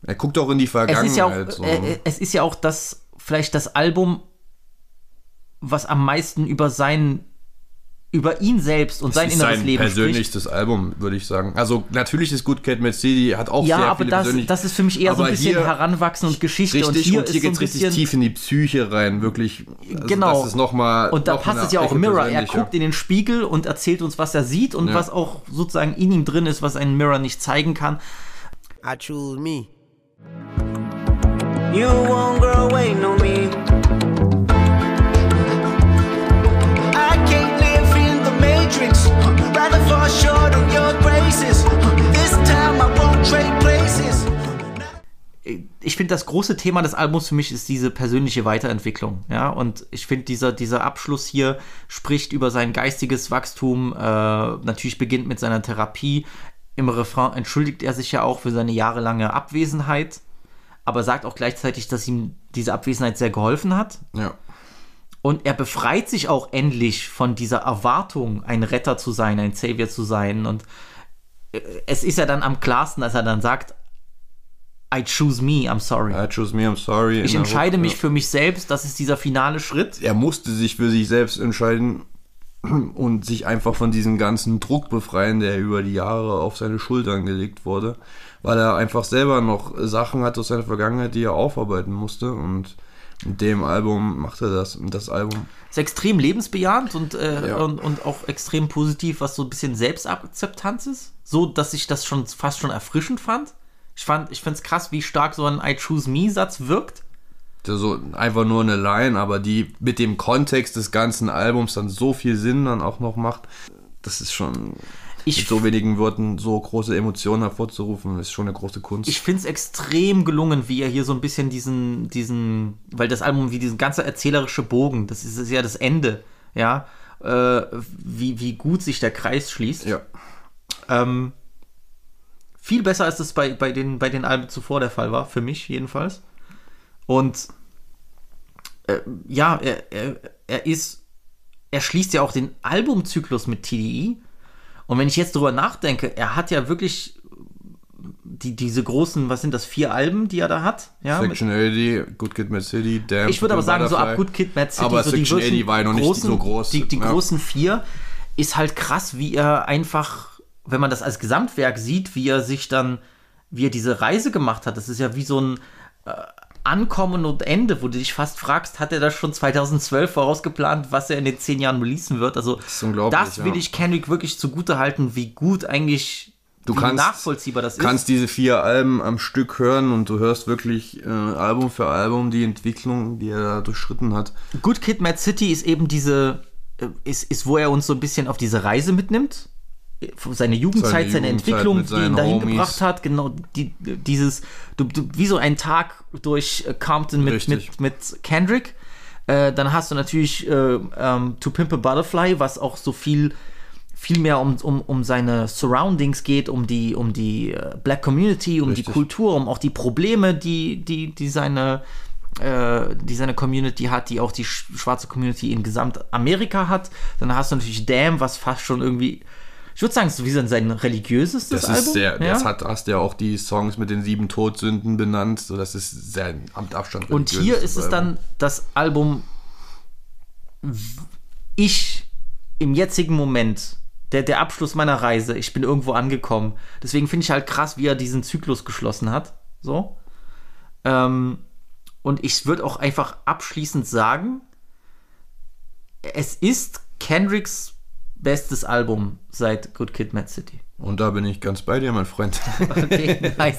Speaker 3: Er guckt auch in die
Speaker 1: Es
Speaker 3: Vergangenheit.
Speaker 1: ist ja auch,
Speaker 3: so.
Speaker 1: äh, es ist ja auch das, vielleicht das Album, was am meisten über sein, über ihn selbst und sein
Speaker 3: das ist
Speaker 1: inneres
Speaker 3: sein
Speaker 1: Leben spricht.
Speaker 3: persönlichstes Album, würde ich sagen. Also natürlich ist Good Cat Mad City, hat auch
Speaker 1: Ja,
Speaker 3: sehr
Speaker 1: aber
Speaker 3: viele
Speaker 1: das,
Speaker 3: persönliche-
Speaker 1: das ist für mich eher so ein bisschen
Speaker 3: hier-
Speaker 1: Heranwachsen und Geschichte.
Speaker 3: Richtig,
Speaker 1: und hier,
Speaker 3: und hier
Speaker 1: ist so ein
Speaker 3: geht's richtig tief in die Psyche rein, wirklich. Also
Speaker 1: genau.
Speaker 3: Das ist noch mal,
Speaker 1: und da
Speaker 3: noch
Speaker 1: passt es ja auch Mirror. Er guckt in den Spiegel und erzählt uns, was er sieht und
Speaker 3: Ja.
Speaker 1: was auch sozusagen in ihm drin ist, was ein Mirror nicht zeigen kann.
Speaker 10: I choose me. You won't grow waiting on me. I can't live in the matrix. Rather fall short of your graces. This time I won't trade places.
Speaker 1: ich finde, das große Thema des Albums für mich ist diese persönliche Weiterentwicklung. Ja, und ich finde, dieser, dieser Abschluss hier spricht über sein geistiges Wachstum. Äh, natürlich beginnt mit seiner Therapie. Im Refrain entschuldigt er sich ja auch für seine jahrelange Abwesenheit, aber sagt auch gleichzeitig, dass ihm diese Abwesenheit sehr geholfen hat.
Speaker 3: Ja.
Speaker 1: Und er befreit sich auch endlich von dieser Erwartung, ein Retter zu sein, ein Savior zu sein. Und äh, es ist ja dann am klarsten, als er dann sagt, I choose me, I'm sorry.
Speaker 3: I choose me, I'm sorry.
Speaker 1: Ich entscheide mich für mich selbst, das ist dieser finale Schritt.
Speaker 3: Er musste sich für sich selbst entscheiden und sich einfach von diesem ganzen Druck befreien, der über die Jahre auf seine Schultern gelegt wurde, weil er einfach selber noch Sachen hat aus seiner Vergangenheit, die er aufarbeiten musste und mit dem Album macht er das. Und das Album
Speaker 1: Ist extrem lebensbejahend und, äh,
Speaker 3: Ja.
Speaker 1: und, und auch extrem positiv, was so ein bisschen Selbstakzeptanz ist. So, dass ich das schon fast schon erfrischend fand. Ich fand, ich es krass, wie stark so ein I choose me Satz wirkt.
Speaker 3: So einfach nur eine Line, aber die mit dem Kontext des ganzen Albums dann so viel Sinn dann auch noch macht. Das ist schon
Speaker 1: Ich-
Speaker 3: mit so wenigen Worten so große Emotionen hervorzurufen, ist schon eine große Kunst.
Speaker 1: Ich finde es extrem gelungen, wie er hier so ein bisschen diesen, diesen, weil das Album wie diesen ganze erzählerische Bogen, das ist ja das Ende, ja, äh, wie, wie gut sich der Kreis schließt.
Speaker 3: ja.
Speaker 1: Ähm, Viel besser, als es bei, bei, den, bei den Alben zuvor der Fall war, für mich jedenfalls. Und äh, ja, er, er, er ist, er schließt ja auch den Albumzyklus mit TDE. Und wenn ich jetzt drüber nachdenke, er hat ja wirklich die, diese großen, was sind das, vier Alben, die er da hat? Ja,
Speaker 3: Section 80, Good Kid, Mad City, Damn.
Speaker 1: ich würde aber sagen, so ab. Good Kid, Mad City,
Speaker 3: Aber
Speaker 1: so
Speaker 3: Section
Speaker 1: die
Speaker 3: 80 war ja noch nicht
Speaker 1: großen,
Speaker 3: so groß.
Speaker 1: Die, die
Speaker 3: ja.
Speaker 1: großen vier ist halt krass, wie er einfach, wenn man das als Gesamtwerk sieht, wie er sich dann, wie er diese Reise gemacht hat. Das ist ja wie so ein äh, Ankommen und Ende, wo du dich fast fragst, hat er das schon 2012 vorausgeplant, was er in den zehn Jahren releasen wird? Also das,
Speaker 3: unglaublich,
Speaker 1: will
Speaker 3: ja.
Speaker 1: ich Kendrick wirklich zugute halten, wie gut eigentlich
Speaker 3: Du kannst-
Speaker 1: nachvollziehbar das
Speaker 3: kannst
Speaker 1: ist.
Speaker 3: diese vier Alben am Stück hören und du hörst wirklich äh, Album für Album die Entwicklung, die er da durchschritten hat.
Speaker 1: Good Kid, Mad City ist eben diese, äh, ist, ist, wo er uns so ein bisschen auf diese Reise mitnimmt. Seine Jugendzeit,
Speaker 3: Seine
Speaker 1: seine,
Speaker 3: Jugendzeit
Speaker 1: Entwicklung, die ihn dahin
Speaker 3: Homies.
Speaker 1: gebracht hat. Genau, die, dieses, du, du, wie so ein Tag durch äh, Compton mit,
Speaker 3: Richtig.
Speaker 1: mit, mit Kendrick. Äh, dann hast du natürlich äh, ähm, To Pimp a Butterfly, was auch so viel viel mehr um, um, um seine Surroundings geht, um die, um die äh, Black Community, um die
Speaker 3: Richtig.
Speaker 1: Kultur, um auch die Probleme, die, die, die seine äh, die seine Community hat, die auch die sch- schwarze Community in Gesamtamerika hat. Dann hast du natürlich Damn, was fast schon irgendwie, ich würde sagen, es ist wie sein, religiöses
Speaker 3: Das
Speaker 1: Album.
Speaker 3: ist sehr,
Speaker 1: ja?
Speaker 3: das hat, hast ja auch die Songs mit den sieben Todsünden benannt, so das ist sehr am Abstand.
Speaker 1: Und hier ist es dann das Album, ich im jetzigen Moment, der, der Abschluss meiner Reise, ich bin irgendwo angekommen. Deswegen finde ich halt krass, wie er diesen Zyklus geschlossen hat. So. Ähm, und ich würde auch einfach abschließend sagen, es ist Kendricks bestes Album seit Good Kid, Mad City.
Speaker 3: Und da bin ich ganz bei dir, mein Freund.
Speaker 1: Okay, nice.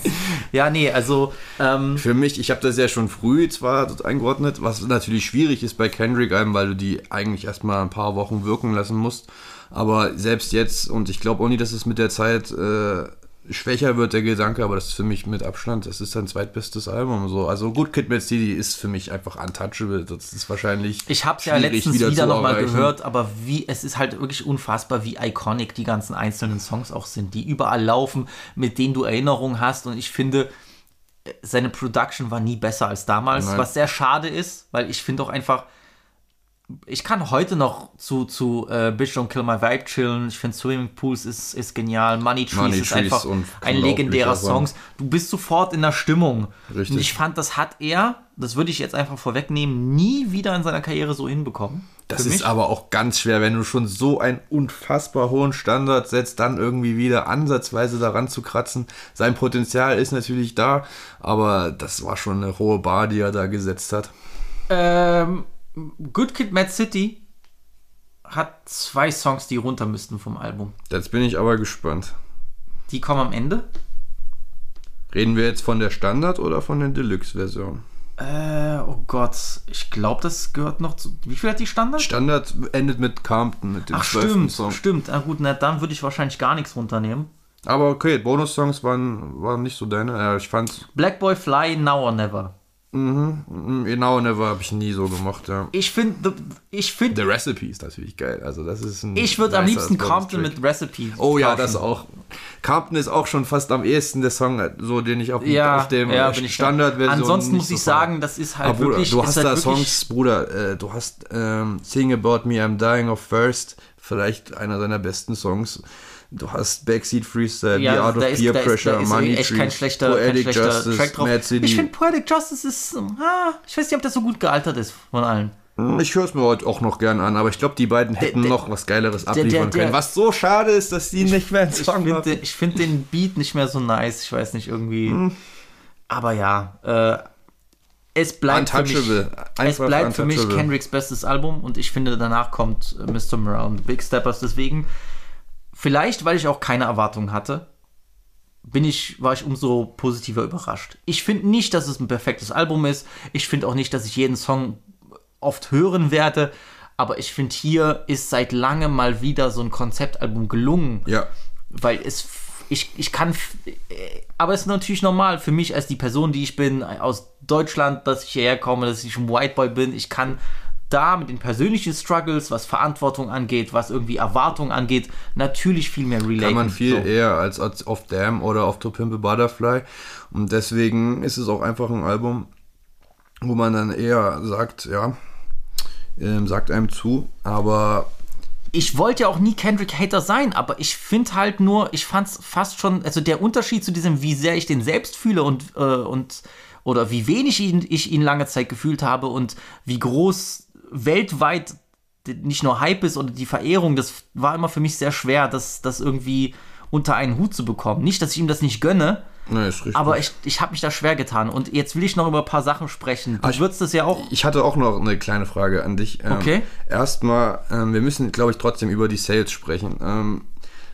Speaker 1: Ja, nee, also ähm,
Speaker 3: Für mich, ich habe das ja schon früh zwar dort eingeordnet, was natürlich schwierig ist bei Kendrick-Alben, weil du die eigentlich erstmal ein paar Wochen wirken lassen musst. Aber selbst jetzt, und ich glaube auch nicht, dass es mit der Zeit äh, schwächer wird, der Gedanke, aber das ist für mich mit Abstand, das ist sein zweitbestes Album. So. Also Good Kid, Mad City ist für mich einfach untouchable. Das ist wahrscheinlich.
Speaker 1: Ich habe es ja letztens wieder,
Speaker 3: zu
Speaker 1: nochmal gehört, aber wie es ist halt wirklich unfassbar, wie iconic die ganzen einzelnen Songs auch sind, die überall laufen, mit denen du Erinnerungen hast. Und ich finde, seine Production war nie besser als damals,
Speaker 3: Nein.
Speaker 1: was sehr schade ist, weil ich finde auch einfach, ich kann heute noch zu, zu äh, Bitch Don't Kill My Vibe chillen. Ich finde Swimming Pools ist, ist genial. Money Trees
Speaker 3: Money
Speaker 1: ist
Speaker 3: Trees
Speaker 1: einfach ein legendärer. Song. Du bist sofort in der Stimmung.
Speaker 3: Richtig.
Speaker 1: Und ich fand, das hat er, das würde ich jetzt einfach vorwegnehmen, nie wieder in seiner Karriere so hinbekommen.
Speaker 3: Das ist aber auch ganz schwer, wenn du schon so einen unfassbar hohen Standard setzt, dann irgendwie wieder ansatzweise daran zu kratzen. Sein Potenzial ist natürlich da, aber das war schon eine hohe Bar, die er da gesetzt hat.
Speaker 1: Ähm, Good Kid, Mad City hat zwei Songs, die runter müssten vom Album.
Speaker 3: Jetzt bin ich aber gespannt.
Speaker 1: Die kommen am Ende.
Speaker 3: Reden wir jetzt von der Standard oder von der Deluxe-Version?
Speaker 1: Äh, oh Gott, ich glaube, das gehört noch zu. Wie viel hat die Standard?
Speaker 3: Standard endet mit Compton, mit dem
Speaker 1: Ach,
Speaker 3: 12.
Speaker 1: stimmt,
Speaker 3: Song.
Speaker 1: stimmt. Na gut, na, dann würde ich wahrscheinlich gar nichts runternehmen.
Speaker 3: Aber okay, Bonus-Songs waren, waren nicht so deine. Ja, ich fand,
Speaker 1: Black Boy Fly, Now or Never.
Speaker 3: Mhm, genau Never habe ich nie so gemacht, ja.
Speaker 1: Ich finde, ich finde,
Speaker 3: The Recipe ist natürlich geil. Also das ist ein
Speaker 1: ich würde am liebsten. Compton mit Recipe.
Speaker 3: Oh ja,
Speaker 1: tauschen.
Speaker 3: das auch. Compton ist auch schon fast am ehesten der Song, so den ich auf,
Speaker 1: Ja,
Speaker 3: auf dem
Speaker 1: ja,
Speaker 3: äh, Standardversion.
Speaker 1: Ansonsten muss
Speaker 3: so
Speaker 1: ich
Speaker 3: feier.
Speaker 1: sagen, das ist halt
Speaker 3: Aber Bruder,
Speaker 1: wirklich.
Speaker 3: du hast
Speaker 1: halt
Speaker 3: da Songs, Bruder, äh, du hast ähm, Sing About Me, I'm Dying of First, vielleicht einer seiner besten Songs. Du hast Backseat Freestyle,
Speaker 1: Ja,
Speaker 3: The Art of
Speaker 1: ist-
Speaker 3: Peer
Speaker 1: ist-
Speaker 3: Pressure,
Speaker 1: ist
Speaker 3: Money
Speaker 1: echt kein
Speaker 3: Trees,
Speaker 1: schlechter, kein
Speaker 3: Poetic
Speaker 1: schlechter
Speaker 3: Justice,
Speaker 1: Track drauf.
Speaker 3: Mad City.
Speaker 1: Ich finde Poetic Justice ist, ah, ich weiß nicht, ob das so gut gealtert ist von allen.
Speaker 3: Hm, Ich höre es mir heute auch noch gern an, aber ich glaube, die beiden hätten
Speaker 1: der-
Speaker 3: noch was Geileres
Speaker 1: der-
Speaker 3: abliefern
Speaker 1: der-
Speaker 3: können. Was so schade ist, dass die nicht mehr einen
Speaker 1: Ich
Speaker 3: Song
Speaker 1: finde
Speaker 3: haben.
Speaker 1: den, ich find den Beat nicht mehr so nice. Ich weiß nicht, irgendwie.
Speaker 3: Hm.
Speaker 1: Aber ja, äh, es bleibt für mich, es bleibt für mich. Kendricks bestes Album und ich finde, danach kommt äh, Mr. Morale und Big Steppers. Deswegen, vielleicht, weil ich auch keine Erwartungen hatte, bin ich, war ich umso positiver überrascht. Ich finde nicht, dass es ein perfektes Album ist. Ich finde auch nicht, dass ich jeden Song oft hören werde. Aber ich finde, hier ist seit langem mal wieder so ein Konzeptalbum gelungen
Speaker 3: Ja.
Speaker 1: weil es ich, ich kann äh, aber es ist natürlich normal für mich als die Person die ich bin aus Deutschland dass ich hierher komme dass ich ein White Boy bin ich kann da mit den persönlichen Struggles, was Verantwortung angeht, was irgendwie Erwartung angeht, natürlich viel mehr relaten.
Speaker 3: Kann man viel
Speaker 1: so.
Speaker 3: eher als, als auf Damn oder auf To Pimp a Butterfly. Und deswegen ist es auch einfach ein Album, wo man dann eher sagt, ja, ähm, sagt einem zu, aber
Speaker 1: ich wollte ja auch nie Kendrick-Hater sein, aber ich finde halt nur, ich fand es fast schon, also der Unterschied zu diesem, wie sehr ich den selbst fühle und, äh, und oder wie wenig ihn, ich ihn lange Zeit gefühlt habe und wie groß weltweit nicht nur Hype ist oder die Verehrung, das war immer für mich sehr schwer, das, das irgendwie unter einen Hut zu bekommen. Nicht, dass ich ihm das nicht gönne,
Speaker 3: ne, richtig.
Speaker 1: aber ich, ich habe mich da schwer getan. Und jetzt will ich noch über ein paar Sachen sprechen. Du
Speaker 3: ich-
Speaker 1: würdest das ja auch.
Speaker 3: Ich hatte auch noch eine kleine Frage an dich. Ähm,
Speaker 1: Okay.
Speaker 3: Erstmal, ähm, wir müssen, glaube ich, trotzdem über die Sales sprechen. Ähm,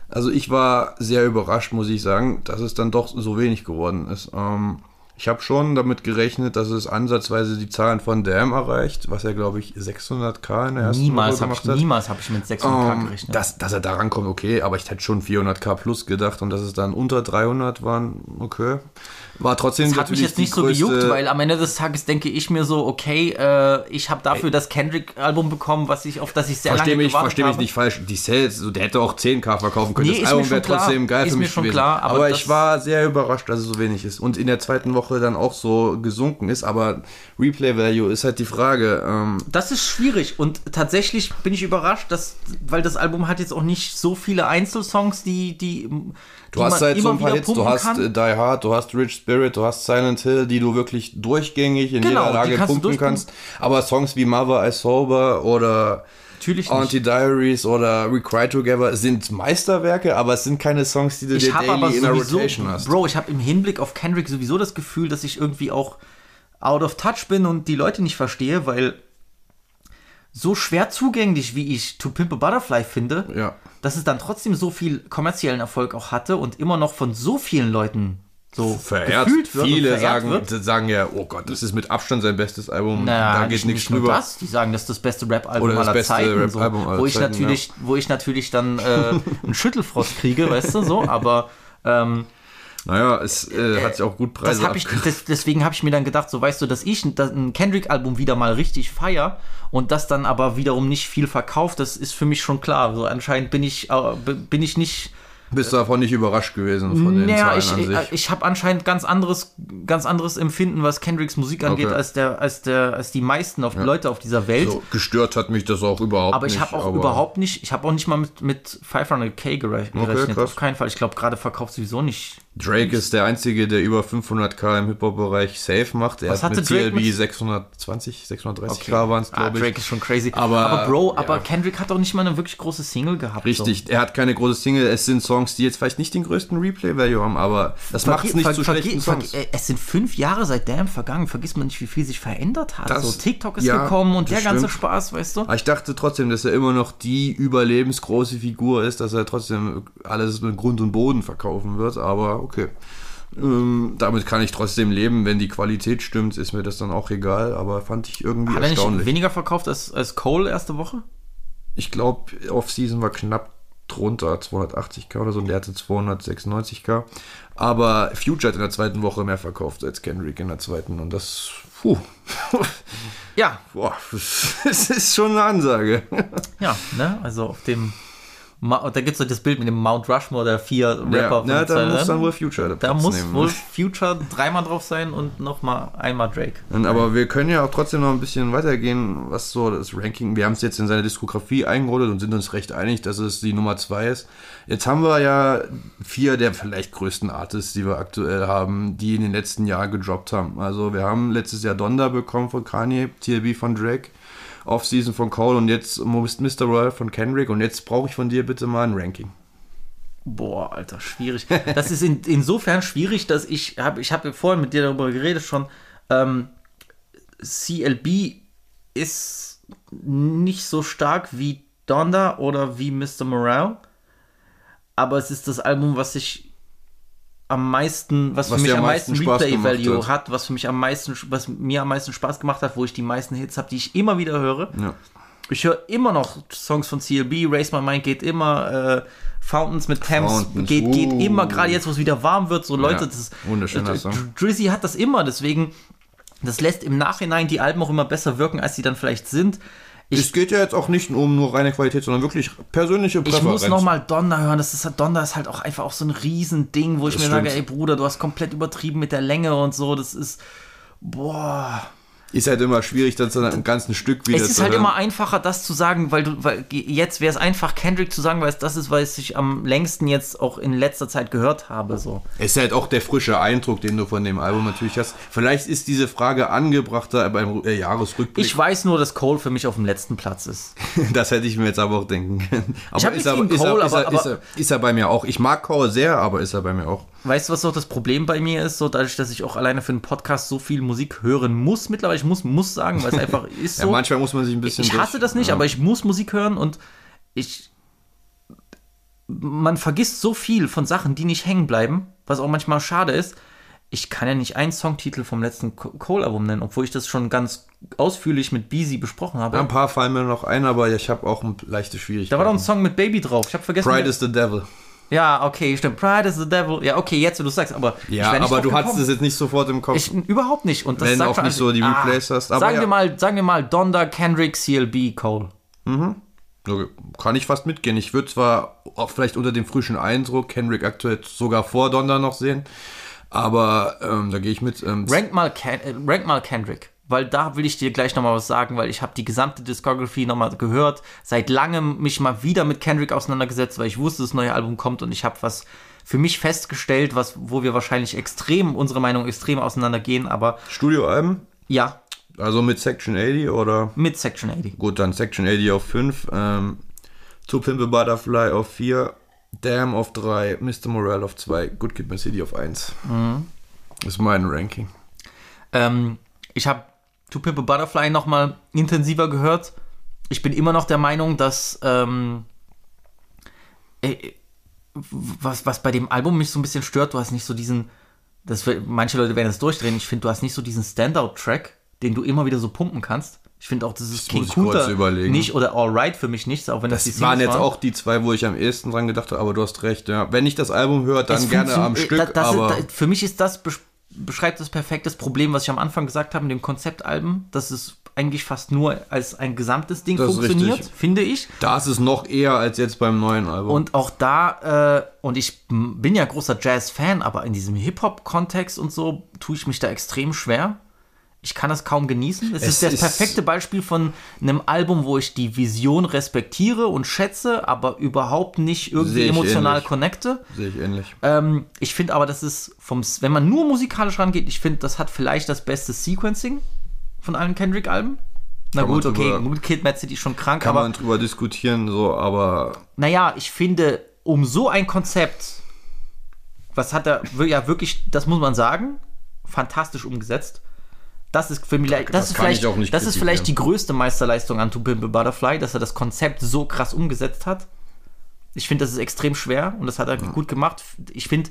Speaker 3: also ich war sehr überrascht, muss ich sagen, dass es dann doch so wenig geworden ist. Ähm, ich habe schon damit gerechnet, dass es ansatzweise die Zahlen von Damn erreicht, was er, glaube ich, 600k in der ersten
Speaker 1: Niemals
Speaker 3: Woche
Speaker 1: habe ich,
Speaker 3: gemacht hat.
Speaker 1: niemals hab ich mit 600k
Speaker 3: Ähm,
Speaker 1: gerechnet.
Speaker 3: dass, dass er da rankommt, okay, aber ich hätte schon 400k plus gedacht und dass es dann unter 300 waren, okay. War trotzdem
Speaker 1: Das hat mich jetzt nicht so gejuckt, weil am Ende des Tages denke ich mir so, okay, äh, ich habe dafür das Kendrick-Album bekommen, was ich, auf das ich sehr
Speaker 3: Versteh
Speaker 1: lange
Speaker 3: mich,
Speaker 1: gewartet
Speaker 3: versteh mich
Speaker 1: habe.
Speaker 3: nicht falsch. Die Sales, so, der hätte auch 10k verkaufen können.
Speaker 1: Nee,
Speaker 3: das
Speaker 1: mir
Speaker 3: Album
Speaker 1: schon
Speaker 3: wäre trotzdem geil
Speaker 1: Ist
Speaker 3: für
Speaker 1: mir
Speaker 3: mich
Speaker 1: schon
Speaker 3: gewesen.
Speaker 1: klar, aber
Speaker 3: aber ich war sehr überrascht, dass es so wenig ist. Und in der zweiten Woche dann auch so gesunken ist. Aber Replay Value ist halt die Frage. Ähm,
Speaker 1: Das ist schwierig und tatsächlich bin ich überrascht, dass, weil das Album hat jetzt auch nicht so viele Einzelsongs, die, die,
Speaker 3: Du hast halt so ein paar Hits, du hast
Speaker 1: kann.
Speaker 3: äh, Die Hard, du hast Rich Spirit, du hast Silent Hill, die du wirklich durchgängig in
Speaker 1: Genau,
Speaker 3: jeder Lage
Speaker 1: kannst durchpumpen.
Speaker 3: kannst. Aber Songs wie Mother I Sober oder
Speaker 1: Natürlich nicht.
Speaker 3: Anti-Diaries oder We Cry Together sind Meisterwerke, aber es sind keine Songs, die du
Speaker 1: ich
Speaker 3: dir daily
Speaker 1: aber
Speaker 3: in der Rotation hast.
Speaker 1: Bro, ich habe im Hinblick auf Kendrick sowieso das Gefühl, dass ich irgendwie auch out of touch bin und die Leute nicht verstehe, weil so schwer zugänglich, wie ich To Pimp a Butterfly finde,
Speaker 3: Ja.
Speaker 1: dass es dann trotzdem so viel kommerziellen Erfolg auch hatte und immer noch von so vielen Leuten so
Speaker 3: verehrt.
Speaker 1: gefühlt wird
Speaker 3: Viele sagen,
Speaker 1: wird.
Speaker 3: sagen ja, oh Gott, das ist mit Abstand sein bestes Album.
Speaker 1: Naja,
Speaker 3: da geht
Speaker 1: nicht,
Speaker 3: nichts drüber.
Speaker 1: das. Die sagen, das ist das beste Rap-Album aller
Speaker 3: beste
Speaker 1: Zeiten. So,
Speaker 3: Rap-Album aller
Speaker 1: wo, ich
Speaker 3: Zeiten,
Speaker 1: natürlich, wo ich natürlich dann äh, einen Schüttelfrost kriege, weißt du, so. Aber ähm,
Speaker 3: Naja, es äh, hat sich auch gut Preise
Speaker 1: hab ich,
Speaker 3: abge-
Speaker 1: das, deswegen habe ich mir dann gedacht, so weißt du, dass ich ein, Kendrick-Album wieder mal richtig feier und das dann aber wiederum nicht viel verkauft, das ist für mich schon klar. So anscheinend bin ich, äh, bin ich nicht
Speaker 3: Bist du davon nicht überrascht gewesen von den
Speaker 1: naja,
Speaker 3: Zahlen
Speaker 1: ich,
Speaker 3: an sich?
Speaker 1: ich, ich habe anscheinend ganz anderes, ganz anderes Empfinden, was Kendricks Musik angeht,
Speaker 3: Okay.
Speaker 1: als, der, als, der, als die meisten auf, Leute auf dieser Welt.
Speaker 3: so, gestört hat mich das auch überhaupt
Speaker 1: aber
Speaker 3: nicht.
Speaker 1: ich habe auch
Speaker 3: aber
Speaker 1: überhaupt nicht, ich habe auch nicht mal mit, mit 500k gere- gerechnet.
Speaker 3: krass.
Speaker 1: auf keinen Fall. Ich glaube, gerade verkauft sowieso nicht.
Speaker 3: Drake ist der Einzige, der über 500k im Hip-Hop-Bereich safe macht. Er
Speaker 1: Was
Speaker 3: hat
Speaker 1: hatte
Speaker 3: mit
Speaker 1: Drake
Speaker 3: CLB
Speaker 1: mit-
Speaker 3: 620, 630k
Speaker 1: Okay.
Speaker 3: waren es,
Speaker 1: Ah,
Speaker 3: glaube ich.
Speaker 1: Drake ist schon crazy.
Speaker 3: Aber,
Speaker 1: aber Bro, aber
Speaker 3: ja.
Speaker 1: Kendrick hat doch nicht mal eine wirklich große Single gehabt.
Speaker 3: Richtig, er hat keine große Single. Es sind Songs, die jetzt vielleicht nicht den größten Replay-Value haben, aber das
Speaker 1: So.
Speaker 3: macht es nicht zu schlechten Songs.
Speaker 1: äh, Es sind fünf Jahre seit Damn vergangen. Vergisst man nicht, wie viel sich verändert hat.
Speaker 3: Das-
Speaker 1: so, TikTok ist
Speaker 3: ja,
Speaker 1: gekommen und der
Speaker 3: das
Speaker 1: ganze
Speaker 3: stimmt.
Speaker 1: Spaß, weißt du?
Speaker 3: Aber ich dachte trotzdem, dass er immer noch die überlebensgroße Figur ist, dass er trotzdem alles mit Grund und Boden verkaufen wird, aber okay. Ähm, damit kann ich trotzdem leben, wenn die Qualität stimmt, ist mir das dann auch egal, aber fand ich irgendwie
Speaker 1: Hat er nicht
Speaker 3: erstaunlich.
Speaker 1: weniger verkauft als, als Cole erste Woche?
Speaker 3: Ich glaube, Off-Season war knapp drunter, 280k oder so, und der hatte 296k. Aber Future hat in der zweiten Woche mehr verkauft als Kendrick in der zweiten und das, puh,
Speaker 1: Ja,
Speaker 3: boah, das ist schon eine Ansage.
Speaker 1: ja, ne? Also auf dem. Da gibt es doch das Bild mit dem Mount Rushmore der vier Rapper.
Speaker 3: Ja,
Speaker 1: von
Speaker 3: na, da muss dann wohl Future
Speaker 1: Da
Speaker 3: Platz
Speaker 1: muss
Speaker 3: nehmen.
Speaker 1: wohl Future dreimal drauf sein und nochmal einmal Drake.
Speaker 3: Und, aber wir können ja auch trotzdem noch ein bisschen weitergehen, was so das Ranking. Wir haben es jetzt in seine Diskografie eingeordnet und sind uns recht einig, dass es die Nummer zwei ist. Jetzt haben wir ja vier der vielleicht größten Artists, die wir aktuell haben, die in den letzten Jahren gedroppt haben. Also wir haben letztes Jahr Donda bekommen von Kanye, TLB von Drake, Off-Season von Cole und jetzt Mr. Royal von Kendrick. Und jetzt brauche ich von dir bitte mal ein Ranking.
Speaker 1: Boah, Alter, schwierig. Das ist in, insofern schwierig, dass ich habe, ich habe vorhin mit dir darüber geredet schon. Ähm, CLB ist nicht so stark wie Donda oder wie Mr. Morale, aber es ist das Album, was ich am meisten, was,
Speaker 3: Was
Speaker 1: für mich am meisten,
Speaker 3: meisten Spaß
Speaker 1: Replay
Speaker 3: gemacht
Speaker 1: Value
Speaker 3: hat.
Speaker 1: hat, was für mich am meisten, was mir am meisten Spaß gemacht hat, wo ich die meisten Hits habe, die ich immer wieder höre.
Speaker 3: Ja.
Speaker 1: Ich höre immer noch Songs von CLB, Raise My Mind geht immer, äh, Fountains mit Thames geht, geht
Speaker 3: uh.
Speaker 1: immer, gerade jetzt, wo es wieder warm wird, so Leute,
Speaker 3: Ja,
Speaker 1: das
Speaker 3: wunderschöner
Speaker 1: äh,
Speaker 3: Song.
Speaker 1: Drizzy hat das immer, deswegen, das lässt im Nachhinein die Alben auch immer besser wirken, als sie dann vielleicht sind.
Speaker 3: Es geht ja jetzt auch nicht um nur reine Qualität, sondern wirklich persönliche
Speaker 1: Ich
Speaker 3: Präferenz.
Speaker 1: muss nochmal Donda hören. Das ist, Donda ist halt auch einfach auch so ein Riesending, wo ich
Speaker 3: Das
Speaker 1: mir sage,
Speaker 3: stimmt.
Speaker 1: ey Bruder, du hast komplett übertrieben mit der Länge und so. Das ist, boah.
Speaker 3: Ist halt immer schwierig, das dann im ganzen Stück wieder
Speaker 1: Es ist
Speaker 3: zu
Speaker 1: halt
Speaker 3: hören.
Speaker 1: immer einfacher, das zu sagen, weil du, weil jetzt wäre es einfach, Kendrick zu sagen, weil es das ist, weil ich am längsten jetzt auch in letzter Zeit gehört habe. So.
Speaker 3: Es ist halt auch der frische Eindruck, den du von dem Album natürlich hast. Vielleicht ist diese Frage angebrachter beim äh, Jahresrückblick.
Speaker 1: Ich weiß nur, dass Cole für mich auf dem letzten Platz ist.
Speaker 3: das hätte ich mir jetzt aber auch denken können. Aber ist, er, ist, er,
Speaker 1: Cole,
Speaker 3: ist, er,
Speaker 1: aber-
Speaker 3: ist, er, ist er bei mir auch. Ich mag Cole sehr, aber ist er bei mir auch.
Speaker 1: Weißt du, was auch das Problem bei mir ist? So, dadurch, dass ich auch alleine für einen Podcast so viel Musik hören muss, mittlerweile, ich muss, muss sagen, weil es einfach ist
Speaker 3: Ja,
Speaker 1: so.
Speaker 3: manchmal muss man sich ein bisschen
Speaker 1: Ich hasse
Speaker 3: durch-
Speaker 1: das nicht,
Speaker 3: ja.
Speaker 1: aber ich muss Musik hören und ich. Man vergisst so viel von Sachen, die nicht hängen bleiben, was auch manchmal schade ist. Ich kann ja nicht einen Songtitel vom letzten Co- Cole-Album nennen, obwohl ich das schon ganz ausführlich mit Beezy besprochen habe.
Speaker 3: Ja, ein paar fallen mir noch ein, aber ich habe auch ein leichte Schwierigkeiten.
Speaker 1: da war doch ein Song mit Baby drauf. Ich habe vergessen.
Speaker 3: Pride is the Devil.
Speaker 1: Ja, okay, stimmt. Pride is the Devil. Ja, okay, jetzt, wo du sagst, aber.
Speaker 3: Ja, aber du hattest es jetzt nicht sofort im Kopf.
Speaker 1: Ich, überhaupt nicht. Und das
Speaker 3: Wenn
Speaker 1: sagt
Speaker 3: auch nicht so die Replays hast, aber
Speaker 1: sagen,
Speaker 3: ja.
Speaker 1: wir mal, sagen wir mal Donda, Kendrick, CLB, Cole.
Speaker 3: So, Kann ich fast mitgehen. Ich würde zwar vielleicht unter dem frischen Eindruck Kendrick aktuell sogar vor Donda noch sehen, aber ähm, da gehe ich mit. Ähm,
Speaker 1: Rank mal, Ken, äh, rank mal Kendrick. Weil da will ich dir gleich nochmal was sagen, weil ich habe die gesamte Discography nochmal gehört, seit langem mich mal wieder mit Kendrick auseinandergesetzt, weil ich wusste, das neue Album kommt und ich habe was für mich festgestellt, was, wo wir wahrscheinlich extrem, unsere Meinung extrem auseinandergehen, aber
Speaker 3: Studioalben,
Speaker 1: ja,
Speaker 3: also mit Section 80 oder?
Speaker 1: mit Section 80.
Speaker 3: Gut, dann Section 80 auf 5, ähm, To Pimp a Butterfly auf 4, Damn auf 3, Mr. Morale auf 2, Good Kid, Mad City auf 1.
Speaker 1: Mhm.
Speaker 3: Das ist mein Ranking.
Speaker 1: Ähm, ich habe To Pimp a Butterfly nochmal intensiver gehört. Ich bin immer noch der Meinung, dass ähm, äh, was, was bei dem Album mich so ein bisschen stört, du hast nicht so diesen, das, manche Leute werden das durchdrehen, ich finde, du hast nicht so diesen Standout-Track, den du immer wieder so pumpen kannst. Ich finde auch, das ist
Speaker 3: Das
Speaker 1: King
Speaker 3: überlegen.
Speaker 1: nicht oder Alright für mich nicht, auch wenn das,
Speaker 3: Das
Speaker 1: die
Speaker 3: waren
Speaker 1: Singles
Speaker 3: jetzt auch die zwei, wo ich am ehesten dran gedacht habe, aber du hast recht, ja. Wenn ich das Album höre, dann
Speaker 1: Es
Speaker 3: gerne am
Speaker 1: äh,
Speaker 3: Stück,
Speaker 1: da- das
Speaker 3: aber...
Speaker 1: ist, für mich ist das besch- beschreibt das perfektes Problem, was ich am Anfang gesagt habe mit dem Konzeptalben, dass es eigentlich fast nur als ein gesamtes Ding
Speaker 3: Das
Speaker 1: funktioniert, finde ich.
Speaker 3: Da ist es noch eher als jetzt beim neuen Album.
Speaker 1: Und auch da, äh, und ich bin ja großer Jazz-Fan, aber in diesem Hip-Hop-Kontext und so tue ich mich da extrem schwer. Ich kann das kaum genießen. Es,
Speaker 3: Es
Speaker 1: ist das
Speaker 3: ist-
Speaker 1: perfekte Beispiel von einem Album, wo ich die Vision respektiere und schätze, aber überhaupt nicht irgendwie emotional
Speaker 3: ähnlich.
Speaker 1: connecte.
Speaker 3: Sehe ich ähnlich.
Speaker 1: Ähm, ich finde aber, das ist vom, wenn man nur musikalisch rangeht, ich finde, das hat vielleicht das beste Sequencing von allen Kendrick-Alben. Na
Speaker 3: Kann
Speaker 1: gut, okay, gut, Kid Mad City ist schon krank,
Speaker 3: Kann
Speaker 1: aber
Speaker 3: man drüber diskutieren, so, aber
Speaker 1: naja, ich finde, um so ein Konzept, was hat er ja wirklich, das muss man sagen, fantastisch umgesetzt. Das ist für mich, das,
Speaker 3: das
Speaker 1: ist vielleicht, das ist vielleicht die größte Meisterleistung an To Pimp a Butterfly, dass er das Konzept so krass umgesetzt hat. Ich finde, das ist extrem schwer und das hat er gut gemacht. Ich finde,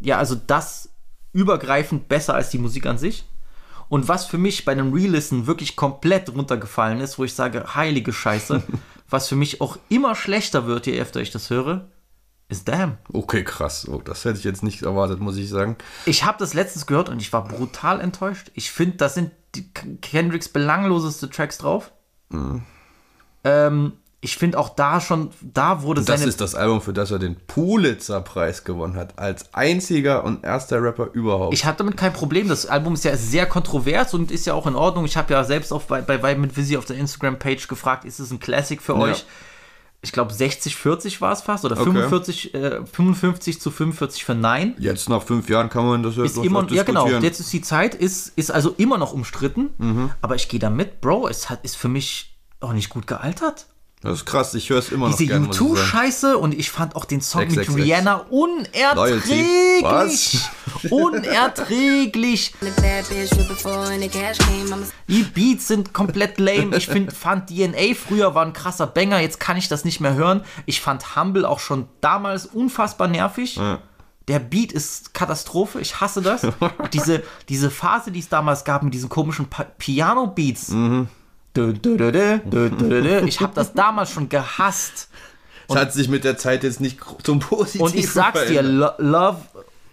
Speaker 1: ja, also das übergreifend besser als die Musik an sich. Und was für mich bei einem Re-Listen wirklich komplett runtergefallen ist, wo ich sage, heilige Scheiße, was für mich auch immer schlechter wird, je öfter ich das höre, ist Damn.
Speaker 3: okay, krass. Oh, das hätte ich jetzt nicht erwartet, muss ich sagen.
Speaker 1: Ich habe das letztens gehört und ich war brutal enttäuscht. Ich finde, da sind die Kendricks belangloseste Tracks drauf. Ähm, ich finde auch da schon, da wurde
Speaker 3: das
Speaker 1: seine
Speaker 3: ist das Album, für das er den Pulitzer-Preis gewonnen hat. Als einziger und erster Rapper überhaupt.
Speaker 1: Ich habe damit kein Problem. Das Album ist ja sehr kontrovers und ist ja auch in Ordnung. Ich habe ja selbst auf, bei, bei Vibe mit Visi auf der Instagram-Page gefragt, ist es ein Classic für
Speaker 3: Ja.
Speaker 1: euch? Ich glaube 60-40 war es fast oder
Speaker 3: Okay.
Speaker 1: 45, äh, 55 zu 45 für Nein.
Speaker 3: Jetzt nach fünf Jahren kann man das ja
Speaker 1: Ist immer, ja genau, jetzt ist die Zeit, ist, ist also immer noch umstritten,
Speaker 3: Mhm.
Speaker 1: aber ich gehe da mit, Bro, es hat, ist für mich auch nicht gut gealtert.
Speaker 3: Das ist krass, ich höre es immer noch
Speaker 1: Diese
Speaker 3: ich sagen.
Speaker 1: U2-Scheiße und ich fand auch den Song mit
Speaker 3: 666.
Speaker 1: Rihanna unerträglich. Unerträglich. Die Beats sind komplett lame. Ich find, fand DNA früher war ein krasser Banger. Jetzt kann ich das nicht mehr hören. Ich fand Humble auch schon damals unfassbar nervig.
Speaker 3: Ja.
Speaker 1: Der Beat ist Katastrophe. Ich hasse das. diese, diese Phase, die es damals gab mit diesen komischen Piano-Beats.
Speaker 3: Mhm.
Speaker 1: Ich habe das damals schon gehasst.
Speaker 3: Es hat sich mit der Zeit jetzt nicht zum Positiven
Speaker 1: Und ich sag's dir. Lo Love,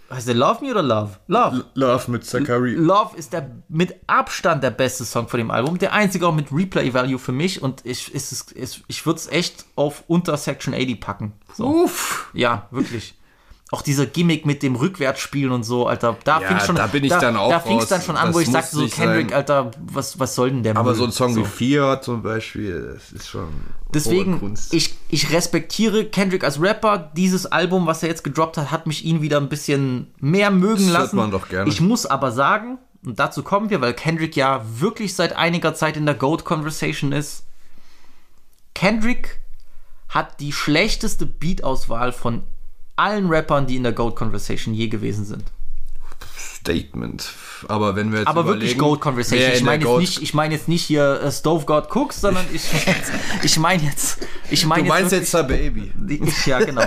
Speaker 1: heißt der Love Me oder Love? Love.
Speaker 3: Love mit Zachary.
Speaker 1: Love ist der mit Abstand der beste Song von dem Album. Der einzige auch mit Replay Value für mich und ich, ist, ich würde es echt auf unter Section 80 packen. So.
Speaker 3: Uff.
Speaker 1: Ja, wirklich. Auch dieser Gimmick mit dem Rückwärtsspielen und so, Alter. Da
Speaker 3: Ja,
Speaker 1: fing schon,
Speaker 3: da bin ich
Speaker 1: da,
Speaker 3: dann auch
Speaker 1: Da fing es
Speaker 3: raus.
Speaker 1: dann schon an,
Speaker 3: Das
Speaker 1: wo ich sagte, so Kendrick,
Speaker 3: sein.
Speaker 1: Alter, was, was soll denn der
Speaker 3: Aber
Speaker 1: Müll?
Speaker 3: so ein Song
Speaker 1: so.
Speaker 3: wie Fear zum Beispiel, das ist schon.
Speaker 1: Deswegen, ich, ich respektiere Kendrick als Rapper. Dieses Album, was er jetzt gedroppt hat, hat mich ihn wieder ein bisschen mehr mögen
Speaker 3: Das hört
Speaker 1: lassen.
Speaker 3: man doch gerne.
Speaker 1: Ich muss aber sagen, und dazu kommen wir, weil Kendrick ja wirklich seit einiger Zeit in der Goat Conversation ist. Kendrick hat die schlechteste Beat-Auswahl von allen Rappern, die in der Goat Conversation je gewesen sind.
Speaker 3: Statement. Aber wenn wir jetzt
Speaker 1: Aber wirklich Goat Conversation. Ich meine jetzt nicht, ich meine jetzt nicht hier äh, Stove God Cooks, sondern ich, ich meine jetzt, ich meine
Speaker 3: Du meinst
Speaker 1: jetzt,
Speaker 3: jetzt Baby.
Speaker 1: wirklich- ja genau,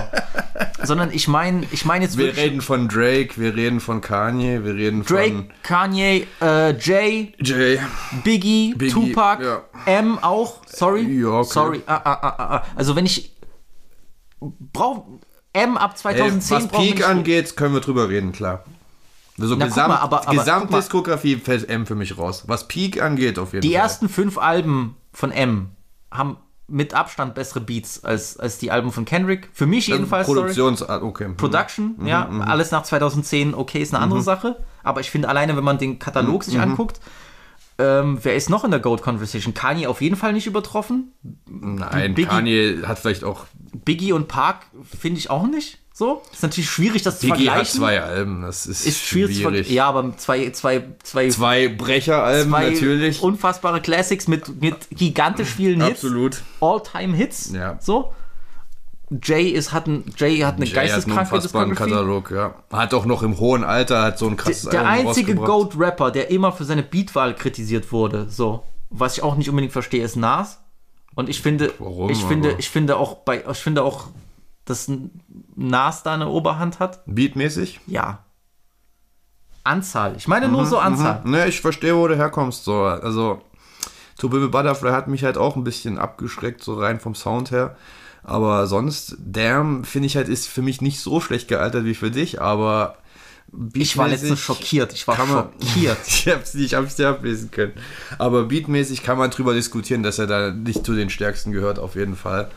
Speaker 1: sondern ich meine, ich meine jetzt
Speaker 3: Wir
Speaker 1: wirklich
Speaker 3: reden von Drake, wir reden von Kanye, wir reden
Speaker 1: Drake,
Speaker 3: von
Speaker 1: Kanye, äh, Jay,
Speaker 3: Jay.
Speaker 1: Biggie,
Speaker 3: Biggie,
Speaker 1: Tupac,
Speaker 3: ja.
Speaker 1: M auch. Sorry,
Speaker 3: Ja, okay.
Speaker 1: sorry. Ah, ah, ah, ah, ah. Also wenn ich brauch M ab
Speaker 3: Ey,
Speaker 1: 2010
Speaker 3: was
Speaker 1: braucht man
Speaker 3: Peak angeht, können wir drüber reden, klar. Also
Speaker 1: Na,
Speaker 3: Gesamt,
Speaker 1: mal, aber- aber
Speaker 3: Gesamtdiskografie fällt M für mich raus. Was Peak angeht, auf jeden
Speaker 1: Die
Speaker 3: Fall.
Speaker 1: ersten fünf Alben von M haben mit Abstand bessere Beats als, als die Alben von Kendrick. Für mich jedenfalls. sorry.
Speaker 3: Produktions... ah, Okay.
Speaker 1: Production, ja, alles nach 2010, okay, ist eine andere Sache. Aber ich finde alleine, wenn man den Katalog sich anguckt, ähm, wer ist noch in der Goat Conversation? Kanye auf jeden Fall nicht übertroffen.
Speaker 3: Nein,
Speaker 1: Biggie-
Speaker 3: Kanye hat vielleicht auch...
Speaker 1: Biggie und Park finde ich auch nicht. So, ist natürlich schwierig, das zu
Speaker 3: Biggie hat
Speaker 1: vergleichen.
Speaker 3: zwei Alben, das ist,
Speaker 1: ist schwierig.
Speaker 3: schwierig.
Speaker 1: Ja, aber zwei, zwei, zwei,
Speaker 3: Zwei Brecheralben
Speaker 1: zwei
Speaker 3: natürlich.
Speaker 1: unfassbare Classics mit, mit gigantisch vielen Hits.
Speaker 3: Absolut.
Speaker 1: All-Time-Hits.
Speaker 3: Ja.
Speaker 1: So. Jay ist, hat, ein, Jay hat eine
Speaker 3: Jay hat einen. Katalog, ja. Hat auch noch im hohen Alter hat so ein krasses
Speaker 1: Der
Speaker 3: Album
Speaker 1: einzige. Goat-Rapper, der immer für seine Beatwahl kritisiert wurde, so, was ich auch nicht unbedingt verstehe, ist Nas. Und ich finde,
Speaker 3: Warum,
Speaker 1: ich finde, ich finde auch bei, ich finde auch, dass Nas da eine Oberhand hat.
Speaker 3: Beatmäßig?
Speaker 1: Ja. Anzahl. Ich meine nur so Anzahl.
Speaker 3: Ne, ich verstehe, wo du herkommst. So. Also, To Be With Butterfly hat mich halt auch ein bisschen abgeschreckt, so rein vom Sound her. Aber sonst, Damn, finde ich halt, ist für mich nicht so schlecht gealtert wie für dich, aber.
Speaker 1: Ich war letztens schockiert. Ich war schockiert.
Speaker 3: ich hab's nicht, ich hab's nicht ablesen können. Aber beatmäßig kann man drüber diskutieren, dass er da nicht zu den stärksten gehört, auf jeden Fall.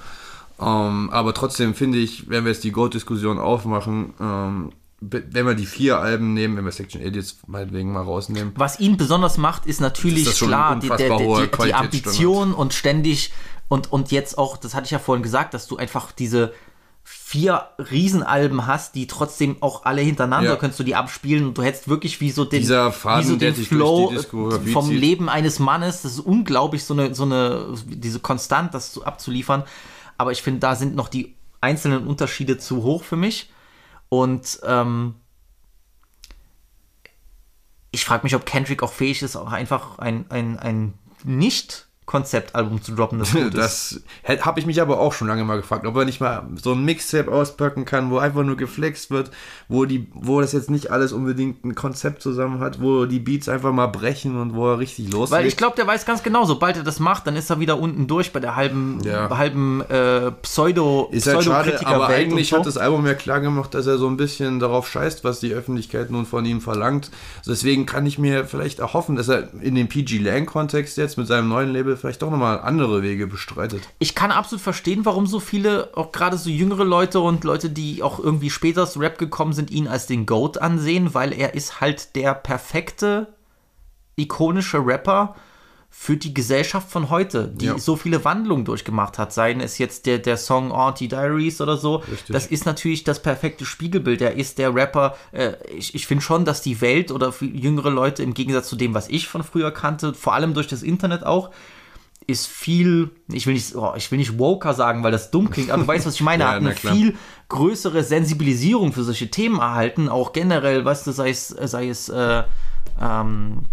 Speaker 3: Ähm, aber trotzdem finde ich, wenn wir jetzt die Goat-Diskussion aufmachen, ähm, wenn wir die vier Alben nehmen, wenn wir Section Idiots meinetwegen mal rausnehmen,
Speaker 1: Was ihn besonders macht, ist natürlich
Speaker 3: ist
Speaker 1: klar die, die, die
Speaker 3: Qualitätsstandard.
Speaker 1: Ambition und ständig und, und jetzt auch, das hatte ich ja vorhin gesagt, dass du einfach diese vier Riesenalben hast, die trotzdem auch alle hintereinander
Speaker 3: Ja.
Speaker 1: könntest du die abspielen und du hättest wirklich wie so den,
Speaker 3: Dieser Faden,
Speaker 1: wie so den Flow vom
Speaker 3: zieht.
Speaker 1: Leben eines Mannes. Das ist unglaublich, so eine, so eine, diese Konstant, das zu, abzuliefern. Aber ich finde, da sind noch die einzelnen Unterschiede zu hoch für mich. Und ähm, ich frage mich, ob Kendrick auch fähig ist, auch einfach ein, ein, ein Nicht-Konzeptalbum zu droppen, das gut
Speaker 3: das habe ich mich aber auch schon lange mal gefragt, ob er nicht mal so ein Mixtape auspacken kann, wo einfach nur geflext wird, wo die, wo das jetzt nicht alles unbedingt ein Konzept zusammen hat, wo die Beats einfach mal brechen und wo er richtig loslegt.
Speaker 1: Weil ich glaube, der weiß ganz genau, sobald er das macht, dann ist er wieder unten durch bei der halben,
Speaker 3: Ja.
Speaker 1: halben äh, Pseudo
Speaker 3: Ist halt schade, aber eigentlich
Speaker 1: und so.
Speaker 3: hat das Album ja klar gemacht, dass er so ein bisschen darauf scheißt, was die Öffentlichkeit nun von ihm verlangt. Deswegen kann ich mir vielleicht erhoffen, dass er in dem PG Lang-Kontext jetzt mit seinem neuen Label vielleicht doch nochmal andere Wege bestreitet.
Speaker 1: ich kann absolut verstehen, warum so viele, auch gerade so jüngere Leute und Leute, die auch irgendwie später zu Rap gekommen sind, ihn als den GOAT ansehen, weil er ist halt der perfekte, ikonische Rapper für die Gesellschaft von heute, die
Speaker 3: Ja.
Speaker 1: so viele Wandlungen durchgemacht hat. Seien es jetzt der, der Song Auntie Diaries oder so. Das ist natürlich das perfekte Spiegelbild. Er ist der Rapper. Äh, ich ich finde schon, dass die Welt oder jüngere Leute im Gegensatz zu dem, was ich von früher kannte, vor allem durch das Internet auch, ist viel, ich will nicht, oh, ich will nicht woker sagen, weil das dumm klingt, aber du weißt, was ich meine,
Speaker 3: Ja,
Speaker 1: hat eine viel größere Sensibilisierung für solche Themen erhalten, auch generell, weißt du, sei es, sei es äh, ähm,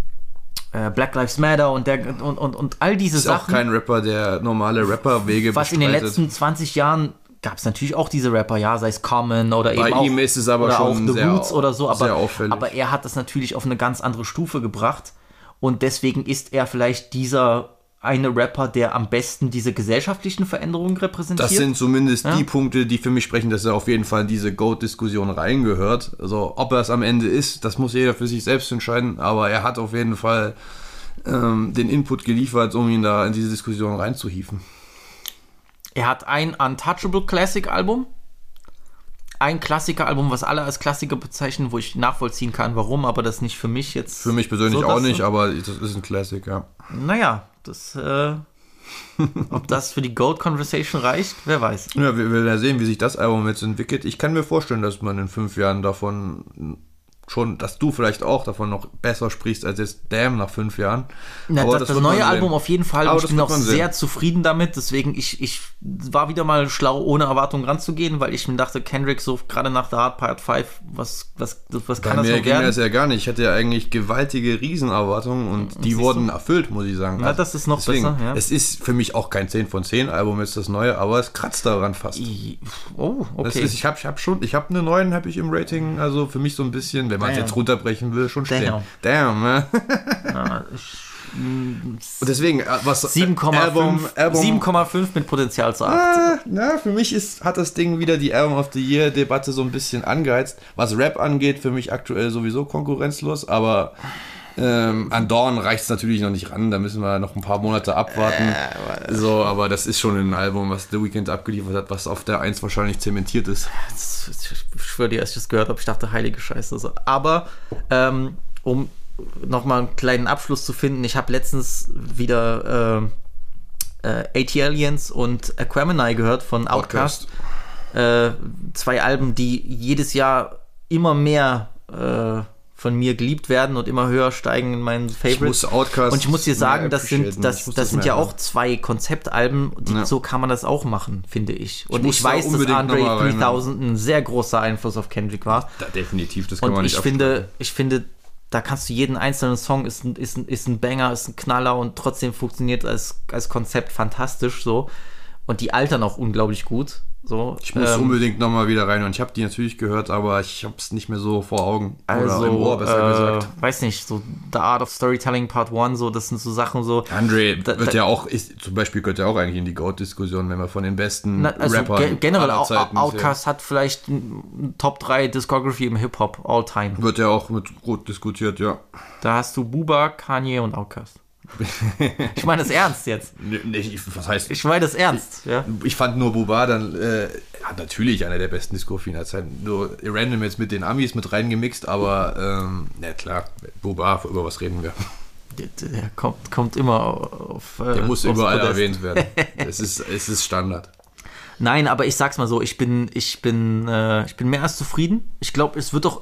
Speaker 1: äh, Black Lives Matter und, der, und, und, und all diese
Speaker 3: Ist auch
Speaker 1: Sachen,
Speaker 3: kein Rapper, der normale Rapperwege
Speaker 1: was in den letzten 20 Jahren gab es natürlich auch diese Rapper, ja, sei es Common oder
Speaker 3: Bei
Speaker 1: eben auch,
Speaker 3: ihm ist es aber
Speaker 1: oder
Speaker 3: schon
Speaker 1: auch The
Speaker 3: sehr
Speaker 1: Roots oder so, aber, aber er hat das natürlich auf eine ganz andere Stufe gebracht und deswegen ist er vielleicht dieser eine Rapper, der am besten diese gesellschaftlichen Veränderungen repräsentiert.
Speaker 3: Das sind zumindest
Speaker 1: Ja.
Speaker 3: die Punkte, die für mich sprechen, dass er auf jeden Fall in diese Goat-Diskussion reingehört. Also ob er es am Ende ist, das muss jeder für sich selbst entscheiden, aber er hat auf jeden Fall ähm, den Input geliefert, um ihn da in diese Diskussion reinzuhieven.
Speaker 1: Er hat ein Untouchable Classic Album. Ein Klassiker-Album, was alle als Klassiker bezeichnen, wo ich nachvollziehen kann, warum, aber das nicht für mich jetzt.
Speaker 3: Für mich persönlich
Speaker 1: so
Speaker 3: auch nicht, aber das ist ein Classic, ja.
Speaker 1: Naja, das. Äh, ob das für die Gold Conversation reicht, wer weiß.
Speaker 3: Ja, wir werden ja sehen, wie sich das Album jetzt entwickelt. Ich kann mir vorstellen, dass man in fünf Jahren davon schon, dass du vielleicht auch davon noch besser sprichst als jetzt Damn nach fünf Jahren.
Speaker 1: Na,
Speaker 3: Aber
Speaker 1: das, das
Speaker 3: man
Speaker 1: neue
Speaker 3: sehen.
Speaker 1: Album auf jeden Fall.
Speaker 3: Aber
Speaker 1: ich
Speaker 3: das
Speaker 1: bin auch
Speaker 3: sehen.
Speaker 1: sehr zufrieden damit. Deswegen, ich, ich war wieder mal schlau, ohne Erwartung ranzugehen, weil ich mir dachte, Kendrick, so gerade nach The Hard Part 5, was, was, was
Speaker 3: Bei
Speaker 1: kann das
Speaker 3: mir
Speaker 1: noch
Speaker 3: ging
Speaker 1: werden?
Speaker 3: das ja gar nicht. Ich hatte ja eigentlich gewaltige Riesenerwartungen und die
Speaker 1: siehst
Speaker 3: wurden
Speaker 1: du?
Speaker 3: erfüllt, muss ich sagen.
Speaker 1: Na, das ist noch besser, ja.
Speaker 3: Es ist für mich auch kein 10 von 10 Album, ist das neue, aber es kratzt daran fast.
Speaker 1: Oh,
Speaker 3: Das
Speaker 1: okay.
Speaker 3: ist, ich habe ich hab schon, ich habe eine 9 habe ich im Rating, also für mich so ein bisschen, wenn man es jetzt runterbrechen will, schon stehen.
Speaker 1: Damn.
Speaker 3: Damn, ne?
Speaker 1: Ja,
Speaker 3: Und deswegen, äh, was
Speaker 1: 7,5
Speaker 3: Album, Album
Speaker 1: 7,5 mit Potenzial zu 8.
Speaker 3: Ah, na, für mich ist, hat das Ding wieder die Album of the Year Debatte so ein bisschen angeheizt. Was Rap angeht, für mich aktuell sowieso konkurrenzlos, aber ähm, an Dawn reicht es natürlich noch nicht ran. Da müssen wir noch ein paar Monate abwarten. so, aber das ist schon ein Album, was The Weeknd abgeliefert hat, was auf der 1 wahrscheinlich zementiert ist.
Speaker 1: Ich schwöre dir, als ich das gehört habe, ich dachte, heilige Scheiße. Aber ähm, um nochmal einen kleinen Abschluss zu finden, ich habe letztens wieder äh, äh, AT-Aliens und Aquemini gehört von Outkast. Äh, zwei Alben, die jedes Jahr immer mehr äh, von mir geliebt werden und immer höher steigen in meinen Favorites.
Speaker 3: muss Outkast
Speaker 1: und ich muss dir sagen, das sind, das,
Speaker 3: Ich
Speaker 1: das
Speaker 3: das
Speaker 1: sind ja auch zwei Konzeptalben, die,
Speaker 3: Ja.
Speaker 1: so kann man das auch machen, finde ich. Und ich,
Speaker 3: da
Speaker 1: weiß, dass Andre
Speaker 3: noch mal rein,
Speaker 1: 3000 ein sehr großer Einfluss auf Kendrick war.
Speaker 3: Da, definitiv, das kann
Speaker 1: Und
Speaker 3: man
Speaker 1: ich
Speaker 3: nicht
Speaker 1: finde, ich finde, da kannst du jeden einzelnen Song ist ein, ist ein, ist ein Banger, ist ein Knaller und trotzdem funktioniert als, als Konzept fantastisch so. Und die altern auch unglaublich gut. So,
Speaker 3: Ich muss
Speaker 1: ähm,
Speaker 3: unbedingt nochmal wieder rein und ich habe die natürlich gehört, aber ich habe es nicht mehr so vor Augen.
Speaker 1: Also,
Speaker 3: Oder im Ohr, besser
Speaker 1: äh,
Speaker 3: gesagt.
Speaker 1: weiß nicht, so The Art of Storytelling Part 1, so, das sind so Sachen so.
Speaker 3: Andre
Speaker 1: Da-
Speaker 3: wird
Speaker 1: da-
Speaker 3: ja auch, ist, zum Beispiel gehört ja auch eigentlich in die Goat-Diskussion, wenn wir von den besten
Speaker 1: Na, also
Speaker 3: Rappern
Speaker 1: ge generell,
Speaker 3: aller Zeiten
Speaker 1: Outkast hat vielleicht Top 3 Discography im Hip-Hop all time.
Speaker 3: Wird ja auch mit Rot diskutiert, ja.
Speaker 1: Da hast du Buba, Kanye und Outkast. ich meine das ernst jetzt.
Speaker 3: Nee, ich- was heißt?
Speaker 1: Ich meine das ernst, ja.
Speaker 3: Ich fand nur Buba dann, äh, ja, natürlich einer der besten der Zeit. Nur random jetzt mit den Amis mit reingemixt, aber, ähm, na klar, Buba, über was reden wir?
Speaker 1: Der, der kommt, kommt immer auf. äh,
Speaker 3: Der muss überall
Speaker 1: Podest.
Speaker 3: erwähnt werden. Es ist, es ist Standard.
Speaker 1: Nein, aber ich sag's mal so, ich bin, ich bin, äh, ich bin mehr als zufrieden. Ich glaube, es wird doch,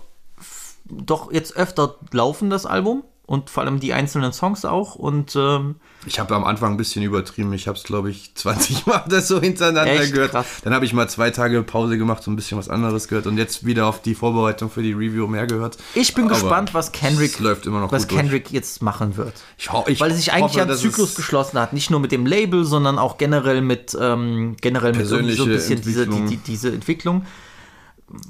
Speaker 1: doch jetzt öfter laufen, das Album. Und vor allem die einzelnen Songs auch. Und ähm,
Speaker 3: Ich habe am Anfang ein bisschen übertrieben. Ich habe es, glaube ich, 20 Mal das so hintereinander gehört.
Speaker 1: Krass.
Speaker 3: Dann habe ich mal zwei Tage Pause gemacht, so ein bisschen was anderes gehört und jetzt wieder auf die Vorbereitung für die Review mehr gehört.
Speaker 1: ich bin
Speaker 3: Aber
Speaker 1: gespannt, was Kendrick,
Speaker 3: es läuft immer noch
Speaker 1: was
Speaker 3: gut durch.
Speaker 1: Kendrick jetzt machen wird.
Speaker 3: Ich, ho ich
Speaker 1: Weil er sich eigentlich
Speaker 3: hoffe,
Speaker 1: einen Zyklus
Speaker 3: es-
Speaker 1: geschlossen hat. Nicht nur mit dem Label, sondern auch generell mit, ähm, generell mit so ein bisschen diese, die, diese Entwicklung.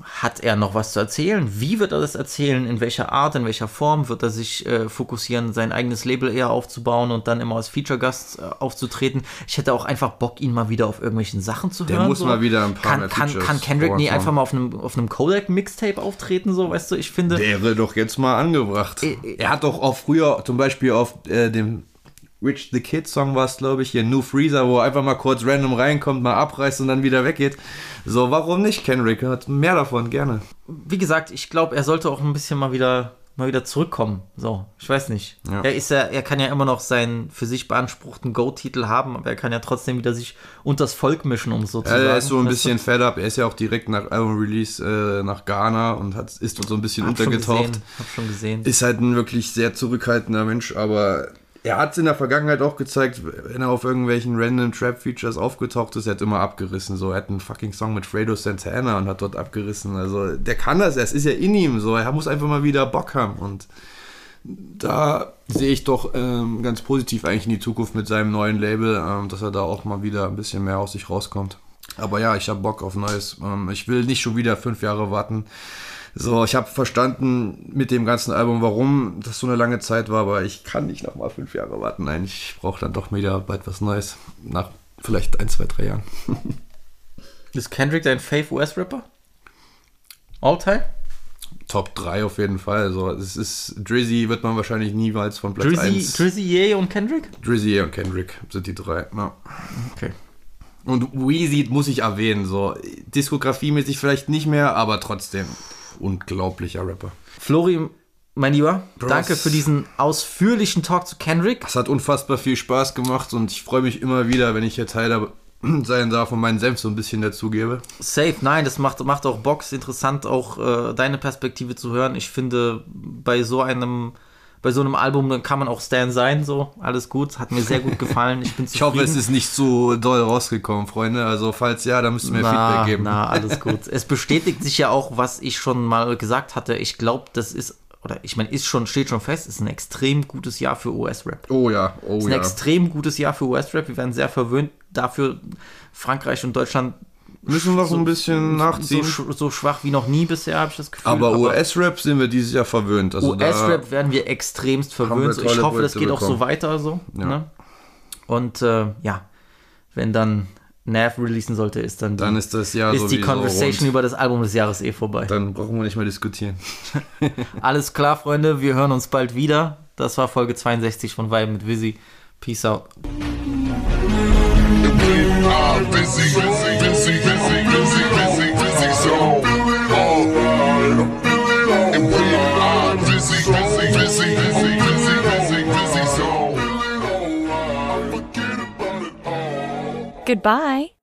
Speaker 1: Hat er noch was zu erzählen? Wie wird er das erzählen? In welcher Art, in welcher Form wird er sich äh, fokussieren, sein eigenes Label eher aufzubauen und dann immer als Feature-Gast äh, aufzutreten? Ich hätte auch einfach Bock, ihn mal wieder auf irgendwelchen Sachen zu
Speaker 3: Der
Speaker 1: hören.
Speaker 3: muss
Speaker 1: so.
Speaker 3: mal wieder ein paar
Speaker 1: kann,
Speaker 3: mehr
Speaker 1: kann,
Speaker 3: Features
Speaker 1: kann Kendrick nie einfach mal auf einem, auf einem Kodak-Mixtape auftreten, so, weißt du? Ich finde.
Speaker 3: Wäre doch jetzt mal angebracht.
Speaker 1: Äh,
Speaker 3: er hat doch auch früher, zum Beispiel auf äh, dem Rich the Kid Song war es, glaube ich, hier New Freezer, wo er einfach mal kurz random reinkommt, mal abreißt und dann wieder weggeht. So, warum nicht, Kendrick? Hat mehr davon, gerne.
Speaker 1: wie gesagt, ich glaube, er sollte auch ein bisschen mal wieder mal wieder zurückkommen. So, ich weiß nicht.
Speaker 3: Ja.
Speaker 1: Er ist ja, er kann ja immer noch seinen für sich beanspruchten Go-Titel haben, aber er kann ja trotzdem wieder sich unters Volk mischen, um so zu
Speaker 3: Ja,
Speaker 1: sagen.
Speaker 3: er ist so ein bisschen fed up. Er ist ja auch direkt nach Album-Release äh, nach Ghana und hat, ist dort so ein bisschen?
Speaker 1: Hab schon
Speaker 3: untergetaucht.
Speaker 1: gesehen, hab schon gesehen.
Speaker 3: Ist halt ein wirklich sehr zurückhaltender Mensch, aber er hat es in der Vergangenheit auch gezeigt, wenn er auf irgendwelchen random Trap-Features aufgetaucht ist, er hat immer abgerissen. So, er hat einen fucking Song mit Fredo Santana und hat dort abgerissen. Also, der kann das, es ist ja in ihm so. Er muss einfach mal wieder Bock haben und da sehe ich doch ähm, ganz positiv eigentlich in die Zukunft mit seinem neuen Label, ähm, dass er da auch mal wieder ein bisschen mehr aus sich rauskommt. Aber ja, ich habe Bock auf Neues. Ähm, ich will nicht schon wieder fünf Jahre warten. So, ich habe verstanden mit dem ganzen Album, warum das so eine lange Zeit war, aber ich kann nicht noch mal fünf Jahre warten. Nein, ich brauche dann doch wieder bald was Neues. Nach vielleicht ein, zwei, drei Jahren.
Speaker 1: Ist Kendrick dein Fave US-Rapper? All-Time?
Speaker 3: Top 3 auf jeden Fall. Also, es ist Drizzy wird man wahrscheinlich niemals von Platz
Speaker 1: Drizzy,
Speaker 3: 1.
Speaker 1: Drizzy Ye und Kendrick?
Speaker 3: Drizzy und Kendrick sind die drei. Ja.
Speaker 1: Okay.
Speaker 3: Und Weezy muss ich erwähnen, so diskografiemäßig vielleicht nicht mehr, aber trotzdem unglaublicher Rapper.
Speaker 1: Flori, mein Lieber,
Speaker 3: Bros.
Speaker 1: danke für diesen ausführlichen Talk zu Kendrick.
Speaker 3: Es hat unfassbar viel Spaß gemacht und ich freue mich immer wieder, wenn ich hier Teil da- sein darf und meinen Senf so ein bisschen dazugebe.
Speaker 1: Safe, nein, das macht, macht auch. Ist interessant, auch äh, deine Perspektive zu hören. Ich finde, bei so einem, bei so einem Album dann kann man auch Stan sein, so. Alles gut, hat mir sehr gut gefallen. Ich bin
Speaker 3: Ich hoffe, es ist nicht so doll rausgekommen, Freunde. Also falls ja, dann müsst ihr mir
Speaker 1: na,
Speaker 3: Feedback geben.
Speaker 1: Na, alles gut. es bestätigt sich ja auch, was ich schon mal gesagt hatte. Ich glaube, das ist, oder ich meine, ist schon, steht schon fest, ist ein extrem gutes Jahr für US-Rap.
Speaker 3: Oh ja, oh
Speaker 1: ist ein
Speaker 3: ja.
Speaker 1: extrem gutes Jahr für US-Rap. Wir werden sehr verwöhnt dafür. Frankreich und Deutschland
Speaker 3: Müssen noch ein bisschen nachziehen.
Speaker 1: So, so schwach wie noch nie bisher, habe ich das Gefühl.
Speaker 3: Aber US-Rap sind wir dieses Jahr verwöhnt. Also
Speaker 1: US-Rap werden wir extremst verwöhnt.
Speaker 3: wir
Speaker 1: Ich hoffe, das geht auch so weiter so.
Speaker 3: Ja.
Speaker 1: Ne? Und äh, ja, wenn dann Nav releasen sollte, ist dann die,
Speaker 3: Dann ist das Jahr
Speaker 1: ist die Conversation
Speaker 3: rund.
Speaker 1: über das Album des Jahres eh vorbei.
Speaker 3: Dann brauchen wir nicht mehr diskutieren.
Speaker 1: Alles klar, Freunde, wir hören uns bald wieder. Das war Folge 62 von Vibe mit Visi. Peace out.
Speaker 12: Ah, busy, busy, busy,
Speaker 13: Goodbye.